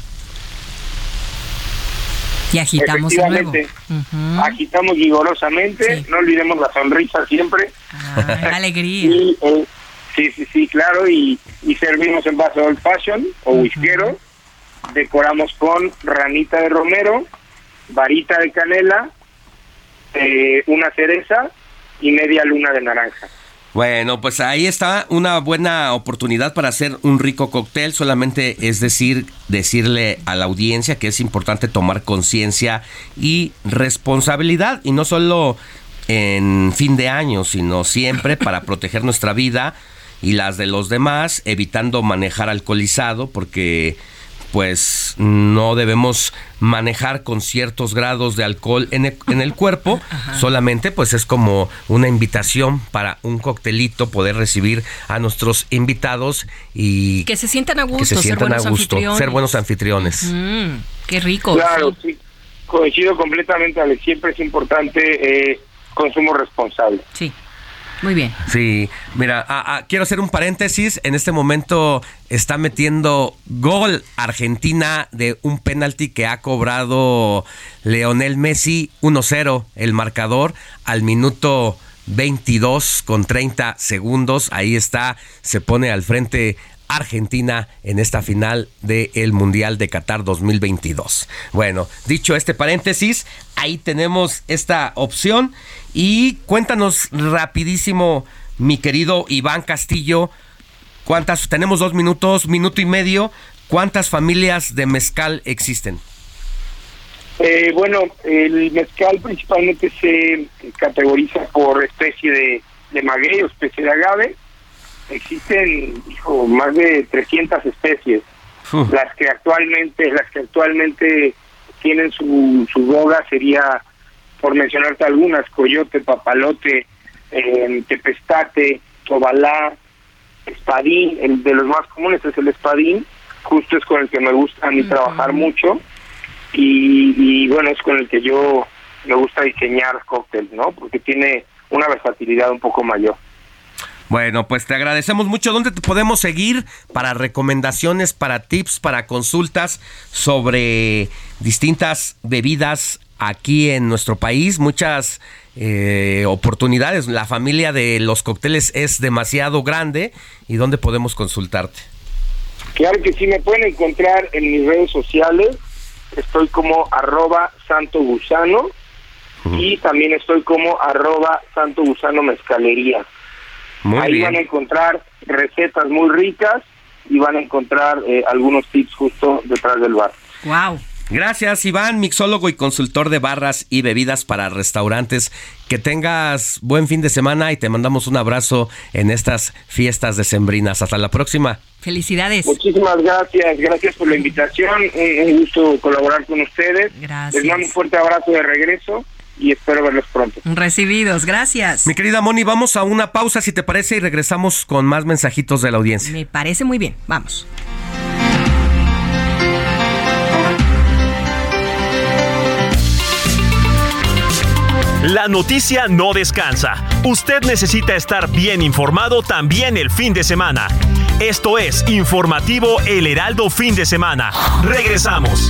Y agitamos de nuevo. Agitamos vigorosamente, no olvidemos la sonrisa siempre. Ay, alegría. Y, eh, sí, sí, sí, claro, y, y servimos en vaso old fashion o whiskero. Decoramos con ranita de romero, varita de canela, eh, una cereza y media luna de naranja. Bueno, pues ahí está una buena oportunidad para hacer un rico cóctel. Solamente es decir, decirle a la audiencia que es importante tomar conciencia y responsabilidad. Y no solo en fin de año, sino siempre para proteger nuestra vida y las de los demás, evitando manejar alcoholizado, porque pues no debemos manejar con ciertos grados de alcohol en el, en el cuerpo, solamente pues es como una invitación para un coctelito poder recibir a nuestros invitados y Que se sientan a gusto, que se ser sientan a buenos gusto, anfitriones. ser buenos anfitriones. Mm, qué rico. Claro, sí. Coincido completamente, Alex. Siempre es importante eh, consumo responsable. Sí, muy bien. Sí, mira, ah, quiero hacer un paréntesis. En este momento está metiendo gol Argentina de un penalti que ha cobrado Leonel Messi 1-0 el marcador al minuto 22 con 30 segundos. Ahí está, se pone al frente Argentina en esta final del Mundial de Qatar 2022. Bueno, dicho este paréntesis, ahí tenemos esta opción y cuéntanos rapidísimo, mi querido Iván Castillo, cuántas, tenemos dos minutos, minuto y medio, cuántas familias de mezcal existen. Eh, bueno, el mezcal principalmente se categoriza por especie de, de maguey o especie de agave. Existen hijo, más de 300 especies. Las que actualmente, las que actualmente tienen su, su boga sería, por mencionarte algunas, coyote, papalote, eh, tepestate, tobalá, espadín, el de los más comunes es el espadín, justo es con el que me gusta a mí trabajar mucho y, y bueno, es con el que yo me gusta diseñar cócteles, ¿no? Porque tiene una versatilidad un poco mayor. Bueno, pues te agradecemos mucho. ¿Dónde te podemos seguir para recomendaciones, para tips, para consultas sobre distintas bebidas aquí en nuestro país? Muchas eh, oportunidades. La familia de los cócteles es demasiado grande. ¿Y dónde podemos consultarte? Claro que sí, me pueden encontrar en mis redes sociales. Estoy como arroba santo gusano y también estoy como arroba santo gusano mezcalería. Muy Ahí bien. van a encontrar recetas muy ricas y van a encontrar eh, algunos tips justo detrás del bar. Wow. Gracias, Iván, mixólogo y consultor de barras y bebidas para restaurantes. Que tengas buen fin de semana y te mandamos un abrazo en estas fiestas decembrinas. Hasta la próxima. Felicidades. Muchísimas gracias, gracias por la invitación, un, un gusto colaborar con ustedes. Gracias. Les mando un fuerte abrazo de regreso y espero verlos pronto. Recibidos, gracias. Mi querida Moni, vamos a una pausa si te parece y regresamos con más mensajitos de la audiencia. Me parece muy bien. Vamos. La noticia no descansa. Usted necesita estar bien informado también el fin de semana. Esto es Informativo El Heraldo Fin de Semana. Regresamos.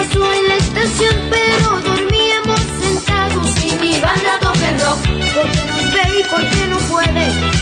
Pasó en la estación, pero dormíamos sentados. Y mi banda toca rock, porque nos ve y porque no puede.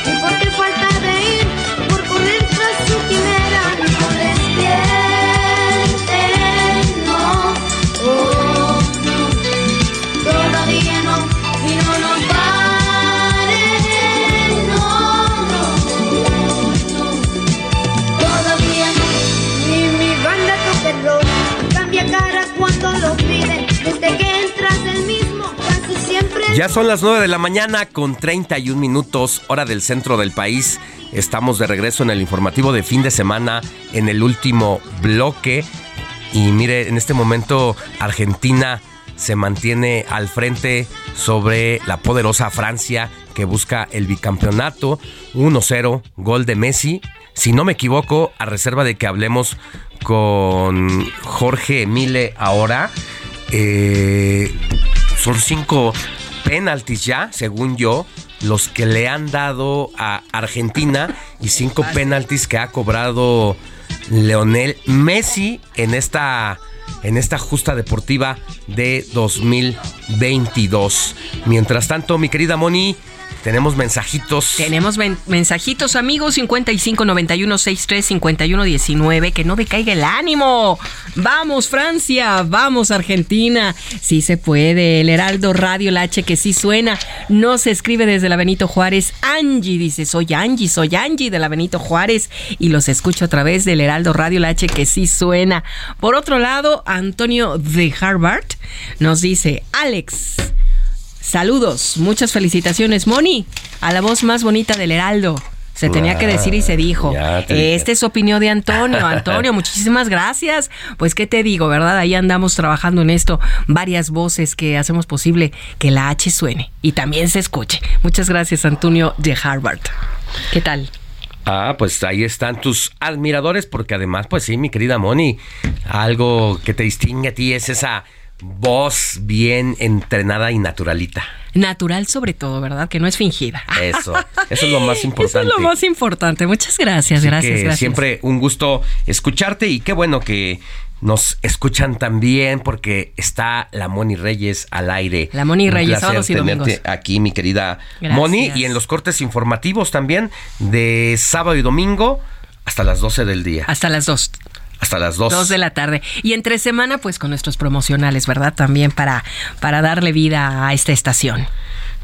Ya son las 9 de la mañana con 31 minutos, hora del centro del país. Estamos de regreso en el informativo de fin de semana, en el último bloque. Y mire, en este momento Argentina se mantiene al frente sobre la poderosa Francia que busca el bicampeonato. 1-0, gol de Messi. Si no me equivoco, a reserva de que hablemos con Jorge Emile ahora, eh, son cinco penaltis ya, según yo, los que le han dado a Argentina y cinco penaltis que ha cobrado Leonel Messi en esta en esta justa deportiva de 2022. Mientras tanto, mi querida Moni, tenemos mensajitos. Tenemos men- mensajitos, amigos, 5591635119, que no decaiga el ánimo. Vamos, Francia, vamos, Argentina. Sí se puede. El Heraldo Radio, la H que sí suena. No se escribe desde la Benito Juárez. Angie dice, soy Angie, soy Angie de la Benito Juárez. Y los escucho a través del Heraldo Radio, la que sí suena. Por otro lado, Antonio de Harvard nos dice, Alex. Saludos, muchas felicitaciones, Moni, a la voz más bonita del Heraldo. Se tenía que decir y se dijo. Te dije. Esta es opinión de Antonio. Antonio, muchísimas gracias. Pues qué te digo, ¿verdad? Ahí andamos trabajando en esto. Varias voces que hacemos posible que la H suene y también se escuche. Muchas gracias, Antonio de Harvard. ¿Qué tal? Ah, pues ahí están tus admiradores, porque además, pues sí, mi querida Moni, algo que te distingue a ti es esa voz bien entrenada y naturalita. Natural sobre todo, ¿verdad? Que no es fingida. Eso, eso es lo más Eso importante. es lo más importante. Muchas gracias, Así gracias, que gracias. Siempre un gusto escucharte y qué bueno que nos escuchan también porque está la Moni Reyes al aire. La Moni Reyes, sábados y domingos. aquí, mi querida Gracias. Moni, y en los cortes informativos también de sábado y domingo hasta las 12 del día. Hasta las 2. Hasta las 2. Dos de la tarde. Y entre semana, pues con nuestros promocionales, ¿verdad? También para, para darle vida a esta estación.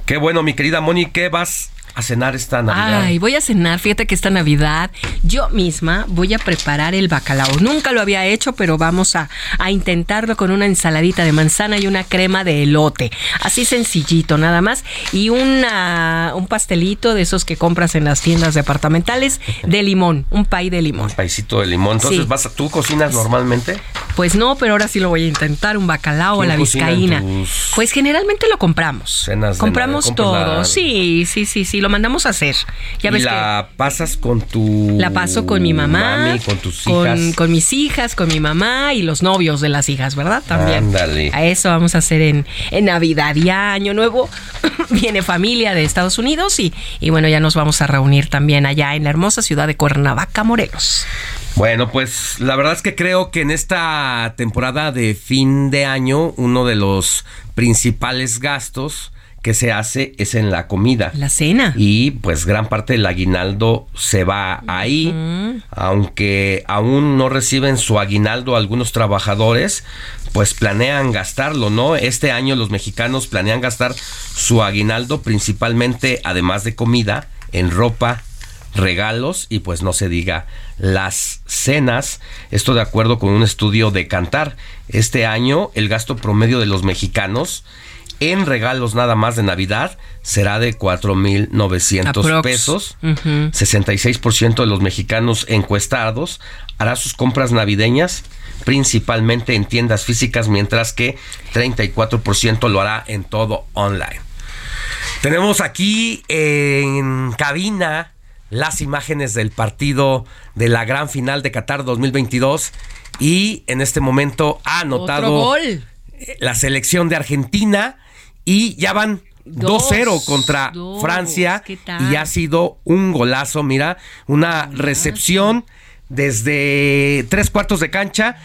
Qué bueno, mi querida Moni, ¿qué vas a cenar esta Navidad? Ay, voy a cenar. Fíjate que esta Navidad yo misma voy a preparar el bacalao. Nunca lo había hecho, pero vamos a, a intentarlo con una ensaladita de manzana y una crema de elote. Así sencillito, nada más. Y una, un pastelito de esos que compras en las tiendas departamentales de limón, un pay de limón. Paisito de limón. Entonces, Sí. vas a, ¿tú cocinas normalmente? Pues no, pero ahora sí lo voy a intentar, un bacalao a ¿Quién la vizcaína. tus Pues generalmente lo compramos. cenas de compramos? ¿Compras todo. la- Sí, sí, sí, sí, lo mandamos a hacer. Ya y ves la pasas con tu... la paso con mi mamá, mami, con tus con, hijas. con mis hijas, con mi mamá y los novios de las hijas, ¿verdad? También. Ándale. A eso vamos a hacer en, en Navidad y Año Nuevo. Viene familia de Estados Unidos y, y bueno, ya nos vamos a reunir también allá en la hermosa ciudad de Cuernavaca, Morelos. Bueno, pues la verdad es que creo que en esta temporada de fin de año uno de los principales gastos que se hace es en la comida. La cena. Y pues gran parte del aguinaldo se va ahí, aunque aún no reciben su aguinaldo algunos trabajadores, pues planean gastarlo, ¿no? Este año los mexicanos planean gastar su aguinaldo principalmente, además de comida, en ropa, regalos y pues no se diga las cenas. Esto de acuerdo con un estudio de Cantar. Este año el gasto promedio de los mexicanos en regalos nada más de Navidad será de 4.900 Aprox. pesos. Ujú. 66% de los mexicanos encuestados hará sus compras navideñas principalmente en tiendas físicas, mientras que 34% lo hará en todo online. Tenemos aquí en cabina las imágenes del partido de la gran final de Qatar 2022 y en este momento ha anotado la selección de Argentina y ya van Dos, 2-0 contra dos, Francia y ha sido un golazo, mira, una recepción desde tres cuartos de cancha,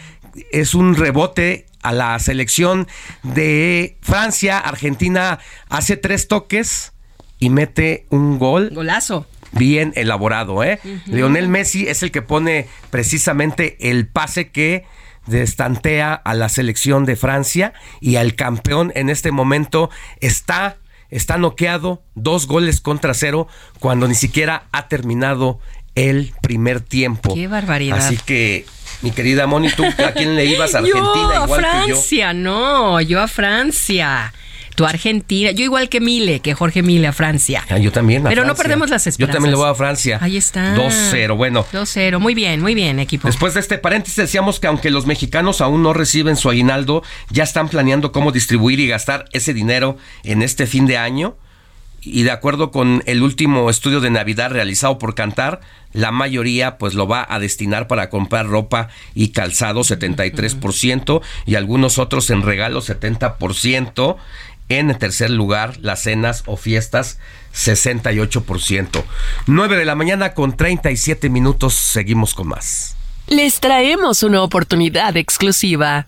es un rebote a la selección de Francia, Argentina hace tres toques y mete un gol Golazo. bien elaborado, ¿eh? Ujú. Lionel Messi es el que pone precisamente el pase que destantea a la selección de Francia y al campeón en este momento está está noqueado dos goles contra cero cuando ni siquiera ha terminado el primer tiempo. Qué barbaridad. Así que mi querida Moni, ¿tú a quién le ibas? ¿A Argentina yo a igual que yo? Francia, no, yo a Francia. Argentina, yo igual que Mile, que Jorge Mile a Francia. Ah, yo también. a Pero no perdemos las Yo esperanzas. también le voy a Francia. Ahí está. 2-0. Bueno, 2-0, muy bien, muy bien, equipo. Después de este paréntesis decíamos que aunque los mexicanos aún no reciben su aguinaldo, ya están planeando cómo distribuir y gastar ese dinero en este fin de año. Y de acuerdo con el último estudio de Navidad realizado por Cantar, la mayoría pues lo va a destinar para comprar ropa y calzado 73% y algunos otros en regalo 70%. En tercer lugar, las cenas o fiestas 68%. 9 de la mañana con 37 minutos, seguimos con más. Les traemos una oportunidad exclusiva.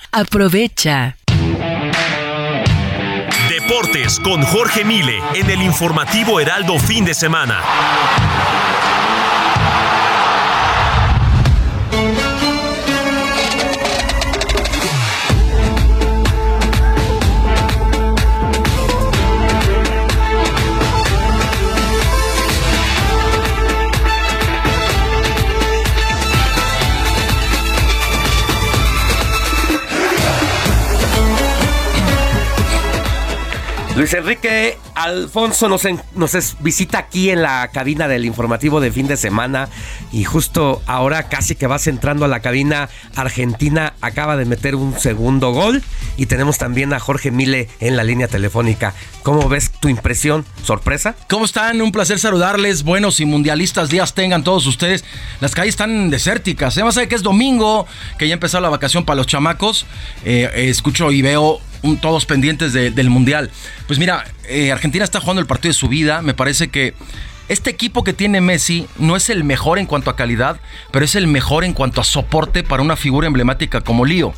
Aprovecha. Deportes con Jorge Mile en el informativo Heraldo fin de semana. Luis Enrique Alfonso nos, visita aquí en la cabina del informativo de fin de semana y justo ahora casi que vas entrando a la cabina Argentina acaba de meter un segundo gol y tenemos también a Jorge Mile en la línea telefónica. ¿Cómo ves tu impresión? ¿Sorpresa? ¿Cómo están? Un placer saludarles. Buenos y mundialistas días tengan todos ustedes. Las calles están desérticas. Además de que es domingo, que ya empezó la vacación para los chamacos. Eh, eh, escucho y veo todos pendientes de- del mundial. Pues mira, eh, Argentina está jugando el partido de su vida. Me parece que este equipo que tiene Messi no es el mejor en cuanto a calidad, pero es el mejor en cuanto a soporte para una figura emblemática como Lío.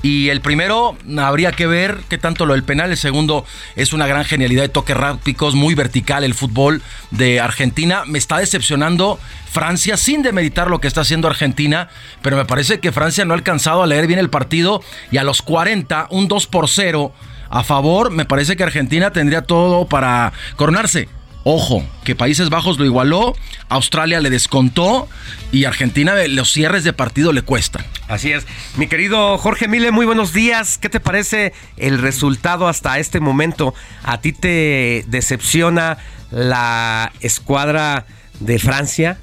Y el primero habría que ver qué tanto lo del penal, el segundo es una gran genialidad de toques rápicos, muy vertical el fútbol de Argentina. Me está decepcionando Francia sin demeritar lo que está haciendo Argentina, pero me parece que Francia no ha alcanzado a leer bien el partido y a los 40, un 2 por 0 a favor, me parece que Argentina tendría todo para coronarse. Ojo, que Países Bajos lo igualó, Australia le descontó y Argentina los cierres de partido le cuestan. Así es. Mi querido Jorge Mile, muy buenos días. ¿Qué te parece el resultado hasta este momento? ¿A ti te decepciona la escuadra de Francia?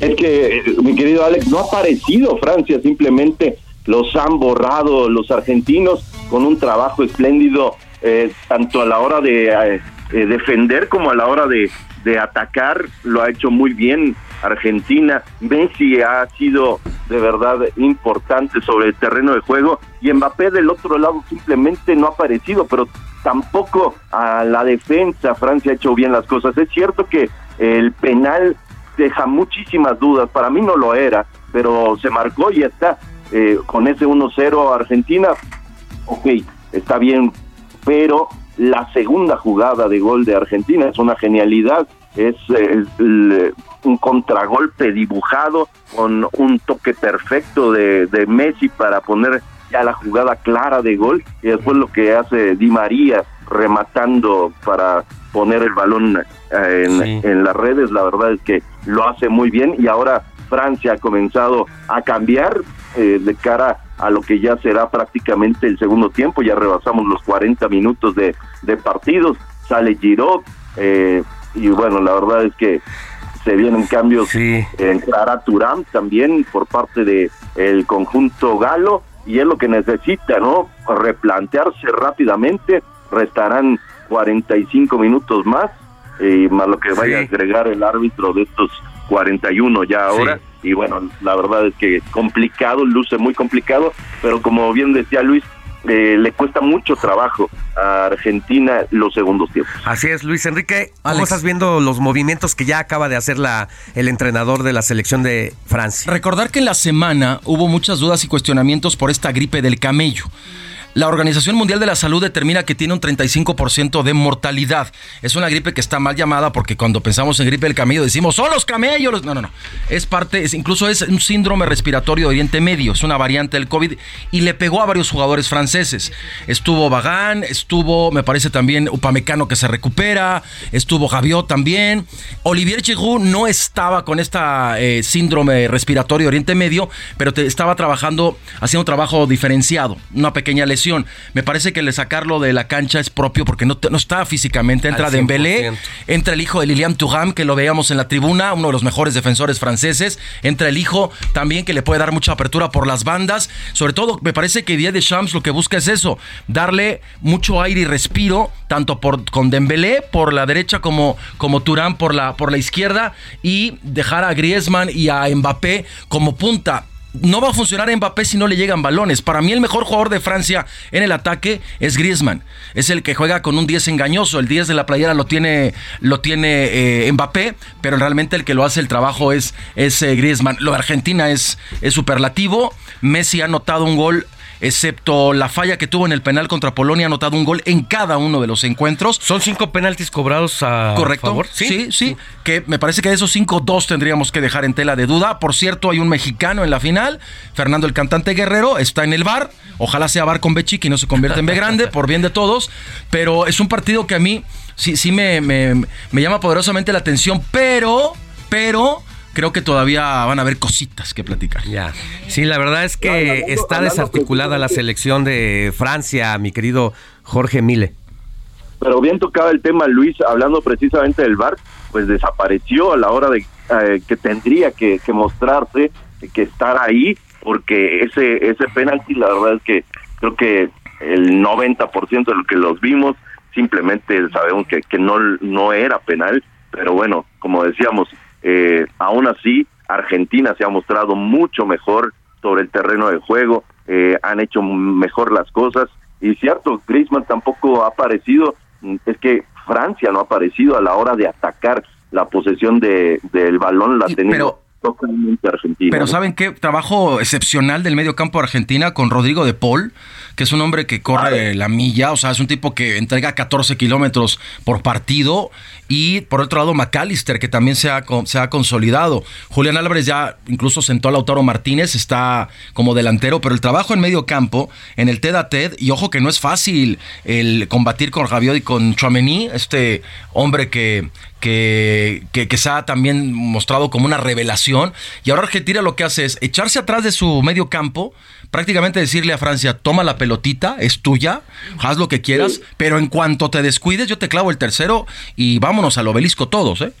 Es que, eh, mi querido Alex, no ha aparecido Francia, simplemente los han borrado los argentinos con un trabajo espléndido, eh, tanto a la hora de eh, eh, defender como a la hora de, de atacar, lo ha hecho muy bien Argentina. Messi ha sido de verdad importante sobre el terreno de juego y Mbappé del otro lado simplemente no ha aparecido, pero tampoco a la defensa Francia ha hecho bien las cosas. Es cierto que el penal deja muchísimas dudas, para mí no lo era, pero se marcó y está. Eh, con ese 1-0 Argentina, ok, está bien, pero la segunda jugada de gol de Argentina es una genialidad, es, eh, el- un contragolpe dibujado con un toque perfecto de, de Messi para poner ya la jugada clara de gol y después lo que hace Di María rematando para poner el balón eh, en, en las redes, la verdad es que lo hace muy bien y ahora Francia ha comenzado a cambiar eh, de cara a lo que ya será prácticamente el segundo tiempo, ya rebasamos los 40 minutos de, de partidos, sale Giroud eh, y bueno, la verdad es que se vienen cambios en Clara Turán también por parte de el conjunto galo y es lo que necesita, ¿no? Replantearse rápidamente, restarán 45 minutos más y más lo que vaya a agregar el árbitro de estos 41 ya ahora y bueno, la verdad es que complicado, luce muy complicado, pero como bien decía Luis, eh, le cuesta mucho trabajo a Argentina los segundos tiempos. Así es, Luis Enrique, ¿cómo estás viendo los movimientos que ya acaba de hacer la, el entrenador de la selección de Francia? Recordar que en la semana hubo muchas dudas y cuestionamientos por esta gripe del camello. La Organización Mundial de la Salud determina que tiene un 35% de mortalidad. Es una gripe que está mal llamada porque cuando pensamos en gripe del camello decimos, son los camellos. No, no, no. Es parte, incluso es un síndrome respiratorio de Oriente Medio. Es una variante del COVID y le pegó a varios jugadores franceses. Estuvo Bagán, estuvo, me parece también Upamecano que se recupera, estuvo Javiot también. Olivier Giroud no estaba con esta eh, síndrome respiratorio de Oriente Medio, pero estaba trabajando, haciendo un trabajo diferenciado, una pequeña lesión. Me parece que el sacarlo de la cancha es propio porque no, no está físicamente. Entra Dembélé, 100%. entra el hijo de Lilian Thuram, que lo veíamos en la tribuna, uno de los mejores defensores franceses. Entra el hijo también que le puede dar mucha apertura por las bandas. Sobre todo, me parece que Didier Deschamps lo que busca es eso, darle mucho aire y respiro, tanto por, con Dembélé por la derecha como, como Thuram por la, por la izquierda y dejar a Griezmann y a Mbappé como punta no va a funcionar Mbappé si no le llegan balones. Para mí el mejor jugador de Francia en el ataque es Griezmann. Es el que juega con un 10 engañoso. El 10 de la playera lo tiene, lo tiene eh, Mbappé, pero realmente el que lo hace el trabajo es, es eh, Griezmann. Lo de Argentina es, es superlativo. Messi ha anotado un gol. Excepto la falla que tuvo en el penal contra Polonia, ha anotado un gol en cada uno de los encuentros. Son cinco penaltis cobrados a Correcto. favor. Sí, sí, Que me parece que de esos cinco, dos tendríamos que dejar en tela de duda. Por cierto, hay un mexicano en la final. Fernando el cantante Guerrero está en el bar. Ojalá sea bar con B chica y no se convierta en B grande, por bien de todos. Pero es un partido que a mí sí, sí me, me- me llama poderosamente la atención. Pero, pero. Creo que todavía van a haber cositas que platicar. Ya. Sí, la verdad es que está desarticulada la selección de Francia, mi querido Jorge Mile. Pero bien tocaba el tema Luis, hablando precisamente del VAR, pues desapareció a la hora de eh, que tendría que, que mostrarse, que estar ahí, porque ese ese penalti, la verdad es que creo que el 90% de lo que los vimos, simplemente sabemos que, que no, no era penal, pero bueno, como decíamos, eh, aún así Argentina se ha mostrado mucho mejor sobre el terreno de juego, eh, han hecho mejor las cosas y cierto, Griezmann tampoco ha aparecido, mm, es que Francia no ha aparecido a la hora de atacar la posesión de, del balón, la ha tenido totalmente Argentina. Pero ¿no? ¿saben qué? Trabajo excepcional del medio campo de Argentina con Rodrigo de Paul, que es un hombre que corre la milla, o sea, es un tipo que entrega 14 kilómetros por partido. Y por otro lado, McAllister, que también se ha, se ha consolidado. Julián Álvarez ya incluso sentó a Lautaro Martínez, está como delantero, pero el trabajo en medio campo, en el TED a TED, y ojo que no es fácil el combatir con Rabiot y con Chouameni, este hombre que, que, que, que se ha también mostrado como una revelación. Y ahora Argentina lo que hace es echarse atrás de su medio campo, prácticamente decirle a Francia, toma la pelotita, es tuya, haz lo que quieras, pero en cuanto te descuides, yo te clavo el tercero y vámonos al obelisco todos, ¿eh?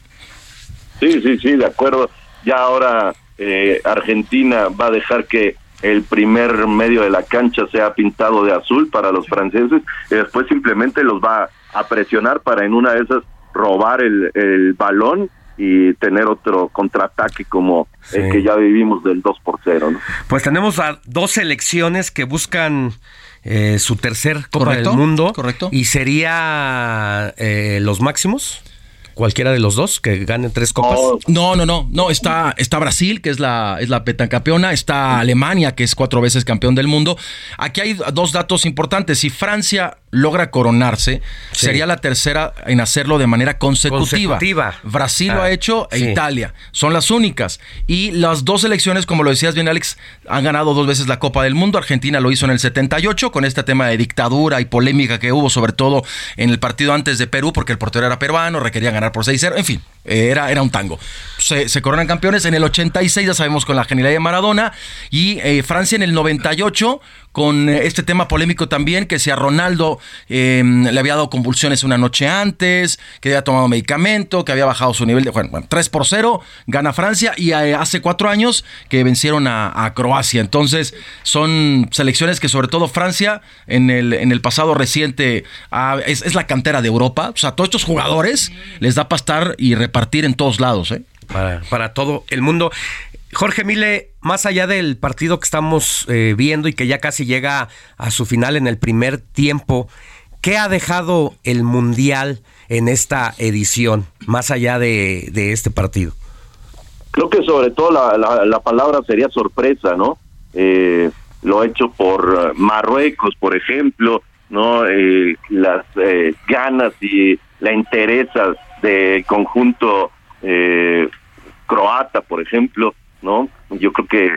Sí, sí, sí, de acuerdo. Ya ahora eh, Argentina va a dejar que el primer medio de la cancha sea pintado de azul para los franceses y después simplemente los va a presionar para en una de esas robar el, el balón y tener otro contraataque como el que ya vivimos del 2 por 0. ¿no? Pues tenemos a dos selecciones que buscan eh, su tercer Copa Correcto, del Mundo. correcto. Y sería eh, los máximos. Cualquiera de los dos que ganen tres copas. No, no, no, no, está, está Brasil, que es la, es la está Alemania, que es cuatro veces campeón del mundo. Aquí hay dos datos importantes. Si Francia logra coronarse, sería la tercera en hacerlo de manera consecutiva. Consecutiva. Brasil lo Ah, ha hecho e sí. Italia. Son las únicas. Y las dos selecciones, como lo decías bien, Alex, han ganado dos veces la Copa del Mundo. Argentina lo hizo en el 78 con este tema de dictadura y polémica que hubo, sobre todo en el partido antes de Perú, porque el portero era peruano, requería ganar por 6-0. En fin, era, era un tango. Se, coronan campeones en el 86, ya sabemos, con la genialidad de Maradona. Y eh, Francia en el 98 con eh, este tema polémico también, que si a Ronaldo eh, le había dado convulsiones una noche antes, que había tomado medicamento, que había bajado su nivel de... Bueno, bueno, 3 por 0, gana Francia y eh, hace cuatro años que vencieron a, Croacia. Entonces son selecciones que sobre todo Francia en el, en el pasado reciente ah, es, la cantera de Europa. O sea, todos estos jugadores les da para y repartir en todos lados. ¿eh? para, para todo el mundo. Jorge Mile, más allá del partido que estamos eh, viendo y que ya casi llega a su final en el primer tiempo, ¿qué ha dejado el Mundial en esta edición, más allá de, de este partido? Creo que sobre todo la, la, la palabra sería sorpresa, ¿no? Eh, lo hecho por eh, Marruecos, por ejemplo, ¿no? Eh, las eh, ganas y la interesa del conjunto eh, croata, por ejemplo, ¿no? Yo creo que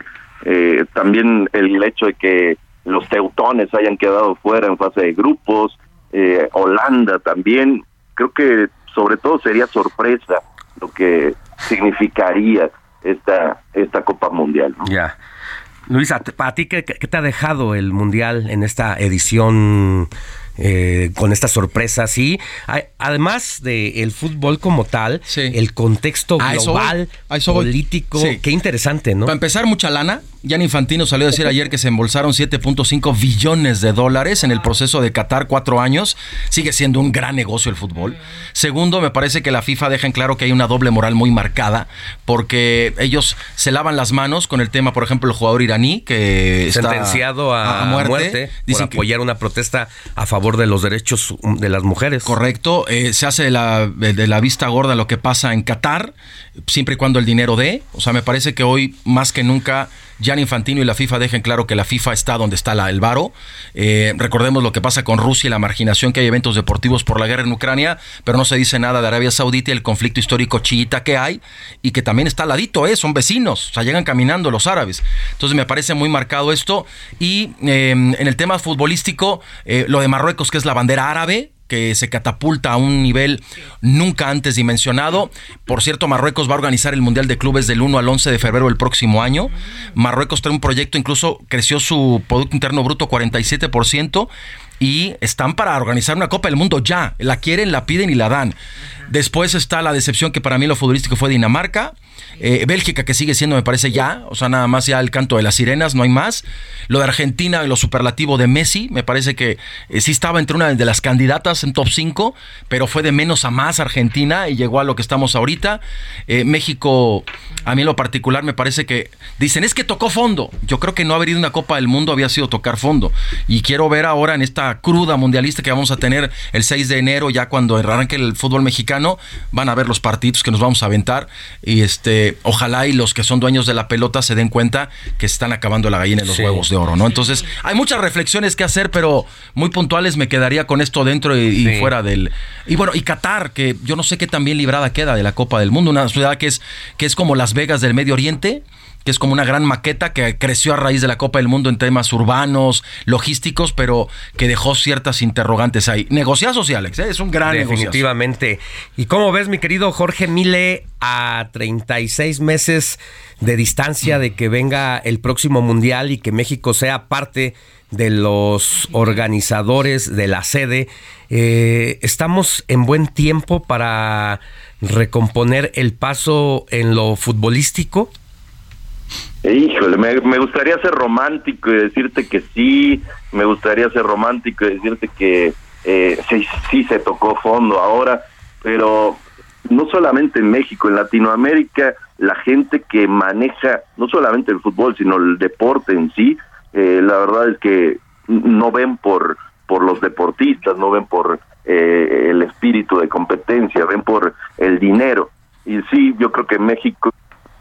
eh, también el hecho de que los teutones hayan quedado fuera en fase de grupos, eh, Holanda también, creo que sobre todo sería sorpresa lo que significaría esta esta Copa Mundial. ¿no? Ya. Luisa, ¿te- ¿para ti qué te ha dejado el Mundial en esta edición eh, con esta sorpresa? Sí, Hay- además del fútbol como tal, el contexto eso global, eso político, Sí. qué interesante, ¿no? Para empezar, mucha lana. Jan Infantino salió a decir ayer que se embolsaron 7.5 billones de dólares en el proceso de Qatar cuatro años. Sigue siendo un gran negocio el fútbol. Segundo, me parece que la FIFA deja en claro que hay una doble moral muy marcada porque ellos se lavan las manos con el tema, por ejemplo, el jugador iraní que está sentenciado a, muerte, Dicen por que- apoyar una protesta a favor de los derechos de las mujeres. Correcto, eh, se hace de la, de la vista gorda lo que pasa en Qatar, siempre y cuando el dinero dé. O sea, me parece que hoy más que nunca Gian Infantino y la FIFA dejen claro que la FIFA está donde está la, el varo. Eh, recordemos lo que pasa con Rusia y la marginación que hay eventos deportivos por la guerra en Ucrania, pero no se dice nada de Arabia Saudita y el conflicto histórico chiita que hay y que también está al ladito, eh, son vecinos, o sea, llegan caminando los árabes. Entonces me parece muy marcado esto. Y eh, en el tema futbolístico, eh, lo de Marruecos, que es la bandera árabe, que se catapulta a un nivel nunca antes dimensionado. Por cierto, Marruecos va a organizar el Mundial de Clubes del 1 al 11 de febrero del próximo año. Marruecos trae un proyecto, incluso creció su Producto Interno Bruto 47% y están para organizar una Copa del Mundo ya. La quieren, la piden y la dan. Después está la decepción que para mí lo futbolístico fue Dinamarca. Eh, Bélgica, que sigue siendo, me parece ya, o sea, nada más ya el canto de las sirenas, no hay más. Lo de Argentina, lo superlativo de Messi, me parece que eh, sí estaba entre una de las candidatas en top 5, pero fue de menos a más Argentina y llegó a lo que estamos ahorita. Eh, México, a mí lo particular, me parece que dicen, es que tocó fondo. Yo creo que no haber ido una Copa del Mundo había sido tocar fondo. Y quiero ver ahora en esta cruda mundialista que vamos a tener el 6 de enero, ya cuando arranque el fútbol mexicano, van a ver los partidos que nos vamos a aventar. Y este, ojalá y los que son dueños de la pelota se den cuenta que están acabando la gallina de los Sí. huevos de oro, ¿no? Entonces, hay muchas reflexiones que hacer, pero muy puntuales me quedaría con esto dentro y, fuera del. Y bueno, y Qatar, que yo no sé qué tan bien librada queda de la Copa del Mundo, una ciudad que es, que es como Las Vegas del Medio Oriente que es como una gran maqueta que creció a raíz de la Copa del Mundo en temas urbanos, logísticos, pero que dejó ciertas interrogantes ahí. Negociazos, sí, Alex, ¿eh? es un gran. Definitivamente. ¿Y cómo ves, mi querido Jorge Mile, a 36 meses de distancia de que venga el próximo Mundial y que México sea parte de los organizadores de la sede? eh, ¿Estamos en buen tiempo para recomponer el paso en lo futbolístico? Híjole, me, gustaría ser romántico y decirte que sí, me gustaría ser romántico y decirte que eh, sí, sí se tocó fondo ahora, pero no solamente en México, en Latinoamérica, la gente que maneja no solamente el fútbol, sino el deporte en sí, eh, la verdad es que no ven por, por los deportistas, no ven por eh, el espíritu de competencia, ven por el dinero. Y sí, yo creo que México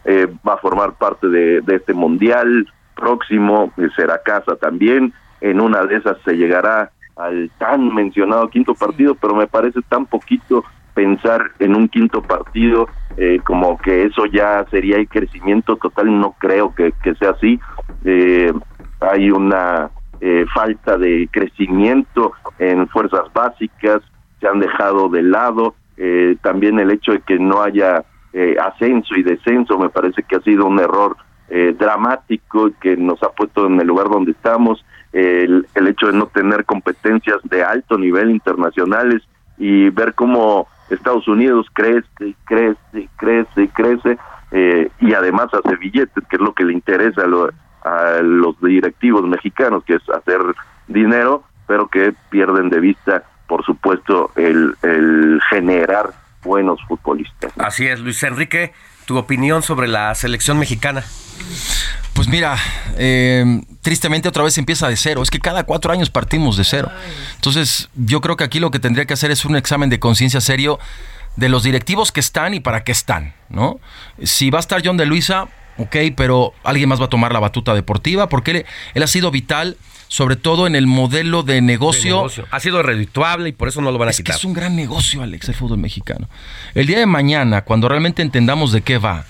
eh, va a formar parte de, de este mundial próximo, eh, será casa también, en una de esas se llegará al tan mencionado quinto partido, pero me parece tan poquito pensar en un quinto partido eh, como que eso ya sería el crecimiento total, no creo que, que sea así. Eh, hay una eh, falta de crecimiento en fuerzas básicas, se han dejado de lado, eh, también el hecho de que no haya eh, ascenso y descenso me parece que ha sido un error eh, dramático que nos ha puesto en el lugar donde estamos, el, el hecho de no tener competencias de alto nivel internacionales y ver cómo Estados Unidos crece y crece y crece y crece eh, y además hace billetes, que es lo que le interesa a, lo- a los directivos mexicanos, que es hacer dinero, pero que pierden de vista, por supuesto, el, el generar buenos futbolistas. Así es, Luis Enrique, tu opinión sobre la selección mexicana. Pues mira, eh, tristemente otra vez empieza de cero. Es que cada cuatro años partimos de cero. Entonces, yo creo que aquí lo que tendría que hacer es un examen de conciencia serio de los directivos que están y para qué están, ¿no? Si va a estar John de Luisa, ok, pero alguien más va a tomar la batuta deportiva porque él, él ha sido vital, sobre todo en el modelo de negocio. De negocio. Ha sido redituable y por eso no lo van a Es que es un gran negocio, Alex, el fútbol mexicano. El día de mañana, cuando realmente entendamos de qué va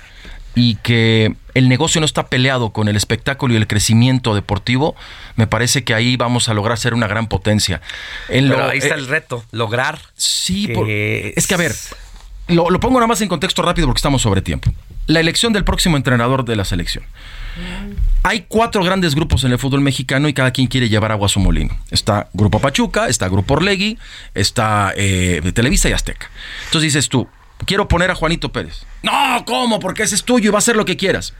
y que el negocio no está peleado con el espectáculo y el crecimiento deportivo, me parece que ahí vamos a lograr ser una gran potencia. En Pero lo- ahí está eh, el reto, lograr. Sí, por- es que a ver, lo, lo pongo nada más en contexto rápido porque estamos sobre tiempo. La elección del próximo entrenador de la selección. Hay cuatro grandes grupos en el fútbol mexicano y cada quien quiere llevar agua a su molino. Está Grupo Pachuca, está Grupo Orlegui, está eh, Televisa y Azteca. Entonces dices tú, quiero poner a Juanito Pérez. No, ¿cómo? Porque ese es tuyo y va a hacer lo que quieras.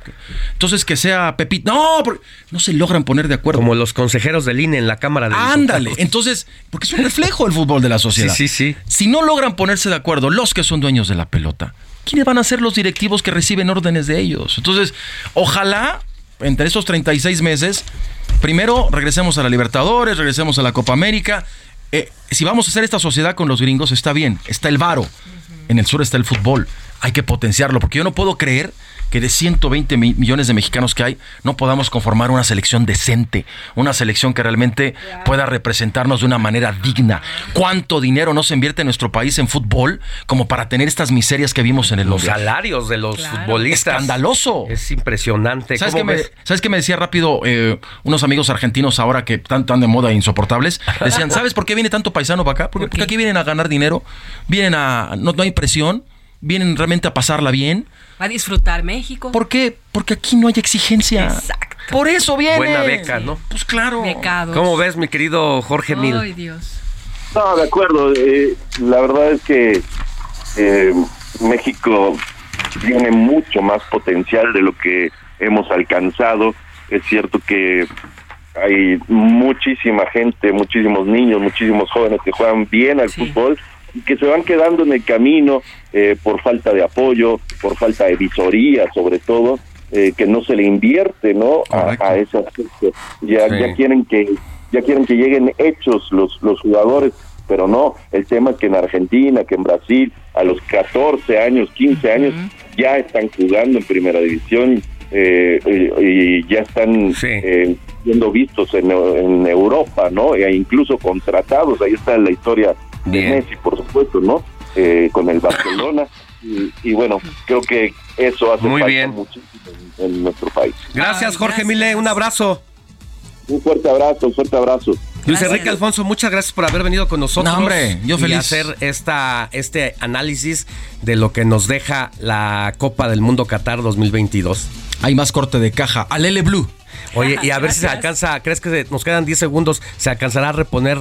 Entonces que sea Pepito. No, porque no se logran poner de acuerdo. Como los consejeros del INE en la Cámara de Ándale, Diputados. entonces, porque es un reflejo del fútbol de la sociedad. Sí, sí, sí. Si no logran ponerse de acuerdo los que son dueños de la pelota, ¿quiénes van a ser los directivos que reciben órdenes de ellos? Entonces, ojalá entre estos 36 meses, primero regresemos a la Libertadores, regresemos a la Copa América. Eh, si vamos a hacer esta sociedad con los gringos, está bien, está el varo. En el sur está el fútbol. Hay que potenciarlo, porque yo no puedo creer que de 120 mi- millones de mexicanos que hay, no podamos conformar una selección decente, una selección que realmente pueda representarnos de una manera digna. ¿Cuánto dinero no se invierte en nuestro país en fútbol como para tener estas miserias que vimos en el Los Mundial? salarios de los futbolistas. Escandaloso. Es impresionante. ¿Sabes ¿Cómo qué, me, ves? ¿Sabes qué me decía rápido eh, unos amigos argentinos ahora que están tan de moda e insoportables? Decían, ¿sabes por qué viene tanto paisano para acá? Porque, porque aquí vienen a ganar dinero, vienen a... No, no hay presión, vienen realmente a pasarla bien. Va a disfrutar México. ¿Por qué? Porque aquí no hay exigencia. Exacto. Por eso viene. Buena beca, ¿no? Pues claro. Becados. ¿Cómo ves, mi querido Jorge Mil? Ay, Dios. No, de acuerdo. eh, la verdad es que eh, México tiene mucho más potencial de lo que hemos alcanzado. Es cierto que hay muchísima gente, muchísimos niños, muchísimos jóvenes que juegan bien al fútbol que se van quedando en el camino eh, por falta de apoyo, por falta de visoría sobre todo, eh, que no se le invierte no a, a ese aspecto. Ya, Sí. ya quieren que ya quieren que lleguen hechos los, los jugadores, pero no, el tema es que en Argentina, que en Brasil, a los 14 años, 15 años, ya están jugando en primera división eh, y, y ya están eh, siendo vistos en, en Europa, ¿no? E incluso contratados, ahí está la historia de Messi, por supuesto, ¿no? Eh, con el Barcelona. Y, y bueno, creo que eso hace Muy falta bien. muchísimo en, en nuestro país. Gracias, Jorge Mile. Un abrazo. Un fuerte abrazo, un fuerte abrazo. Luis Enrique Alfonso, muchas gracias por haber venido con nosotros. No, hombre, yo y feliz. hacer esta, este análisis de lo que nos deja la Copa del Mundo Qatar 2022. Hay más corte de caja. Alele Blue. Oye, y a ver si se alcanza, ¿crees que se- nos quedan 10 segundos? ¿Se alcanzará a reponer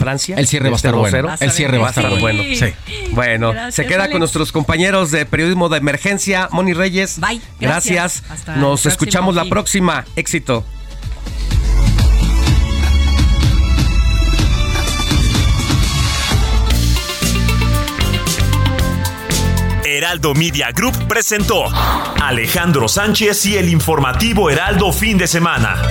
Francia? El cierre va a Este estar bueno. 2-0? Vas a El cierre va a estar bueno. Sí. Bueno, Gracias, se queda Alex. con nuestros compañeros de periodismo de emergencia, Moni Reyes. Bye. Gracias. Gracias. Hasta el Nos próximo escuchamos la próxima. Éxito. Heraldo Media Group presentó Alejandro Sánchez y el informativo Heraldo fin de semana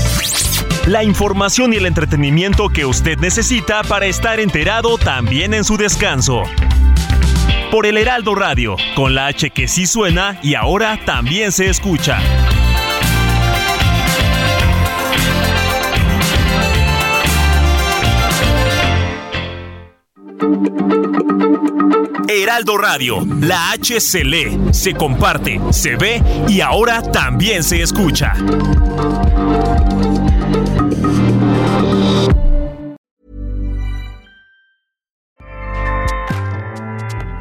la información y el entretenimiento que usted necesita para estar enterado también en su descanso. Por el Heraldo Radio, con la H que sí suena y ahora también se escucha. Heraldo Radio, la H se lee, se comparte, se ve y ahora también se escucha.